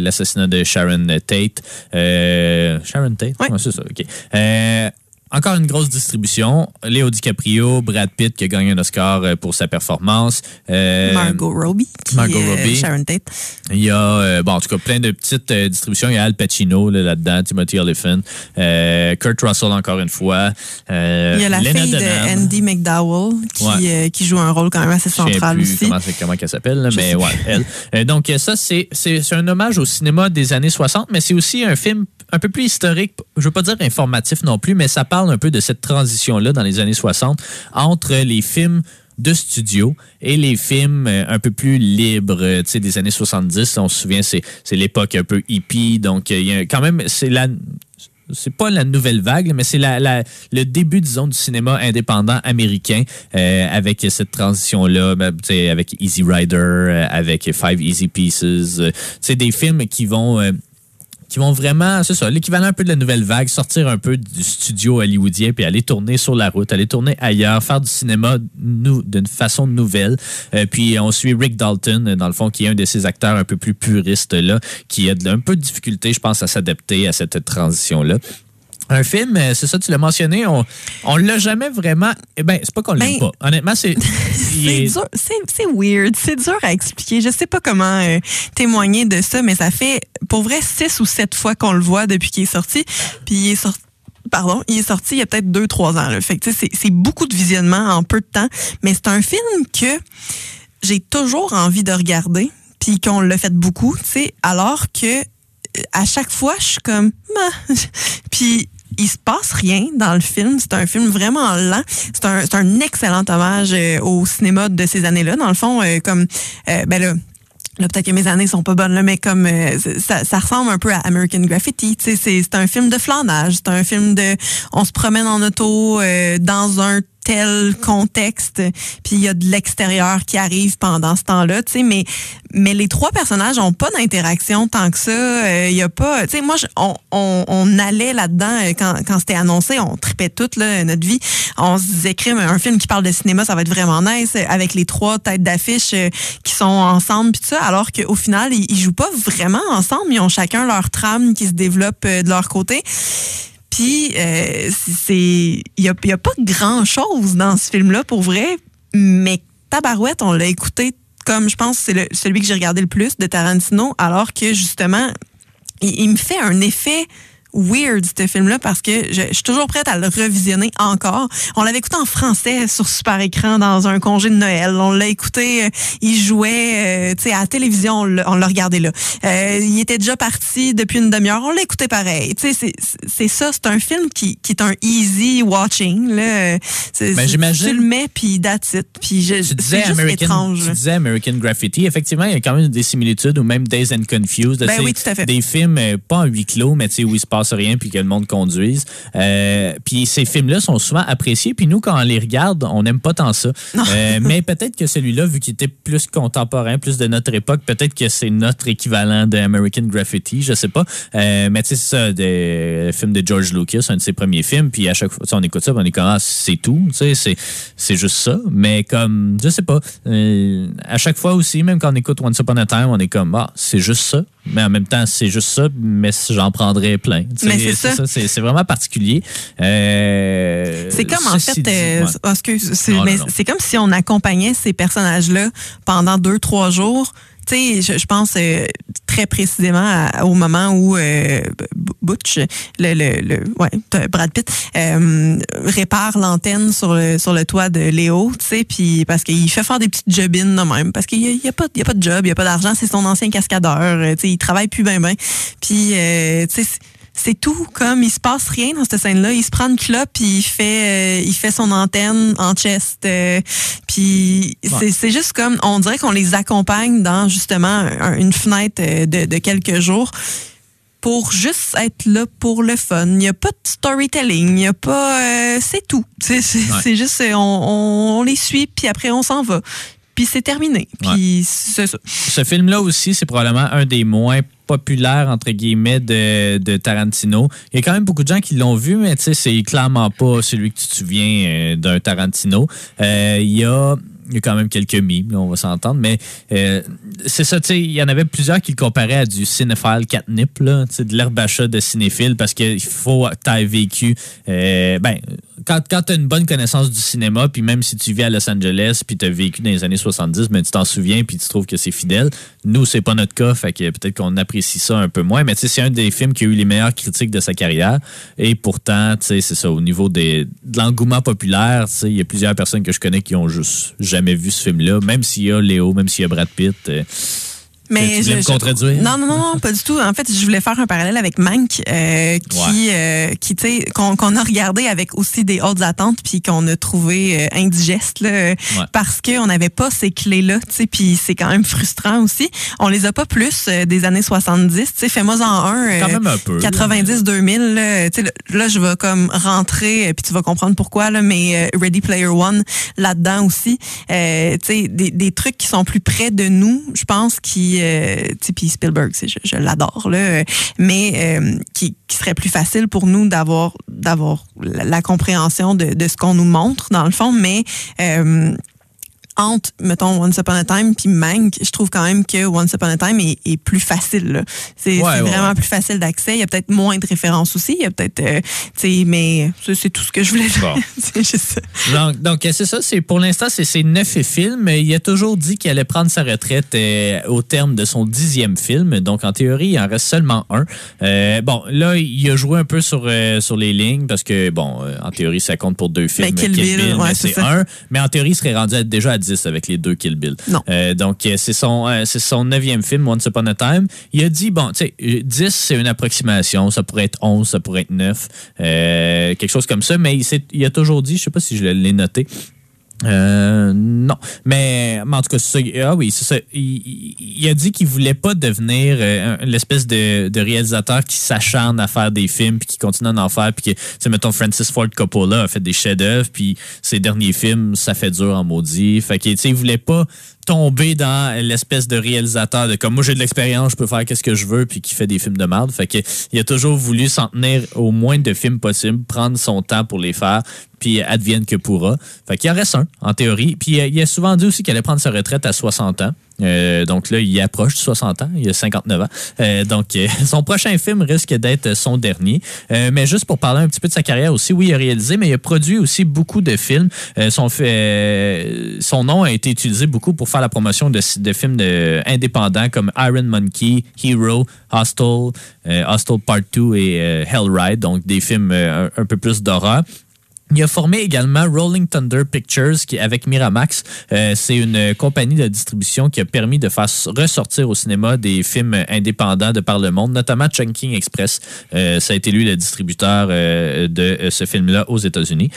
l'assassinat de Sharon Tate. Euh, Sharon Tate? Ouais. c'est ça, OK. Euh, encore une grosse distribution. Léo DiCaprio, Brad Pitt qui a gagné un Oscar euh, pour sa performance. Euh, Margot Robbie, qui Margot est, euh, Robbie. Sharon Tate. Il y a, euh, bon, en tout cas, plein de petites euh, distributions. Il y a Al Pacino là, là-dedans, Timothy Olyphant, euh, Kurt Russell encore une fois. Il y a la Lena fille Dunham. de Andy McDowell qui, Ouais. qui joue un rôle quand même assez Je sais central plus aussi. Comment, comment elle s'appelle, mais ouais, elle. Donc, ça, c'est un hommage au cinéma des années 60, mais c'est aussi un film un peu plus historique. Je veux pas dire informatif non plus, mais ça parle un peu de cette transition-là dans les années 60 entre les films de studio et les films euh, un peu plus libres, euh, tu des années 70. On se souvient, c'est l'époque un peu hippie, donc euh, il y a quand même, c'est la c'est pas la nouvelle vague, mais c'est la, le début, disons, du cinéma indépendant américain avec cette transition-là, ben, avec Easy Rider, avec Five Easy Pieces. c'est des films qui vont... qui vont vraiment, c'est ça, l'équivalent un peu de la nouvelle vague, sortir un peu du studio hollywoodien puis aller tourner sur la route, aller tourner ailleurs, faire du cinéma d'une façon nouvelle. Euh, puis on suit Rick Dalton, euh, dans le fond, qui est un de ces acteurs un peu plus puristes là, qui a un peu de difficulté, je pense, à s'adapter à cette transition-là. Un film, euh, c'est ça, tu l'as mentionné, on, on l'a jamais vraiment. Eh ben, c'est pas qu'on l'aime Ben, pas. Honnêtement, c'est. C'est est- c'est weird, c'est dur à expliquer. Je sais pas comment euh, témoigner de ça, mais ça fait pour vrai six ou sept fois qu'on le voit depuis qu'il est sorti. Puis il est sorti. Pardon, il est sorti il y a peut-être deux, trois ans. Là. Fait que, tu sais, c'est beaucoup de visionnement en peu de temps. Mais c'est un film que j'ai toujours envie de regarder, puis qu'on l'a fait beaucoup, tu sais, alors que euh, à chaque fois, je suis comme... Puis il se passe rien dans le film. C'est un film vraiment lent. C'est un, un excellent hommage euh, au cinéma de ces années-là. Dans le fond, euh, comme... euh, ben là, Là, peut-être que mes années sont pas bonnes, là, mais comme euh, ça, ça ressemble un peu à American Graffiti. C'est un film de flanage, c'est un film de on se promène en auto euh, dans un tel contexte, puis il y a de l'extérieur qui arrive pendant ce temps-là, tu sais, mais mais les trois personnages ont pas d'interaction tant que ça. Euh, Il y a pas, tu sais, moi, on, on, on allait là-dedans euh, quand, quand c'était annoncé, on tripait toute là, notre vie. On se disait, un film qui parle de cinéma, ça va être vraiment nice, euh, avec les trois têtes d'affiche euh, qui sont ensemble, puis tout ça, alors qu'au final, ils, ils jouent pas vraiment ensemble. Ils ont chacun leur trame qui se développe euh, de leur côté. Puis, euh, c'est, il y a, y a pas grand chose dans ce film-là pour vrai, mais Tabarouette, on l'a écouté comme je pense c'est celui que j'ai regardé le plus de Tarantino, alors que justement, il, il me fait un effet weird ce film-là parce que je, je suis toujours prête à le revisionner encore. On l'avait écouté en français sur super écran dans un congé de Noël. On l'a écouté, euh, il jouait, euh, tu sais, à la télévision, on l'a regardé là. Euh, il était déjà parti depuis une demi-heure, on l'a écouté pareil. Tu sais, c'est- ça, c'est un film qui, qui est un easy watching là. Ben, j'imagine- Tu le mets puis that's it. Puis je- Tu disais, American, étrange. tu disais American Graffiti. Effectivement, il y a quand même des similitudes, ou même Days and Confused. là, Ben oui, tout à fait. Des films, euh, pas en huis clos, mais tu sais, où il se passe rien puis que le monde conduise. Euh, puis ces films-là sont souvent appréciés. Puis nous, quand on les regarde, on n'aime pas tant ça. Euh, mais peut-être que celui-là, vu qu'il était plus contemporain, plus de notre époque, peut-être que c'est notre équivalent de American Graffiti, je sais pas. Euh, mais tu sais, c'est ça, des films de George Lucas, un de ses premiers films. Puis à chaque fois, on écoute ça, on est comme, ah, c'est tout. Tu sais, c'est, c'est juste ça. Mais comme, je sais pas. à chaque fois aussi, même quand on écoute Once Upon a Time, on est comme, ah, c'est juste ça. Mais en même temps, c'est juste ça, mais j'en prendrais plein. C'est ça. c'est, c'est vraiment particulier. Euh, C'est comme en fait, dit, euh, ouais. excuse, non. c'est comme si on accompagnait ces personnages-là pendant deux, trois jours. Tu sais, je, je pense euh, très précisément à- au moment où euh, Butch, le, le, le ouais, Brad Pitt, euh, répare l'antenne sur le sur le toit de Léo, tu sais, puis parce qu'il fait faire des petites jobines de même, parce qu'il y a, y a pas y a pas de job, il y a pas d'argent, c'est son ancien cascadeur, euh, tu sais, il travaille plus ben ben, puis euh, tu sais. C'est- tout comme il se passe rien dans cette scène là il se prend une clope puis il fait euh, il fait son antenne en chest euh, puis c'est c'est juste comme on dirait qu'on les accompagne dans justement un- une fenêtre euh, de, de quelques jours pour juste être là pour le fun. Il n'y a pas de storytelling, il n'y a pas... euh, c'est tout. C'est c'est- Ouais. c'est juste, euh, on, on, on les suit, puis après on s'en va. Puis c'est terminé. Puis c'est ça. Ce film-là aussi, c'est probablement un des moins populaires, entre guillemets, de, de Tarantino. Il y a quand même beaucoup de gens qui l'ont vu, mais tu sais, c'est clairement pas celui que tu te souviens euh, d'un Tarantino. Euh, il y a... Il y a quand même quelques mimes, on va s'entendre, mais euh, c'est ça, tu sais, il y en avait plusieurs qui le comparaient à du cinéphile catnip, là, de l'herbe achat de cinéphile, parce qu'il faut que tu vécu, ben, quand, quand tu as une bonne connaissance du cinéma, puis même si tu vis à Los Angeles, puis tu as vécu dans les années 70, mais tu t'en souviens, puis tu trouves que c'est fidèle. Nous, c'est pas notre cas, fait que peut-être qu'on apprécie ça un peu moins, mais tu sais, c'est un des films qui a eu les meilleures critiques de sa carrière. Et pourtant, tu sais, c'est ça, au niveau des, de l'engouement populaire, tu sais, il y a plusieurs personnes que je connais qui ont juste jamais vu ce film-là, même s'il y a Léo, même s'il y a Brad Pitt. Euh, Mais tu voulais me contredire? Non, non, non, non, pas du tout. En fait, je voulais faire un parallèle avec Mank, euh, qui, euh, qui tu sais, qu'on qu'on a regardé avec aussi des hautes attentes, puis qu'on a trouvé euh, indigeste, là, parce qu'on n'avait pas ces clés-là, tu sais, puis c'est quand même frustrant aussi. On les a pas plus euh, des années 70, tu sais, fais-moi en un. euh, Quand même un peu, là. 90, 2000, là, tu sais, là, je vais comme rentrer, euh, puis tu vas comprendre pourquoi, là, mais euh, Ready Player One, là-dedans aussi, euh, tu sais, des, des trucs qui sont plus près de nous, je pense, qui, euh, puis Spielberg, c'est- je, l'adore, là, euh, mais euh, qui, serait plus facile pour nous d'avoir d'avoir la, compréhension de, ce qu'on nous montre, dans le fond, mais... euh, entre, mettons, Once Upon a Time puis Mank, je trouve quand même que Once Upon a Time est, est plus facile. C'est Ouais, ouais, vraiment ouais. plus facile d'accès. Il y a peut-être moins de références aussi. Il y a peut-être, euh, tu sais, mais c'est tout ce que je voulais dire. Bon. c'est juste ça. Donc, donc c'est ça. C'est pour l'instant, c'est ses neuf films. Il a toujours dit qu'il allait prendre sa retraite euh, au terme de son dixième film. Donc, en théorie, il en reste seulement un. Euh, bon, là, il a joué un peu sur euh, sur les lignes parce que bon, euh, en théorie, ça compte pour deux films. Ben, Kill Bill, ouais, mais c'est un. Mais en théorie, il serait rendu à- déjà à 10 avec les deux Kill Bill. Non. Euh, donc, euh, c'est son euh, c'est son neuvième film, Once Upon a Time. Il a dit bon, tu sais, euh, 10 c'est une approximation. Ça pourrait être 11, ça pourrait être 9, euh, quelque chose comme ça. Mais il, a toujours dit, je sais pas si je l'ai noté. Euh, non, mais, mais en tout cas, ça. Ah oui, ça. Il, a dit qu'il voulait pas devenir euh, l'espèce de, réalisateur qui s'acharne à faire des films puis qui continue à en faire puis que, tu mettons Francis Ford Coppola a fait des chefs-d'œuvre puis ses derniers films, ça fait dur en maudit. Fait que, tu sais, il voulait pas tomber dans l'espèce de réalisateur de comme moi j'ai de l'expérience, je peux faire qu'est-ce que je veux puis qui fait des films de merde. Fait que il a toujours voulu s'en tenir au moins de films possible, prendre son temps pour les faire puis advienne que pourra. Fait qu'il en reste un, en théorie. Puis euh, il a souvent dit aussi qu'il allait prendre sa retraite à 60 ans. Euh, donc là, il approche de 60 ans, il a 59 ans. Euh, donc, son prochain film risque d'être son dernier. Mais juste pour parler un petit peu de sa carrière aussi, oui, il a réalisé, mais il a produit aussi beaucoup de films. Son, nom a été utilisé beaucoup pour faire la promotion de, films de- indépendants comme Iron Monkey, Hero, Hostel, Hostel Part 2 et Hellride, donc des films un, un peu plus d'horreur. Il a formé également Rolling Thunder Pictures qui, avec Miramax. Euh, c'est une compagnie de distribution qui a permis de faire ressortir au cinéma des films indépendants de par le monde, notamment Chunking Express. Euh, ça a été lui le distributeur euh, de ce film-là aux États-Unis.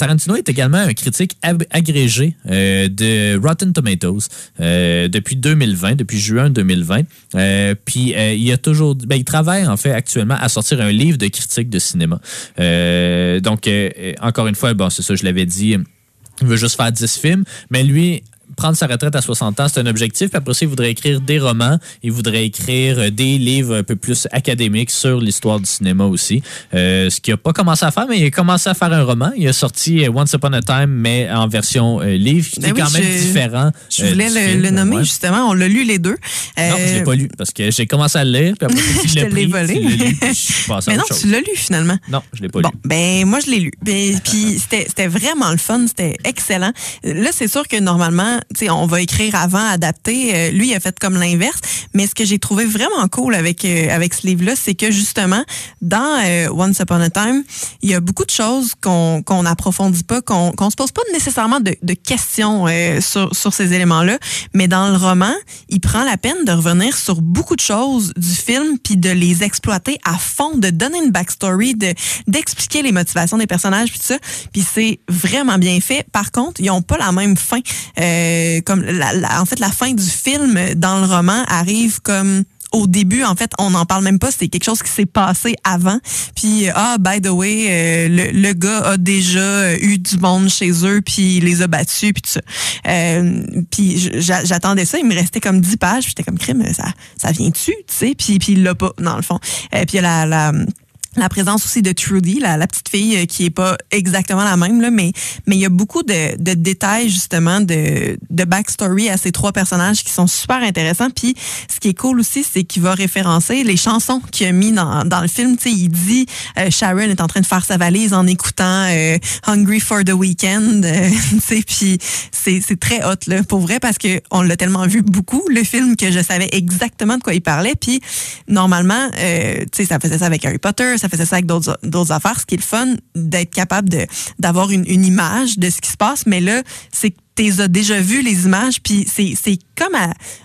Tarantino est également un critique agrégé euh, de Rotten Tomatoes euh, depuis 2020, depuis juin 2020. Euh, puis il a toujours, ben, il travaille en fait actuellement à sortir un livre de critique de cinéma. Donc encore une fois, bon c'est ça, je l'avais dit. Il veut juste faire 10 films, mais lui, prendre sa retraite à 60 ans, c'est un objectif. Puis après ça, il voudrait écrire des romans. Il voudrait écrire euh, des livres un peu plus académiques sur l'histoire du cinéma aussi. Euh, ce qu'il n'a pas commencé à faire, mais il a commencé à faire un roman. Il a sorti euh, Once Upon a Time, mais en version euh, livre, qui Ben est oui, quand même je- différent. Je voulais le, film, le nommer, ouais. justement. On l'a lu les deux. Non, je l'ai Euh, pas lu parce que j'ai commencé à le lire, puis après, Je l'ai pris, volé. tu l'as lu, puis je suis passé à Mais non, chose. tu l'as lu finalement. Non, je l'ai pas Bon, lu. ben moi je l'ai lu. Ben, Puis c'était vraiment le fun, c'était excellent. Là, c'est sûr que normalement, on va écrire avant, adapter. Euh, lui, il a fait comme l'inverse. Mais ce que j'ai trouvé vraiment cool avec euh, avec ce livre-là, c'est que justement, dans euh, Once Upon a Time, il y a beaucoup de choses qu'on qu'on n'approfondit pas, qu'on qu'on se pose pas nécessairement de, de questions euh, sur sur ces éléments-là. Mais dans le roman, il prend la peine de revenir sur beaucoup de choses du film puis de les exploiter à fond, de donner une backstory, de d'expliquer les motivations des personnages puis ça. Puis c'est vraiment bien fait. Par contre, ils ont pas la même fin. Euh, comme la, la- en fait, la fin du film dans le roman arrive comme au début, en fait, on n'en parle même pas. C'est quelque chose qui s'est passé avant. Puis, euh, ah, by the way, euh, le, gars a déjà euh, eu du monde chez eux, puis il les a battus, puis tout ça. Euh, puis j'a- j'attendais ça. Il me restait comme 10 pages. J'étais comme, crime, ça, ça vient-tu, tu sais? Puis, puis il l'a pas, dans le fond. Euh, puis la la présence aussi de Trudy, la, la petite fille euh, qui est pas exactement la même là, mais mais il y a beaucoup de, de détails justement de de backstory à ces trois personnages qui sont super intéressants. Puis ce qui est cool aussi, c'est qu'il va référencer les chansons qu'il a mis dans dans le film. Sais, il dit euh, Sharon est en train de faire sa valise en écoutant euh, Hungry for the Weekend. euh, sais, puis c'est c'est très hot là pour vrai parce que on l'a tellement vu beaucoup le film que je savais exactement de quoi il parlait. Puis normalement, euh, tu sais, ça faisait ça avec Harry Potter, ça faisait ça avec d'autres affaires. Ce qui est le fun d'être capable d'avoir une, image de ce qui se passe, mais là, c'est que tu as déjà vu les images, puis c'est comme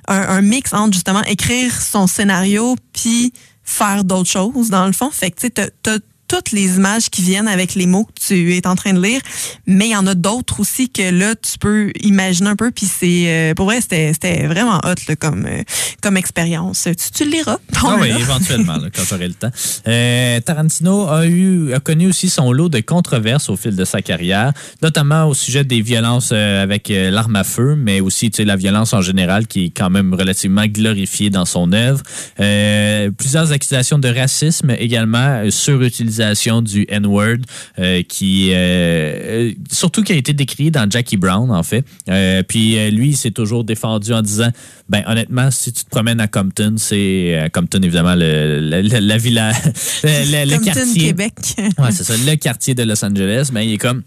un, mix entre justement écrire son scénario puis faire d'autres choses dans le fond. Fait que tu sais, toutes les images qui viennent avec les mots que tu es en train de lire, mais il y en a d'autres aussi que là tu peux imaginer un peu puis c'est euh, pour vrai c'était vraiment hot là, comme euh, comme expérience. Tu, tu le liras. Ah oui, éventuellement, là, quand j'aurai le temps. Euh, Tarantino a eu a connu aussi son lot de controverses au fil de sa carrière, notamment au sujet des violences avec l'arme à feu, mais aussi tu sais, la violence en général qui est quand même relativement glorifiée dans son œuvre. Plusieurs accusations de racisme également, surutilisation l'utilisation du N-word, qui surtout qui a été décrit dans Jackie Brown en fait. puis lui, il s'est toujours défendu en disant, ben honnêtement, si tu te promènes à Compton, c'est Compton évidemment le, la villa, le, Compton, quartier. Québec. ouais, c'est ça, le quartier de Los Angeles. Ben il est comme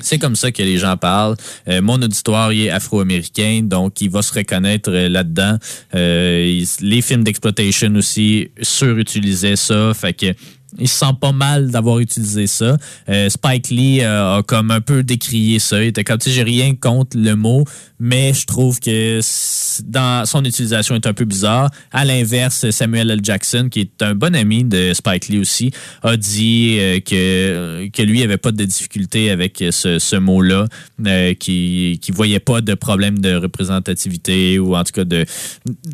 c'est comme ça que les gens parlent. Euh, mon auditoire il est afro-américain, donc il va se reconnaître euh, là-dedans. Euh, les films d'exploitation aussi surutilisaient ça, fait que il se sent pas mal d'avoir utilisé ça. Euh, Spike Lee euh, a comme un peu décrié ça. Il était comme, tu sais, j'ai rien contre le mot, mais je trouve que dans son utilisation est un peu bizarre. À l'inverse, Samuel L. Jackson, qui est un bon ami de Spike Lee aussi, a dit euh, que, que lui avait pas de difficulté avec ce, ce mot-là, qui qui voyait pas de problème de représentativité ou en tout cas de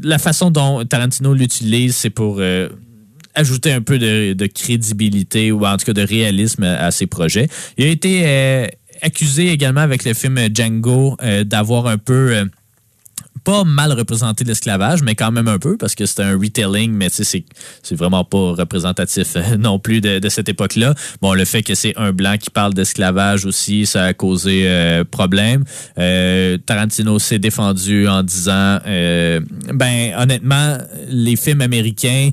la façon dont Tarantino l'utilise, c'est pour ajouter un peu de, crédibilité ou en tout cas de réalisme à, ses projets. Il a été euh, accusé également avec le film Django euh, d'avoir un peu euh, pas mal représenté l'esclavage, mais quand même un peu, parce que c'était un retelling, mais c'est, c'est vraiment pas représentatif non plus de, cette époque-là. Bon, le fait que c'est un blanc qui parle d'esclavage aussi, ça a causé problème. Tarantino s'est défendu en disant, ben honnêtement, les films américains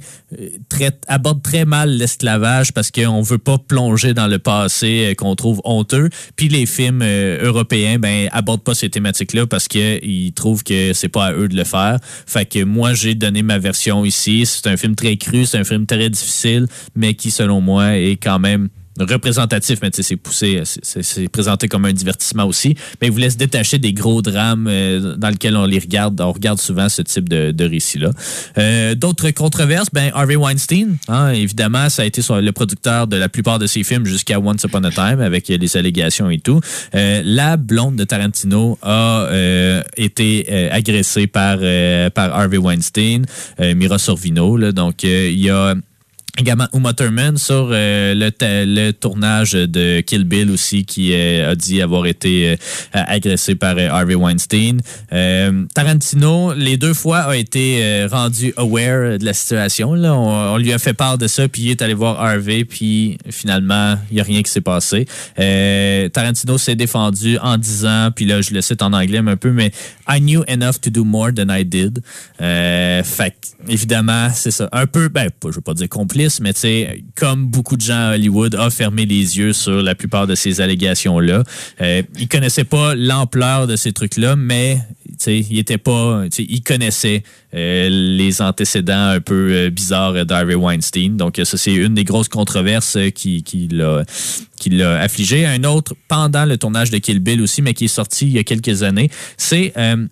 abordent très mal l'esclavage parce qu'on veut pas plonger dans le passé qu'on trouve honteux. Puis les films européens, ben abordent pas ces thématiques-là parce qu'ils trouvent que c'est pas à eux de le faire. Fait que moi, j'ai donné ma version ici. C'est un film très cru, c'est un film très difficile, mais qui, selon moi, est quand même représentatif, mais c'est poussé, c'est présenté comme un divertissement aussi. Mais il vous laisse détacher des gros drames euh, dans lesquels on les regarde. On regarde souvent ce type de, de récit-là. Euh, D'autres controverses, ben Harvey Weinstein, hein, évidemment, ça a été le producteur de la plupart de ses films jusqu'à Once Upon a Time avec les allégations et tout. Euh, la blonde de Tarantino a euh, été agressée par par Harvey Weinstein, Mira Sorvino. Là, donc il y a Également Uma Thurman sur euh, le, le, tournage de Kill Bill aussi qui euh, a dit avoir été euh, agressé par Harvey Weinstein. Tarantino, les deux fois, a été rendu aware de la situation. Là. On, lui a fait part de ça, puis il est allé voir Harvey, puis finalement, il n'y a rien qui s'est passé. Tarantino s'est défendu en disant, puis là, je le cite en anglais un peu, mais I knew enough to do more than I did. fait évidemment, c'est ça. Un peu, ben, je veux pas dire complice, mais tu sais, comme beaucoup de gens à Hollywood, a fermé les yeux sur la plupart de ces allégations-là. Euh, il connaissait pas l'ampleur de ces trucs-là, mais il était pas, il connaissait euh, les antécédents un peu euh, bizarres d'Harvey Weinstein. Donc ça, c'est une des grosses controverses qui, qui l'a qui l'a affligé. Un autre pendant le tournage de Kill Bill aussi, mais qui est sorti il y a quelques années, c'est euh,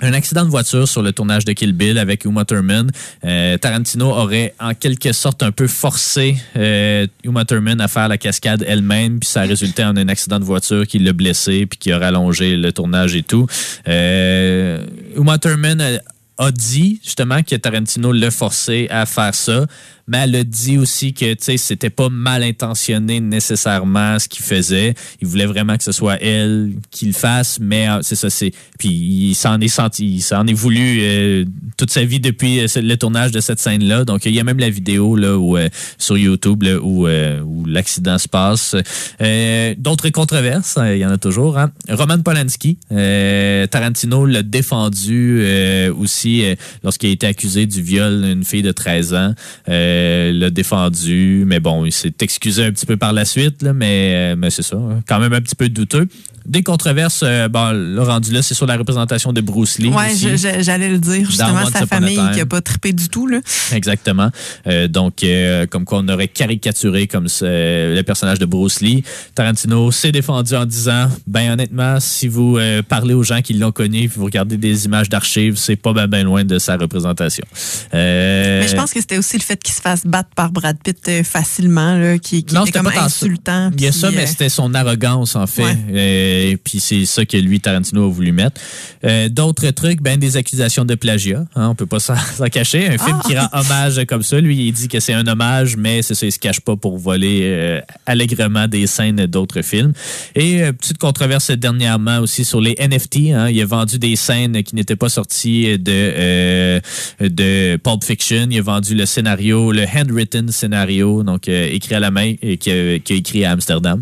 un accident de voiture sur le tournage de Kill Bill avec Uma Thurman. Euh, Tarantino aurait en quelque sorte un peu forcé euh, Uma Thurman à faire la cascade elle-même, puis ça a résulté en un accident de voiture qui l'a blessé, puis qui a rallongé le tournage et tout. Euh, Uma Thurman a dit justement que Tarantino l'a forcé à faire ça mais elle a dit aussi que c'était pas mal intentionné nécessairement ce qu'il faisait. Il voulait vraiment que ce soit elle qui le fasse, mais euh, c'est ça, c'est puis il s'en est senti, il s'en est voulu euh, toute sa vie depuis euh, le tournage de cette scène là. Donc il y a même la vidéo là où sur YouTube où, où l'accident se passe. D'autres controverses, il y en a toujours. Hein? Roman Polanski, Tarantino l'a défendu aussi lorsqu'il a été accusé du viol d'une fille de 13 ans. Euh, l'a défendu, mais bon, il s'est excusé un petit peu par la suite, là, mais, euh, mais c'est ça, hein. quand même un petit peu douteux des controverses, euh, bon, le rendu là, c'est sur la représentation de Bruce Lee. Oui, j'allais le dire, justement, sa famille qui n'a pas trippé du tout. Là. Exactement. Euh, donc, euh, comme quoi on aurait caricaturé comme le personnage de Bruce Lee. Tarantino s'est défendu en disant, ben honnêtement, si vous parlez aux gens qui l'ont connu, vous regardez des images d'archives, c'est pas bien ben loin de sa représentation. Mais je pense que c'était aussi le fait qu'il se fasse battre par Brad Pitt facilement, là, qui, qui était comme insultant. Il y a ça, mais c'était son arrogance, en fait. Et puis c'est ça que lui, Tarantino, a voulu mettre. Euh, d'autres trucs, ben des accusations de plagiat. Hein, on peut pas s'en cacher. Un film qui ah! rend hommage comme ça. Lui, il dit que c'est un hommage, mais c'est ça, il se cache pas pour voler euh, allègrement des scènes d'autres films. Et euh, petite controverse dernièrement aussi sur les NFT. Hein, il a vendu des scènes qui n'étaient pas sorties de de Pulp Fiction. Il a vendu le scénario, le handwritten scénario, donc écrit à la main, et qui, a, écrit à Amsterdam.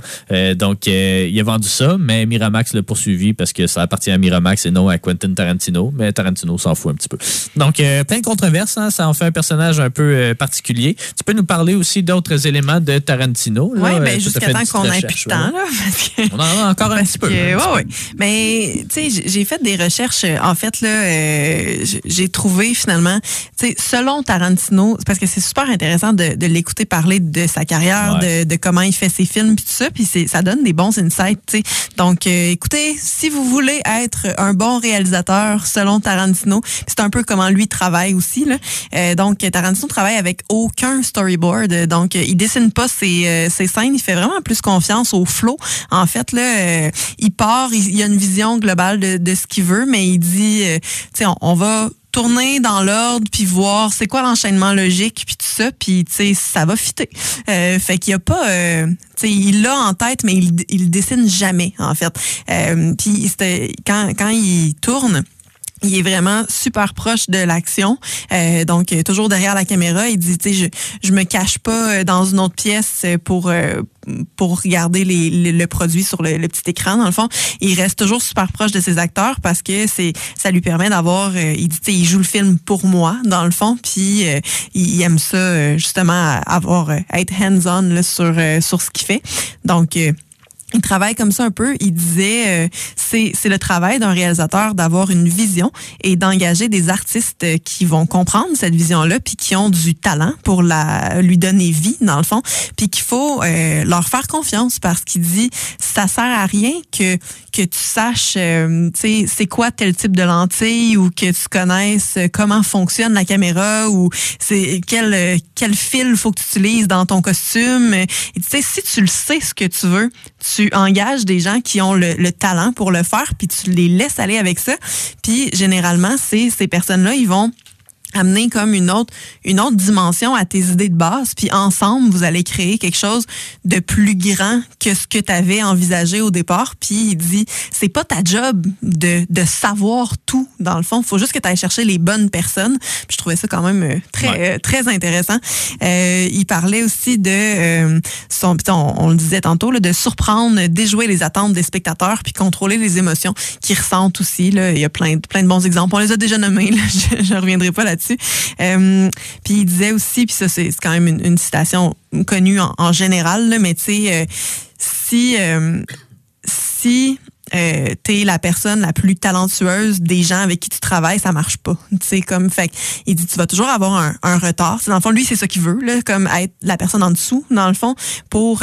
donc, il a vendu ça, mais Miramax l'a poursuivi parce que ça appartient à Miramax et non à Quentin Tarantino. Mais Tarantino s'en fout un petit peu. Donc, plein de controverses. Hein, ça en fait un personnage un peu particulier. Tu peux nous parler aussi d'autres éléments de Tarantino? Oui, mais jusqu'à temps qu'on ait plus de temps. Là, On en a encore un petit peu. Oui, oui. Mais, tu sais, j'ai fait des recherches. En fait, là, j'ai trouvé finalement, tu sais, selon Tarantino, parce que c'est super intéressant de, de l'écouter parler de sa carrière, de, de, comment il fait ses films, puis tout ça, puis ça donne des bons insights, tu sais. Donc, euh, écoutez, si vous voulez être un bon réalisateur, selon Tarantino, c'est un peu comment lui travaille aussi, là. Euh, donc, Tarantino travaille avec aucun storyboard, donc il dessine pas ses, euh, ses scènes, il fait vraiment plus confiance au flow. En fait, là, il part, il, y a une vision globale de, de ce qu'il veut, mais il dit, tu sais, on, on va tourner dans l'ordre puis voir c'est quoi l'enchaînement logique puis tout ça puis tu sais ça va fitter. Euh, fait qu'il y a pas euh, tu sais il l'a en tête mais il il dessine jamais en fait. Euh, puis quand quand il tourne il est vraiment super proche de l'action. Euh, donc, toujours derrière la caméra, il dit, tu sais, je, je me cache pas euh, dans une autre pièce pour euh, pour regarder les, le produit sur le, petit écran. Dans le fond, il reste toujours super proche de ses acteurs parce que c'est ça lui permet d'avoir. il dit, tu sais, il joue le film pour moi dans le fond, puis il, aime ça justement avoir être hands-on sur sur ce qu'il fait. Donc il travaille comme ça un peu. Il disait, euh, c'est c'est le travail d'un réalisateur d'avoir une vision et d'engager des artistes qui vont comprendre cette vision-là, puis qui ont du talent pour la lui donner vie dans le fond, puis qu'il faut euh, leur faire confiance parce qu'il dit, ça sert à rien que que tu saches, euh, tu sais, c'est quoi tel type de lentille ou que tu connaisses comment fonctionne la caméra ou c'est quel quel fil faut que tu utilises dans ton costume. Tu sais, si tu le sais ce que tu veux, tu engages des gens qui ont le, talent pour le faire, puis tu les laisses aller avec ça. Puis généralement, c'est ces personnes-là, ils vont amener comme une autre une autre dimension à tes idées de base puis ensemble vous allez créer quelque chose de plus grand que ce que tu avais envisagé au départ puis il dit c'est pas ta job de, de savoir tout dans le fond. Faut juste que tu ailles chercher les bonnes personnes. Puis je trouvais ça quand même euh, très euh, très intéressant. Euh, il parlait aussi de euh, son on, on, le disait tantôt là, de surprendre déjouer les attentes des spectateurs puis contrôler les émotions qu'ils ressentent aussi là. Il y a plein plein de bons exemples. On les a déjà nommés là. je, je reviendrai pas là-dessus euh, puis il disait aussi, puis ça c'est quand même une, citation connue en, général, mais tu sais, euh, si euh, si euh, t'es la personne la plus talentueuse des gens avec qui tu travailles, ça marche pas. Tu comme fait il dit tu vas toujours avoir un, retard. Dans le fond lui c'est ça qu'il veut là, comme être la personne en dessous dans le fond pour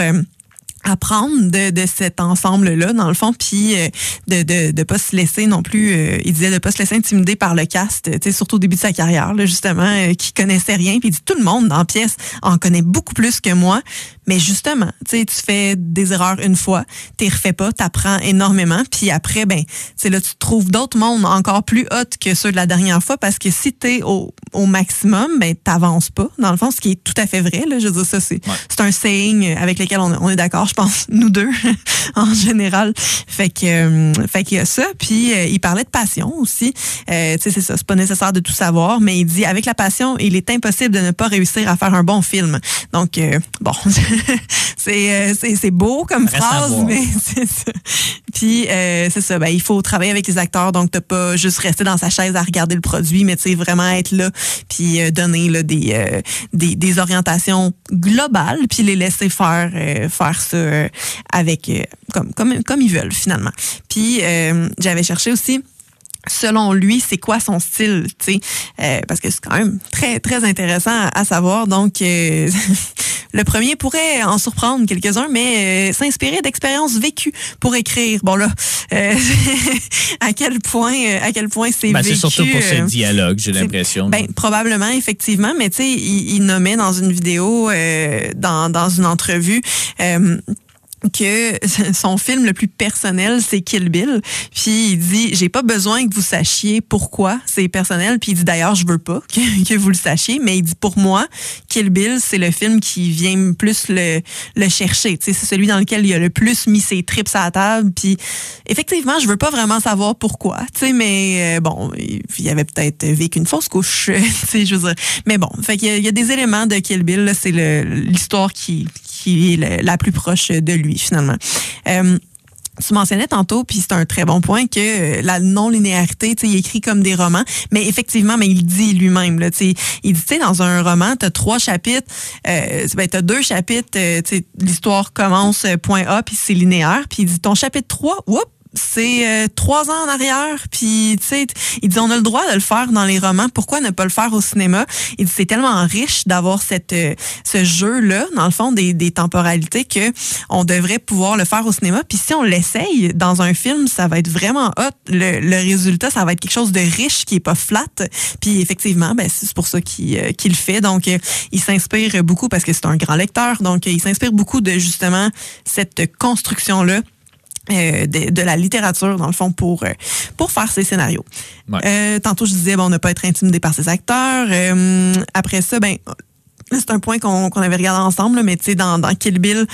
apprendre de, de cet ensemble-là, dans le fond, puis euh, de, de de pas se laisser non plus, euh, il disait de pas se laisser intimider par le cast, tu sais, surtout au début de sa carrière, là, justement, euh, qui connaissait rien, puis il dit tout le monde dans la pièce en connaît beaucoup plus que moi, mais justement, tu sais, tu fais des erreurs une fois, tu refais pas, tu apprends énormément, puis après, ben, c'est là, tu trouves d'autres mondes encore plus hautes que ceux de la dernière fois, parce que si tu es au, au maximum, ben, t'avances pas, dans le fond, ce qui est tout à fait vrai, là, je veux dire, ça, c'est c'est un saying avec lequel on, on est d'accord, je pense, nous deux, en général. Fait que, euh, fait qu'il y a ça. Puis, euh, il parlait de passion aussi. Euh, tu sais, c'est ça. C'est pas nécessaire de tout savoir, mais il dit, avec la passion, il est impossible de ne pas réussir à faire un bon film. Donc, bon, c'est, c'est, beau comme phrase, mais c'est ça. Puis, c'est ça. Ben, il faut travailler avec les acteurs. Donc, t'as pas juste rester dans sa chaise à regarder le produit, mais tu sais, vraiment être là, puis donner là, des, des, des orientations globales, puis les laisser faire, faire ça euh, euh, comme, comme, comme ils veulent finalement. Puis euh, j'avais cherché aussi selon lui, c'est quoi son style, tu sais, parce que c'est quand même très très intéressant à, savoir. Donc, le premier pourrait en surprendre quelques-uns, mais s'inspirer d'expériences vécues pour écrire. Bon là, à quel point, à quel point c'est ben, vécu. C'est surtout pour ce dialogue, j'ai l'impression. Ben, probablement, effectivement, mais tu sais, il, il, nommait dans une vidéo, dans dans une entrevue que son film le plus personnel, c'est Kill Bill. Puis il dit, j'ai pas besoin que vous sachiez pourquoi c'est personnel. Puis il dit d'ailleurs, je veux pas que, que, vous le sachiez, mais il dit pour moi, Kill Bill, c'est le film qui vient plus le, le chercher. c'est celui dans lequel il a le plus mis ses trips à la table. Puis effectivement, je veux pas vraiment savoir pourquoi. Mais euh, bon, il y avait peut-être vécu une fausse couche. Je veux dire. Mais bon, fait qu'il y, a des éléments de Kill Bill. C'est l'histoire qui qui est la plus proche de lui finalement. Euh, tu mentionnais tantôt, puis c'est un très bon point, que euh, la non-linéarité, tu sais, il écrit comme des romans, mais effectivement, mais il dit lui-même, là, tu sais, il dit, tu sais, dans un roman, tu as trois chapitres, euh, ben, tu as deux chapitres, euh, l'histoire commence point A, puis c'est linéaire, puis il dit, ton chapitre 3, oups, c'est euh, trois ans en arrière. Puis, tu sais, il dit on a le droit de le faire dans les romans. Pourquoi ne pas le faire au cinéma? Il dit c'est tellement riche d'avoir cette euh, ce jeu là, dans le fond des, des temporalités que on devrait pouvoir le faire au cinéma. Puis si on l'essaye dans un film, ça va être vraiment hot. Le, le, résultat, ça va être quelque chose de riche qui est pas flat. Puis effectivement, ben c'est pour ça qu'il euh, le fait. Donc, il s'inspire beaucoup parce que c'est un grand lecteur. Donc, il s'inspire beaucoup de justement cette construction là euh, de, la littérature, dans le fond, pour, euh, pour faire ses scénarios. Euh, tantôt, je disais, bon, ne pas être intimidé par ses acteurs. après ça, ben c'est un point qu'on avait regardé ensemble, mais tu sais, dans, dans Kill Bill,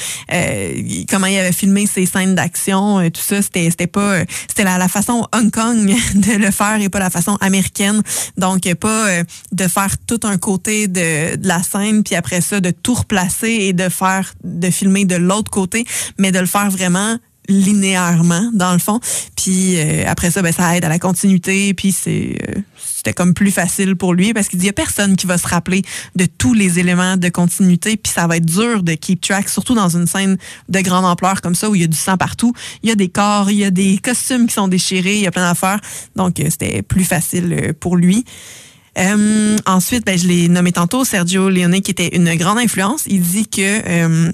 comment il avait filmé ses scènes d'action, tout ça, c'était c'était pas c'était la, la, façon Hong Kong de le faire et pas la façon américaine. Donc pas de faire tout un côté de, de la scène, puis après ça de tout replacer et de faire de filmer de l'autre côté, mais de le faire vraiment linéairement dans le fond. Puis euh, après ça, ben, ça aide à la continuité. Puis c'est euh, c'était comme plus facile pour lui parce qu'il dit a personne qui va se rappeler de tous les éléments de continuité. Puis ça va être dur de keep track, surtout dans une scène de grande ampleur comme ça où il y a du sang partout. Il y a des corps, il y a des costumes qui sont déchirés, il y a plein d'affaires. Donc euh, c'était plus facile pour lui. ensuite, ben, je l'ai nommé tantôt, Sergio Leone, qui était une grande influence. Il dit que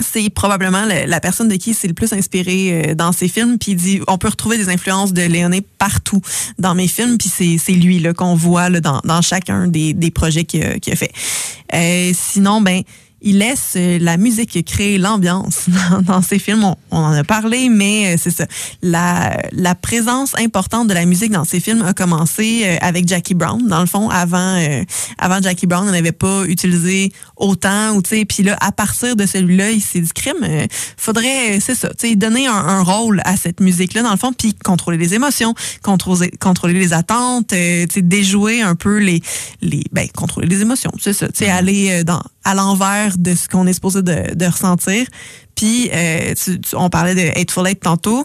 c'est probablement la, personne de qui c'est le plus inspiré euh, dans ses films. Puis il dit, on peut retrouver des influences de Léoné partout dans mes films. Puis c'est lui là qu'on voit là, dans, dans chacun des, des projets qu'il a, a, fait. Euh, sinon, ben il laisse euh, la musique créer l'ambiance dans, ses films. On, en a parlé, mais euh, c'est ça. La, la présence importante de la musique dans ses films a commencé euh, avec Jackie Brown. Dans le fond, avant, avant Jackie Brown, on n'avait pas utilisé autant. Ou, puis là, à partir de celui-là, il s'est dit, crime, faudrait, c'est ça, donner un, un, rôle à cette musique-là, dans le fond, puis contrôler les émotions, contrôler, contrôler les attentes, déjouer un peu les... les ben, contrôler les émotions, c'est ça. Mm-hmm. Aller dans à l'envers de ce qu'on est supposé de, de ressentir. Puis, euh, on parlait de Hateful Eight tantôt.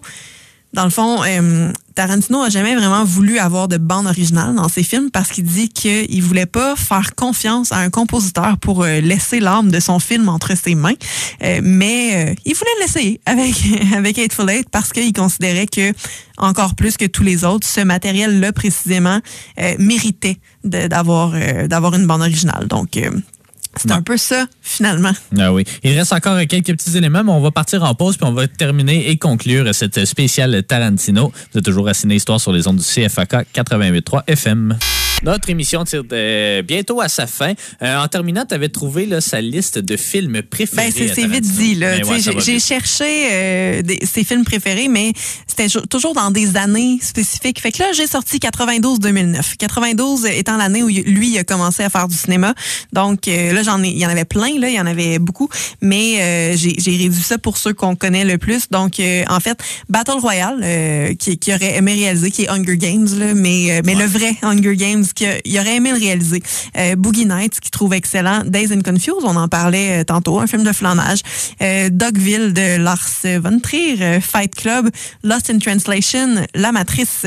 Dans le fond, euh, Tarantino a jamais vraiment voulu avoir de bande originale dans ses films parce qu'il dit qu'il voulait pas faire confiance à un compositeur pour euh, laisser l'âme de son film entre ses mains, euh, mais il voulait l'essayer avec avec Hateful Eight parce qu'il considérait que encore plus que tous les autres, ce matériel-là précisément méritait d'avoir d'avoir une bande originale. Donc c'est un peu ça, finalement. Ah oui. Il reste encore quelques petits éléments, mais on va partir en pause, puis on va terminer et conclure cette spéciale Tarantino. Vous êtes toujours à Ciné Histoire sur les ondes du CFAK 88.3 FM. Notre émission tire bientôt à sa fin. Euh, en terminant, tu avais trouvé là, sa liste de films préférés. Ben, c'est vite dit. Ben j'ai cherché euh, ses films préférés, mais c'était toujours dans des années spécifiques. Fait que là, j'ai sorti 92-2009. 92 étant l'année où lui il a commencé à faire du cinéma. Donc euh, là, j'en ai, il y en avait plein, là, il y en avait beaucoup, mais j'ai réduit ça pour ceux qu'on connaît le plus. Donc en fait, Battle Royale, qui, qui, aurait aimé réaliser, qui est Hunger Games, là, mais, mais le vrai Hunger Games qu'il aurait aimé le réaliser. Euh, Boogie Nights, qu'il trouve excellent. Days and Confused, on en parlait euh, tantôt, un film de flanage. Euh, Dogville de Lars von Trier. Euh, Fight Club. Lost in Translation. La Matrice.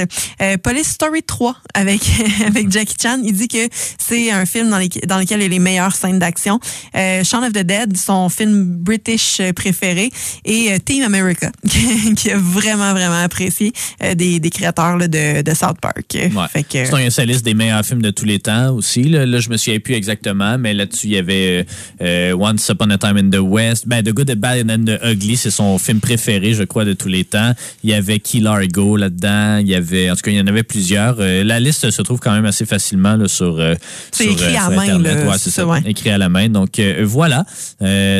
Police Story 3 avec, avec Jackie Chan. Il dit que c'est un film dans, dans lequel il y a les meilleures scènes d'action. Shaun of the Dead, son film british préféré. Et Team America, qui a vraiment, vraiment apprécié des, des créateurs là, de, de South Park. Ouais. C'est un des meilleurs film de tous les temps aussi. Là, là je me souviens plus exactement, mais là-dessus, il y avait euh, Once Upon a Time in the West. Ben, The Good, the Bad and the Ugly, c'est son film préféré, je crois, de tous les temps. Il y avait Key Largo là-dedans. Il y avait, en tout cas, il y en avait plusieurs. Euh, la liste se trouve quand même assez facilement là, sur. euh, sur, écrit à main, Internet. là, Ouais, c'est ça, ouais. Écrit à la main. Donc voilà.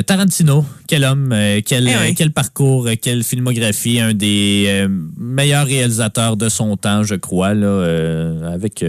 Tarantino, quel homme, quel, Eh oui. quel parcours, quelle filmographie, un des meilleurs réalisateurs de son temps, je crois, là, avec,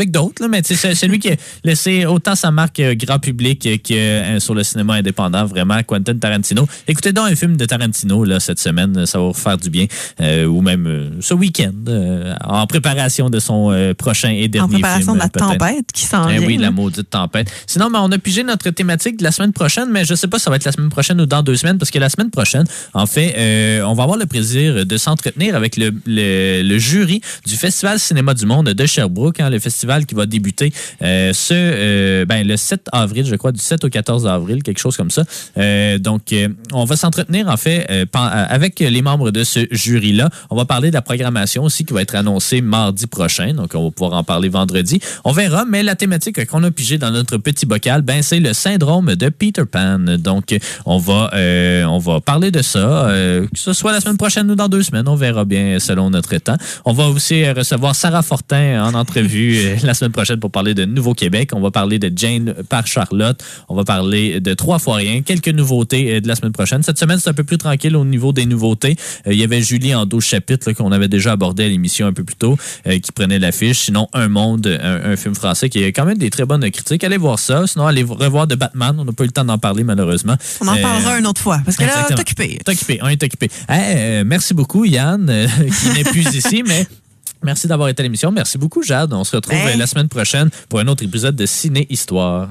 avec d'autres. Mais c'est celui qui a laissé autant sa marque euh, grand public que euh, sur le cinéma indépendant, vraiment, Quentin Tarantino. Écoutez donc un film de Tarantino là, cette semaine, ça va vous faire du bien. Euh, ou même euh, ce week-end, euh, en préparation de son prochain et dernier En préparation film, de la tempête qui s'en Eh vient. oui, la maudite tempête. Sinon, ben, on a pigé notre thématique de la semaine prochaine, mais je sais pas si ça va être la semaine prochaine ou dans deux semaines, parce que la semaine prochaine, en fait, on va avoir le plaisir de s'entretenir avec le, le- le jury du Festival Cinéma du Monde de Sherbrooke, hein, le festival qui va débuter euh, ce, euh, ben, le 7 avril, je crois, du 7 au 14 avril, quelque chose comme ça. Euh, donc, euh, on va s'entretenir, en fait, euh, avec les membres de ce jury-là. On va parler de la programmation aussi qui va être annoncée mardi prochain, donc on va pouvoir en parler vendredi. On verra, mais la thématique qu'on a pigée dans notre petit bocal, ben, c'est le syndrome de Peter Pan. Donc, on va, on va parler de ça, que ce soit la semaine prochaine ou dans deux semaines. On verra bien selon notre temps. On va aussi recevoir Sarah Fortin en entrevue la semaine prochaine pour parler de Nouveau-Québec. On va parler de Jane par Charlotte. On va parler de Trois fois rien. Quelques nouveautés euh, de la semaine prochaine. Cette semaine, c'est un peu plus tranquille au niveau des nouveautés. Euh, il y avait Julie en 12 chapitres qu'on avait déjà abordé à l'émission un peu plus tôt, euh, qui prenait l'affiche. Sinon, Un Monde, un, un film français qui a quand même des très bonnes critiques. Allez voir ça. Sinon, allez revoir de Batman. On n'a pas eu le temps d'en parler, malheureusement. On en parlera une autre fois, parce que là, t'es occupé. T'es occupé, on est occupé. Hey, euh, merci beaucoup, Yann, qui n'est plus ici, mais. Merci d'avoir été à l'émission. Merci beaucoup, Jade. On se retrouve Ben. euh, la semaine prochaine pour un autre épisode de Ciné Histoire.